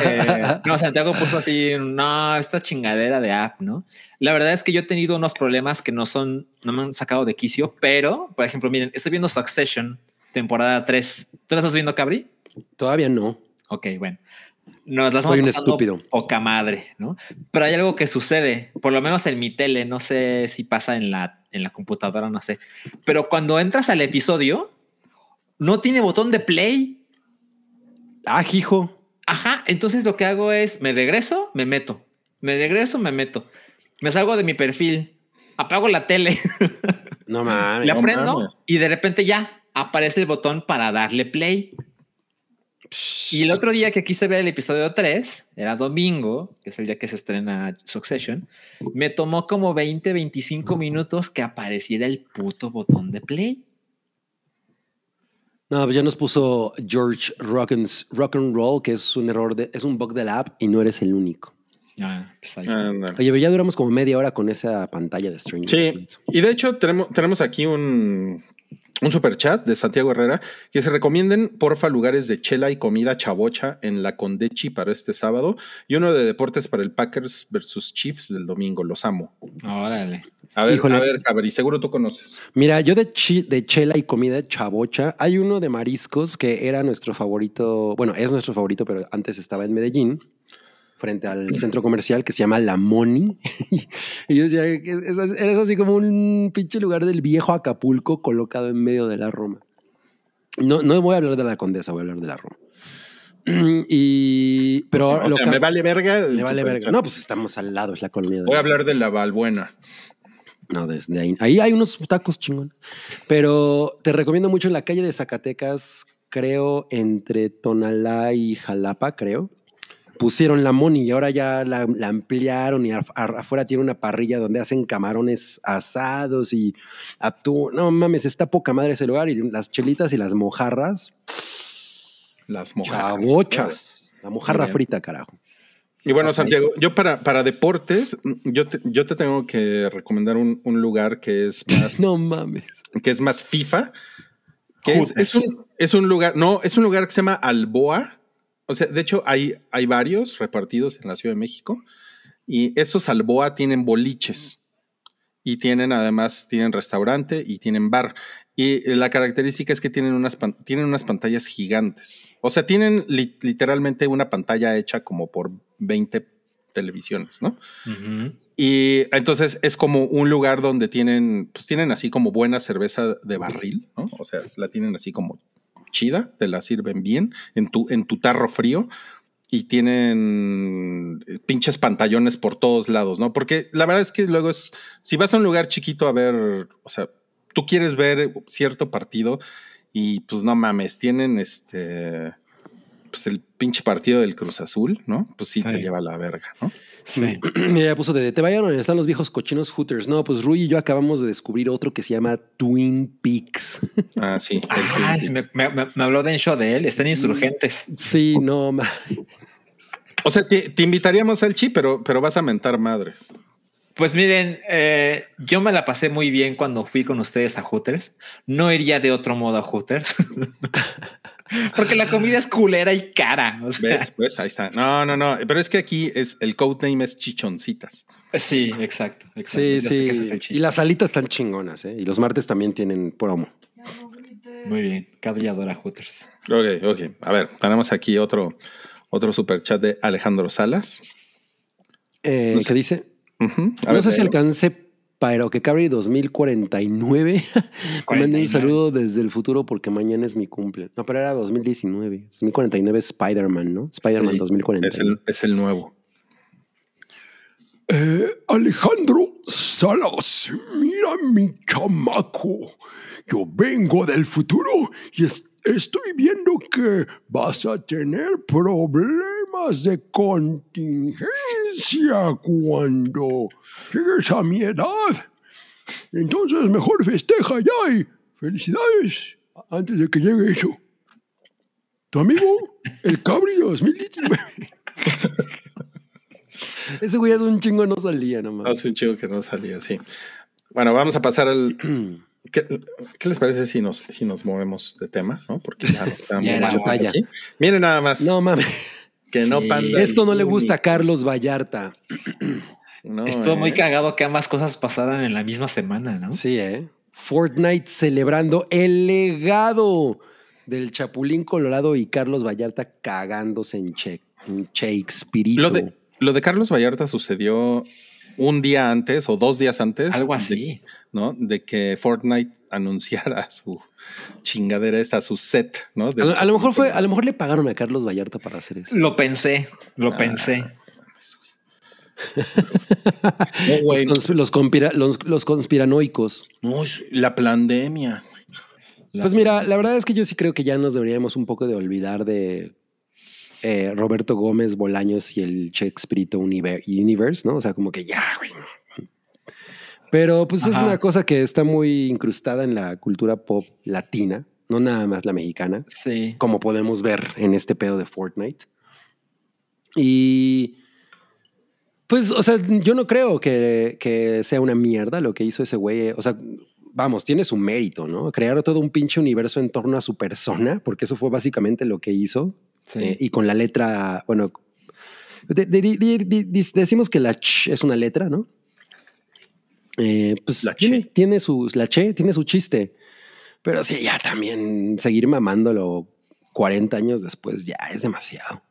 Eh, no, Santiago puso así, no, esta chingadera de app, ¿no? La verdad es que yo he tenido unos problemas que no son, no me han sacado de quicio, pero, por ejemplo, miren, estoy viendo Succession, temporada 3. ¿Tú la estás viendo, Cabri? Todavía no. Ok, bueno. Nos la estamos Soy un estúpido. poca madre, ¿no? Pero hay algo que sucede, por lo menos en mi tele, no sé si pasa en la, en la computadora, no sé. Pero cuando entras al episodio, no tiene botón de play. Ah, hijo. Ajá, entonces lo que hago es, me regreso, me meto. Me regreso, me meto. Me salgo de mi perfil, apago la tele, No mames. la no prendo mames. y de repente ya aparece el botón para darle play. Y el otro día que quise ver el episodio 3, era domingo, que es el día que se estrena Succession, me tomó como 20, 25 minutos que apareciera el puto botón de play. No, pues ya nos puso George rock and, rock and Roll, que es un error, de, es un bug del app y no eres el único. Ah, pues ahí está. Oye, pero ya duramos como media hora con esa pantalla de Stranger Sí, y de hecho tenemos, tenemos aquí un, un super chat de Santiago Herrera que se recomienden porfa lugares de chela y comida chavocha en la Condechi para este sábado y uno de deportes para el Packers versus Chiefs del domingo. Los amo. Órale. A ver, Híjole. a ver, Cabri, seguro tú conoces. Mira, yo de, chi- de chela y comida chavocha, hay uno de mariscos que era nuestro favorito, bueno, es nuestro favorito, pero antes estaba en Medellín, frente al centro comercial que se llama La Moni. [laughs] y yo decía eres así como un pinche lugar del viejo Acapulco colocado en medio de la Roma. No, no voy a hablar de la Condesa, voy a hablar de la Roma. [clears throat] y, pero O lo sea, me vale verga. me vale verga. No, pues estamos al lado, es la colonia. de Voy a la- hablar de la Valbuena. no, desde ahí. Ahí hay unos tacos chingón. Pero te recomiendo mucho en la calle de Zacatecas, creo, entre Tonalá y Jalapa, creo. Pusieron la Moni y ahora ya la, la ampliaron y afuera tiene una parrilla donde hacen camarones asados y atún. No mames, está poca madre ese lugar y las chelitas y las mojarras. Las mojadas. Chavochas. La mojarra bien. frita, carajo. Y bueno. Santiago, yo para, para deportes, yo te, yo te tengo que recomendar un, un lugar que es [laughs] más, No mames. que es más FIFA, que es, es un, es un lugar, no, es un lugar que se llama Alboa. O sea, de hecho, hay, hay varios repartidos en la Ciudad de México. Y esos Alboa tienen boliches. Y tienen además, tienen restaurante y tienen bar. Y la característica es que tienen unas, tienen unas pantallas gigantes. O sea, tienen li- literalmente una pantalla hecha como por 20 televisiones, ¿no? Y entonces es como un lugar donde tienen, pues tienen así como buena cerveza de barril, ¿no? O sea, la tienen así como chida, te la sirven bien en tu, en tu tarro frío y tienen pinches pantallones por todos lados, ¿no? Porque la verdad es que luego es, si vas a un lugar chiquito a ver, o sea, tú quieres ver cierto partido y pues no mames, tienen este, pues el pinche partido del Cruz Azul, ¿no? Pues sí, Sí. te lleva a la verga, ¿no? Sí. [clears throat] Mira, ya puso de te vayan donde están los viejos cochinos hooters. No, pues Rui y yo acabamos de descubrir otro que se llama Twin Peaks. [laughs] Ah, sí. Ah, sí, me, me- me- habló de show de él. Están insurgentes. Sí, no, ma- O sea, te, te invitaríamos al chi, pero, pero vas a mentar madres. Pues miren, eh, yo me la pasé muy bien cuando fui con ustedes a Hooters. No iría de otro modo a Hooters. [laughs] Porque la comida es culera y cara. o sea, ¿Ves? ¿Ves? Ahí está. No, no, no. Pero es que aquí es el codename es chichoncitas. Sí, exacto. exacto. sí, Yo es sí. Y las salitas están chingonas, ¿eh? Y los martes también tienen promo. Muy bien. Cabelladora Hooters. Ok, ok. A ver, tenemos aquí otro, otro super chat de Alejandro Salas. Eh, No sé. ¿Qué dice? A no ver, sé si alcance pero que Cabri 2049. [laughs] Me mandé un 49. saludo desde el futuro porque mañana es mi cumple. No, pero era 2019. 2049 es Spider-Man, ¿no? Spider-Man Sí, 2049. Es el, es el nuevo. Eh, Alejandro Salas, mira mi chamaco. Yo vengo del futuro y es- estoy viendo que vas a tener problemas de contingencia cuando llegues a mi edad. Entonces mejor festeja ya y felicidades antes de que llegue eso. Tu amigo, el Cabri 2019. [laughs] Ese güey es un chingo, no salía nomás. Hace un chico que no salía así. Bueno, vamos a pasar al. [clears throat] ¿Qué, qué les parece si nos, si nos movemos de tema? ¿no? Porque ya no [laughs] estamos Ya. Miren nada más. No mames. Que no Sí. panda. Esto no le gusta a Carlos Vallarta. [clears throat] No, Estuvo muy eh. cagado que ambas cosas pasaran en la misma semana, ¿no? Sí, ¿eh? Fortnite celebrando el legado del Chapulín Colorado y Carlos Vallarta cagándose en, che en Shakespeare. Lo de, lo de Carlos Vallarta sucedió un día antes o dos días antes. Algo de- así. ¿no? De que Fortnite [laughs] anunciara su chingadera esta, su set, ¿no? A, lo- a lo mejor fue, a lo mejor le pagaron a Carlos Vallarta para hacer eso. Lo pensé, lo Ah, pensé. [laughs] No, güey. Los, consp- los conspira- los- los conspiranoicos. No, es la pandemia. La- Pues mira, la verdad es que yo sí creo que ya nos deberíamos un poco de olvidar de eh, Roberto Gómez Bolaños y el Shakespeare Univer- Universe, ¿no? O sea, como que ya, güey. Pero pues es una cosa que está muy incrustada en la cultura pop latina, no nada más la mexicana, Sí. como podemos ver en este pedo de Fortnite. Y pues, o sea, yo no creo que, que sea una mierda lo que hizo ese güey. O sea, vamos, tiene su mérito, ¿no? Crear todo un pinche universo en torno a su persona, porque eso fue básicamente lo que hizo. Sí. Eh, y con la letra, bueno, de- de- de- de- de- decimos que la ch es una letra, ¿no? Eh, pues La tiene, che. tiene su, la che tiene su chiste, pero sí, ya también seguir mamándolo 40 años después ya es demasiado.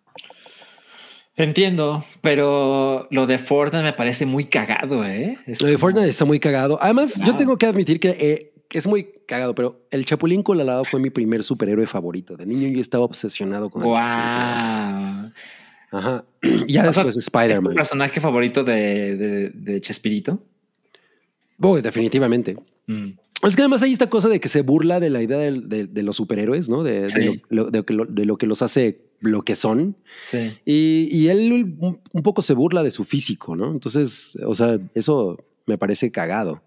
Entiendo, pero lo de Fortnite me parece muy cagado, ¿eh? Es Lo de como- Fortnite está muy cagado. Además, yo tengo que admitir que, eh, que es muy cagado, pero el Chapulín Colorado fue mi primer superhéroe favorito. De niño yo estaba obsesionado con el Guau. Ajá. Y [clears throat] ya O después ¿Es tu Spider-Man. personaje favorito de, de, de Chespirito? Definitivamente. Mm. Es que además hay esta cosa de que se burla de la idea de, de los superhéroes, ¿no? De, Sí. lo, lo- de que lo- que los hace lo que son. Sí. Y, y él un, poco se burla de su físico, ¿no? Entonces, o sea, eso me parece cagado.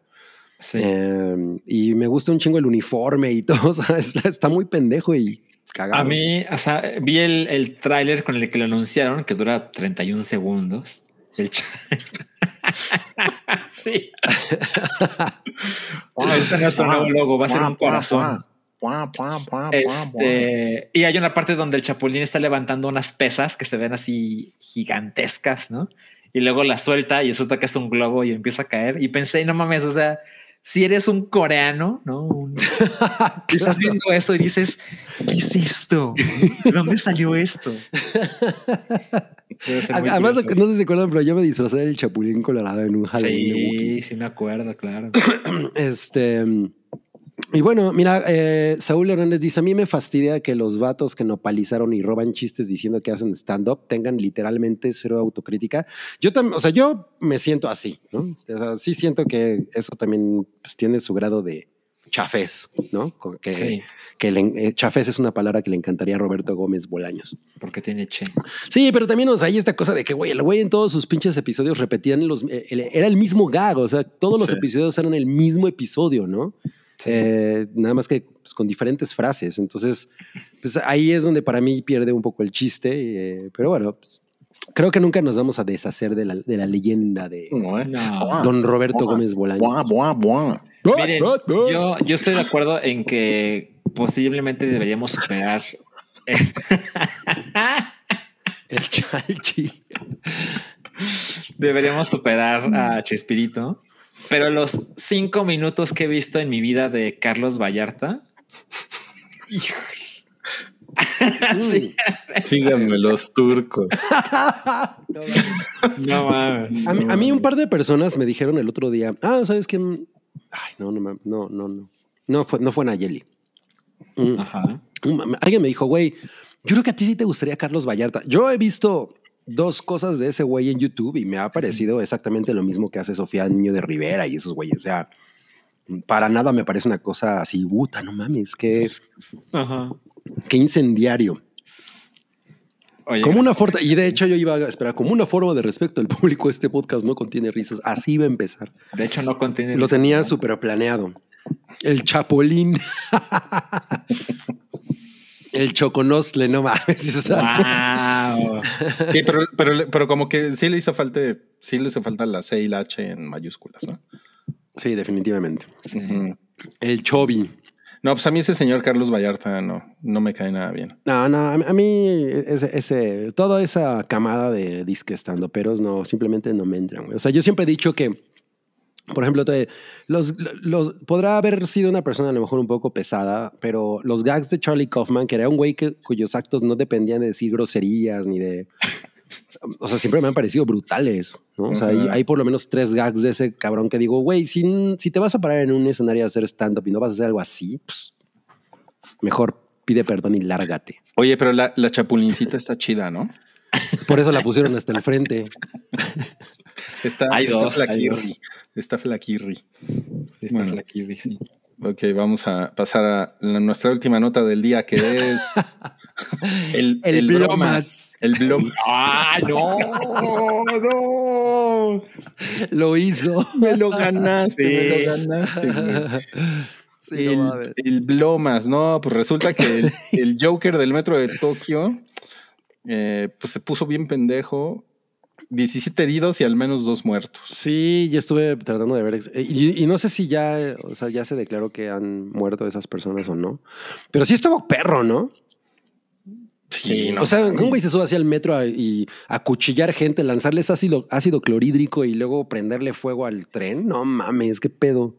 Sí. Eh, y me gusta un chingo el uniforme y [laughs] todo. O sea, está, está muy pendejo y cagado. A mí, o sea, vi el, el tráiler con el que lo anunciaron, que dura 31 segundos. El [laughs] [laughs] sí. [laughs] Ese es nuestro nuevo logo, va a ser un corazón. Este, y hay una parte donde el chapulín está levantando unas pesas que se ven así gigantescas, ¿no? Y luego la suelta y resulta que es un globo y empieza a caer. Y pensé, no mames, o sea, si eres un coreano, ¿no? Un- [laughs] estás viendo eso y dices, ¿qué es esto? ¿De dónde salió esto? Además, curioso. no sé si se acuerdan, pero yo me disfracé del Chapulín Colorado en un Halloween. de. Sí, sí me acuerdo, claro. [clears throat] Este. Y bueno, mira, eh, Saúl Hernández dice: A mí me fastidia que los vatos que nopalizaron y roban chistes diciendo que hacen stand-up tengan literalmente cero autocrítica. Yo también, o sea, yo me siento así, ¿no? O sea, sí siento que eso también pues, tiene su grado de chafés, ¿no? Que, Sí, que le- eh, chafés es una palabra que le encantaría a Roberto Gómez Bolaños. porque tiene che. Sí, pero también, o sea, hay esta cosa de que, güey, el güey en todos sus pinches episodios repetían los. eh, el- era el mismo gag, o sea, todos los Sí. episodios eran el mismo episodio, ¿no? Sí. Eh, nada más que pues, con diferentes frases. Entonces, pues ahí es donde para mí pierde un poco el chiste. eh, pero bueno, pues, creo que nunca nos vamos a deshacer de la, de la leyenda de No, ¿eh? No. don Roberto Buah, Gómez Bolaños. Buah, buah, buah. Miren, yo, yo estoy de acuerdo en que posiblemente deberíamos superar. El [laughs] chalchi. deberíamos superar a Chespirito. Pero los cinco minutos que he visto en mi vida de Carlos Vallarta. [laughs] [laughs] Sí. Síganme los turcos. [laughs] No mames. A mí, a mí un par de personas me dijeron el otro día, ah, ¿sabes qué? Ay, no, no, no, no, no. No fue, no fue Nayeli. Mm. Ajá. Un- Alguien me dijo, güey, yo creo que a ti sí te gustaría Carlos Vallarta. Yo he visto dos cosas de ese güey en YouTube y me ha parecido exactamente lo mismo que hace Sofía Niño de Rivera y esos güeyes. O sea, para nada me parece una cosa así, puta, no mames, qué, Ajá. qué incendiario. Oye, Como una forma, y de hecho yo iba a esperar, como una forma de respeto al público, este podcast no contiene risas. Así iba a empezar. de hecho, no contiene. Lo tenía súper planeado. El chapolín. [laughs] El choconostle, no mames. [laughs] Wow. Sí, pero, pero, pero como que sí le hizo falta, sí le hizo falta la C y la H en mayúsculas, ¿no? Sí, definitivamente. El chobi. No, pues a mí ese señor Carlos Vallarta no, no me cae nada bien. No, no, a mí- a mí ese, ese- toda esa camada de disque estando peros no, simplemente no me entran. güey. O sea, yo siempre he dicho que, por ejemplo, te- los, los, podrá haber sido una persona a lo mejor un poco pesada, pero los gags de Charlie Kaufman, que era un güey que, cuyos actos no dependían de decir groserías ni de... O sea, siempre me han parecido brutales, ¿no? O sea, hay, Ujú. hay por lo menos tres gags de ese cabrón que digo, güey, si, si te vas a parar en un escenario a hacer stand-up y no vas a hacer algo así, pues mejor pide perdón y lárgate. Oye, pero la, la chapulincita está chida, ¿no? Por eso la pusieron hasta el frente. Está, Hay está dos, hay flaquirri. dos. Está flaquirri. Sí, está Bueno. flaquirri, sí. Ok, vamos a pasar a la- nuestra última nota del día, que es [laughs] el, El bromas. bromas. El blog. [laughs] ¡Ah, no! ¡No! Lo hizo. [laughs] Me lo ganaste, Sí. me lo ganaste. Sí, no el, mames. el Blomas, no, pues resulta que el, el Joker del metro de Tokio, eh, pues se puso bien pendejo. 17 heridos y al menos dos muertos. Sí, yo estuve tratando de ver. eh, Y, y no sé si ya, o sea, ya se declaró que han muerto esas personas o no. Pero sí estuvo perro, ¿no? Sí, o sea, un güey se sube hacia el metro a- y acuchillar gente, lanzarles ácido, ácido clorhídrico y luego prenderle fuego al tren. No mames, qué pedo.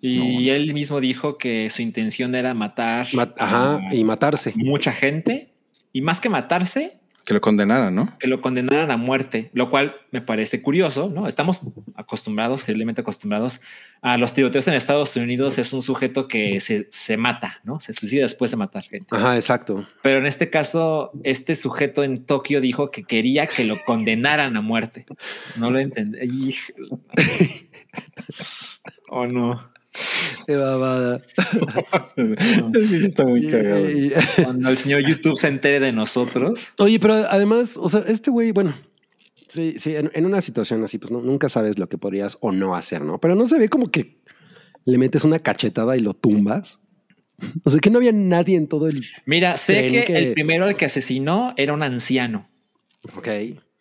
Y él mismo dijo que su intención era matar Ma- Ajá, a y matarse. mucha gente. Y más que matarse, Que lo condenaran, ¿no? que lo condenaran a muerte, lo cual me parece curioso, ¿no? Estamos acostumbrados, terriblemente acostumbrados a los tiroteos en Estados Unidos. Es un sujeto que se, se mata, ¿no? Se suicida después de matar gente. Ajá, exacto. Pero en este caso, este sujeto en Tokio dijo que quería que lo condenaran a muerte. No lo entendí. [laughs] Oh, no. [laughs] Qué babada. Está muy cagado. Y- Cuando el señor YouTube se entere de nosotros. Oye, pero además, o sea, este güey, bueno, sí, sí, en, en una situación así, pues no, nunca sabes lo que podrías o no hacer, ¿no? Pero no se ve como que le metes una cachetada y lo tumbas. O sea, que no había nadie en todo el... Mira, sé que- el primero al que asesinó era un anciano. Ok.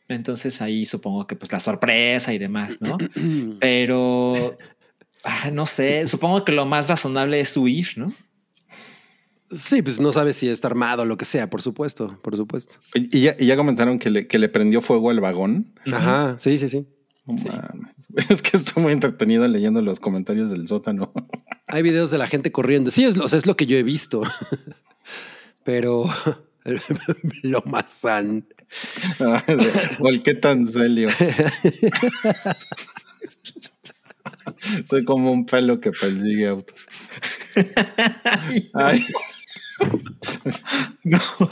Entonces ahí supongo que pues la sorpresa y demás, ¿no? [clears throat] Pero ah, no sé, supongo que lo más razonable es huir, ¿no? Sí, pues no sabes si está armado o lo que sea, por supuesto, por supuesto. Y, y ya, y ya comentaron que le, que le prendió fuego al vagón. Ajá, sí, sí, sí. [laughs] Es que estoy muy entretenido leyendo los comentarios del sótano. [laughs] Hay videos de la gente corriendo. Sí, es, lo- o sea, es lo que yo he visto. [laughs] Pero lo más san. o el qué tan serio. [laughs] Soy como un pelo que persigue autos. Ay. No. [laughs]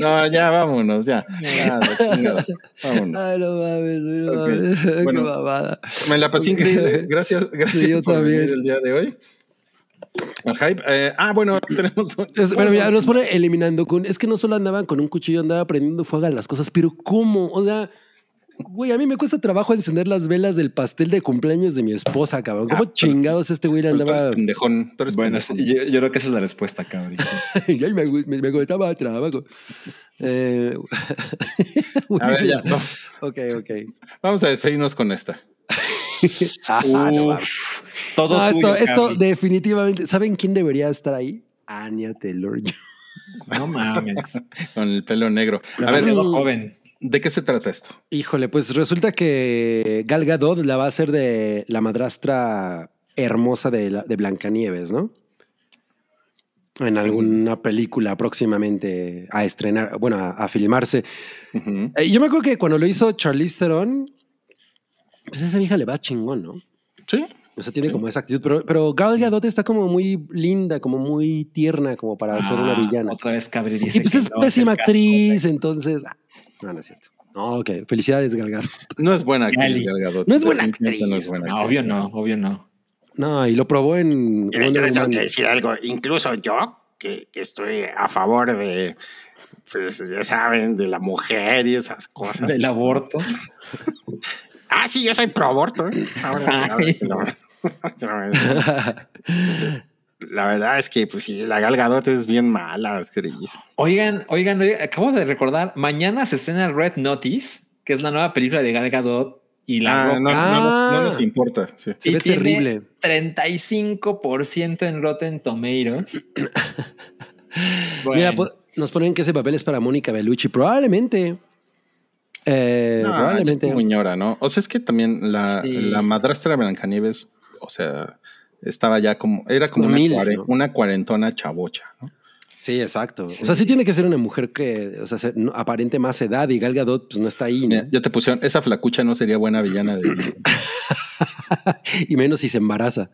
No, ya vámonos, ya. Ya, la chingada. Vámonos. Ay, no mames, no Ok, mames. [laughs] Qué bueno. babada. Me la pasé increíble. Gracias, gracias Sí, yo por también. venir el día de hoy. Hype. Eh, ah, bueno, tenemos. un- pero mira, nos pone eliminando con. Es que no solo andaban con un cuchillo, andaba prendiendo fuego a las cosas, pero ¿cómo? O sea, güey, a mí me cuesta trabajo encender las velas del pastel de cumpleaños de mi esposa, cabrón. ¿Cómo Ah, chingados este güey le Tú eres andaba? pendejón. Tú eres Bueno, pendejón. yo, yo creo que esa es la respuesta, cabrón. [laughs] Ay, me, me, me costaba trabajo. Eh, [laughs] A ver, ya. no. Ok, ok. Vamos a despedirnos con esta. [laughs] Ah, no todo No, tuyo, esto, esto definitivamente. ¿Saben quién debería estar ahí? Anya Taylor. No mames. Con el pelo negro. A ver, Demasiado joven. ¿De qué se trata esto? Híjole, pues resulta que Gal Gadot la va a hacer de la madrastra hermosa de, la- de Blancanieves, ¿no? En alguna película próximamente a estrenar, bueno, a, a filmarse. Eh, yo me acuerdo que cuando lo hizo Charlize Theron, pues a esa vieja le va chingón, ¿no? Sí. O sea, tiene como esa actitud, pero, pero Gal Gadot está como muy linda, como muy tierna, como para ser una Ah, villana. Otra vez Cabri dice Y pues que es no pésima actriz, entonces... no, no es cierto. No, ok. Felicidades, Gal Gadot. [laughs] No es buena actriz, Gali. Gal Gadot. No es buena Definitivamente no es actriz. buena No, actriz. obvio no, obvio no. No, y lo probó en yo les tengo que decir algo. Incluso yo, que, que estoy a favor de, pues ya saben, de la mujer y esas cosas. Del aborto. [laughs] Ah, sí, yo soy pro aborto. ¿eh? Ahora, ahora que [laughs] lo- La verdad es que, pues sí, la Gal Gadot es bien mala, actriz. Oigan, oigan, oigan, acabo de recordar, mañana se estrena Red Notice, que es la nueva película de Gal Gadot y la Ah, Roca. no, no nos, no Ah. nos importa. sí. Se Y ve tiene terrible. 35% en Rotten Tomatoes. [coughs] Mira, po- nos ponen que ese papel es para Mónica Bellucci. Probablemente. Eh, No, probablemente. es muy ñora, ¿no? O sea, es que también la, Sí. la madrastra de Blancanieves, o sea, estaba ya como, era como una, mil, cuare- ¿no? una cuarentona chavocha, ¿no? Sí, exacto. O sea, sí tiene que ser una mujer que o sea, se- no- aparente más edad y Gal Gadot pues no está ahí. ¿no? Mira, ya te pusieron, esa flacucha no sería buena villana de. [coughs] [laughs] y menos si se embaraza.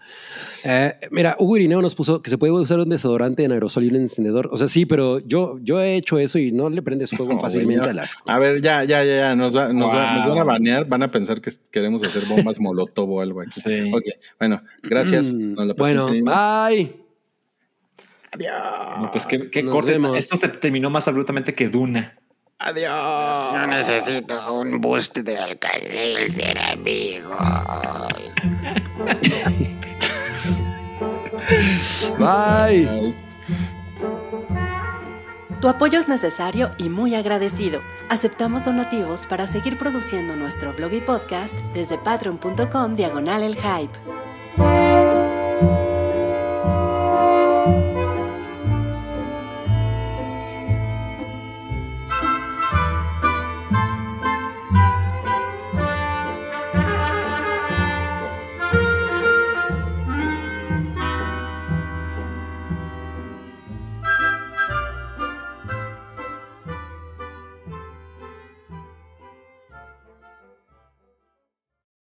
Eh, mira, Hugo Irineo nos puso que se puede usar un desodorante en aerosol y un encendedor. O sea, sí, pero yo, yo he hecho eso y no le prendes fuego [laughs] No, fácilmente güey, a las cosas. A ver, ya, ya, ya, ya, nos, va- nos, va- nos van a banear, van a pensar que queremos hacer bombas [laughs] molotov o algo aquí. Sí. Ok, bueno, gracias. Mm, nos la bueno, bye. Adiós. no, pues qué, qué corte. vemos. Esto se terminó más abruptamente que Duna. Adiós. Yo necesito un boost de alcancel ser amigo. [laughs] Bye. Tu apoyo es necesario y muy agradecido. Aceptamos donativos para seguir produciendo nuestro blog y podcast desde patreon.com diagonal el hype.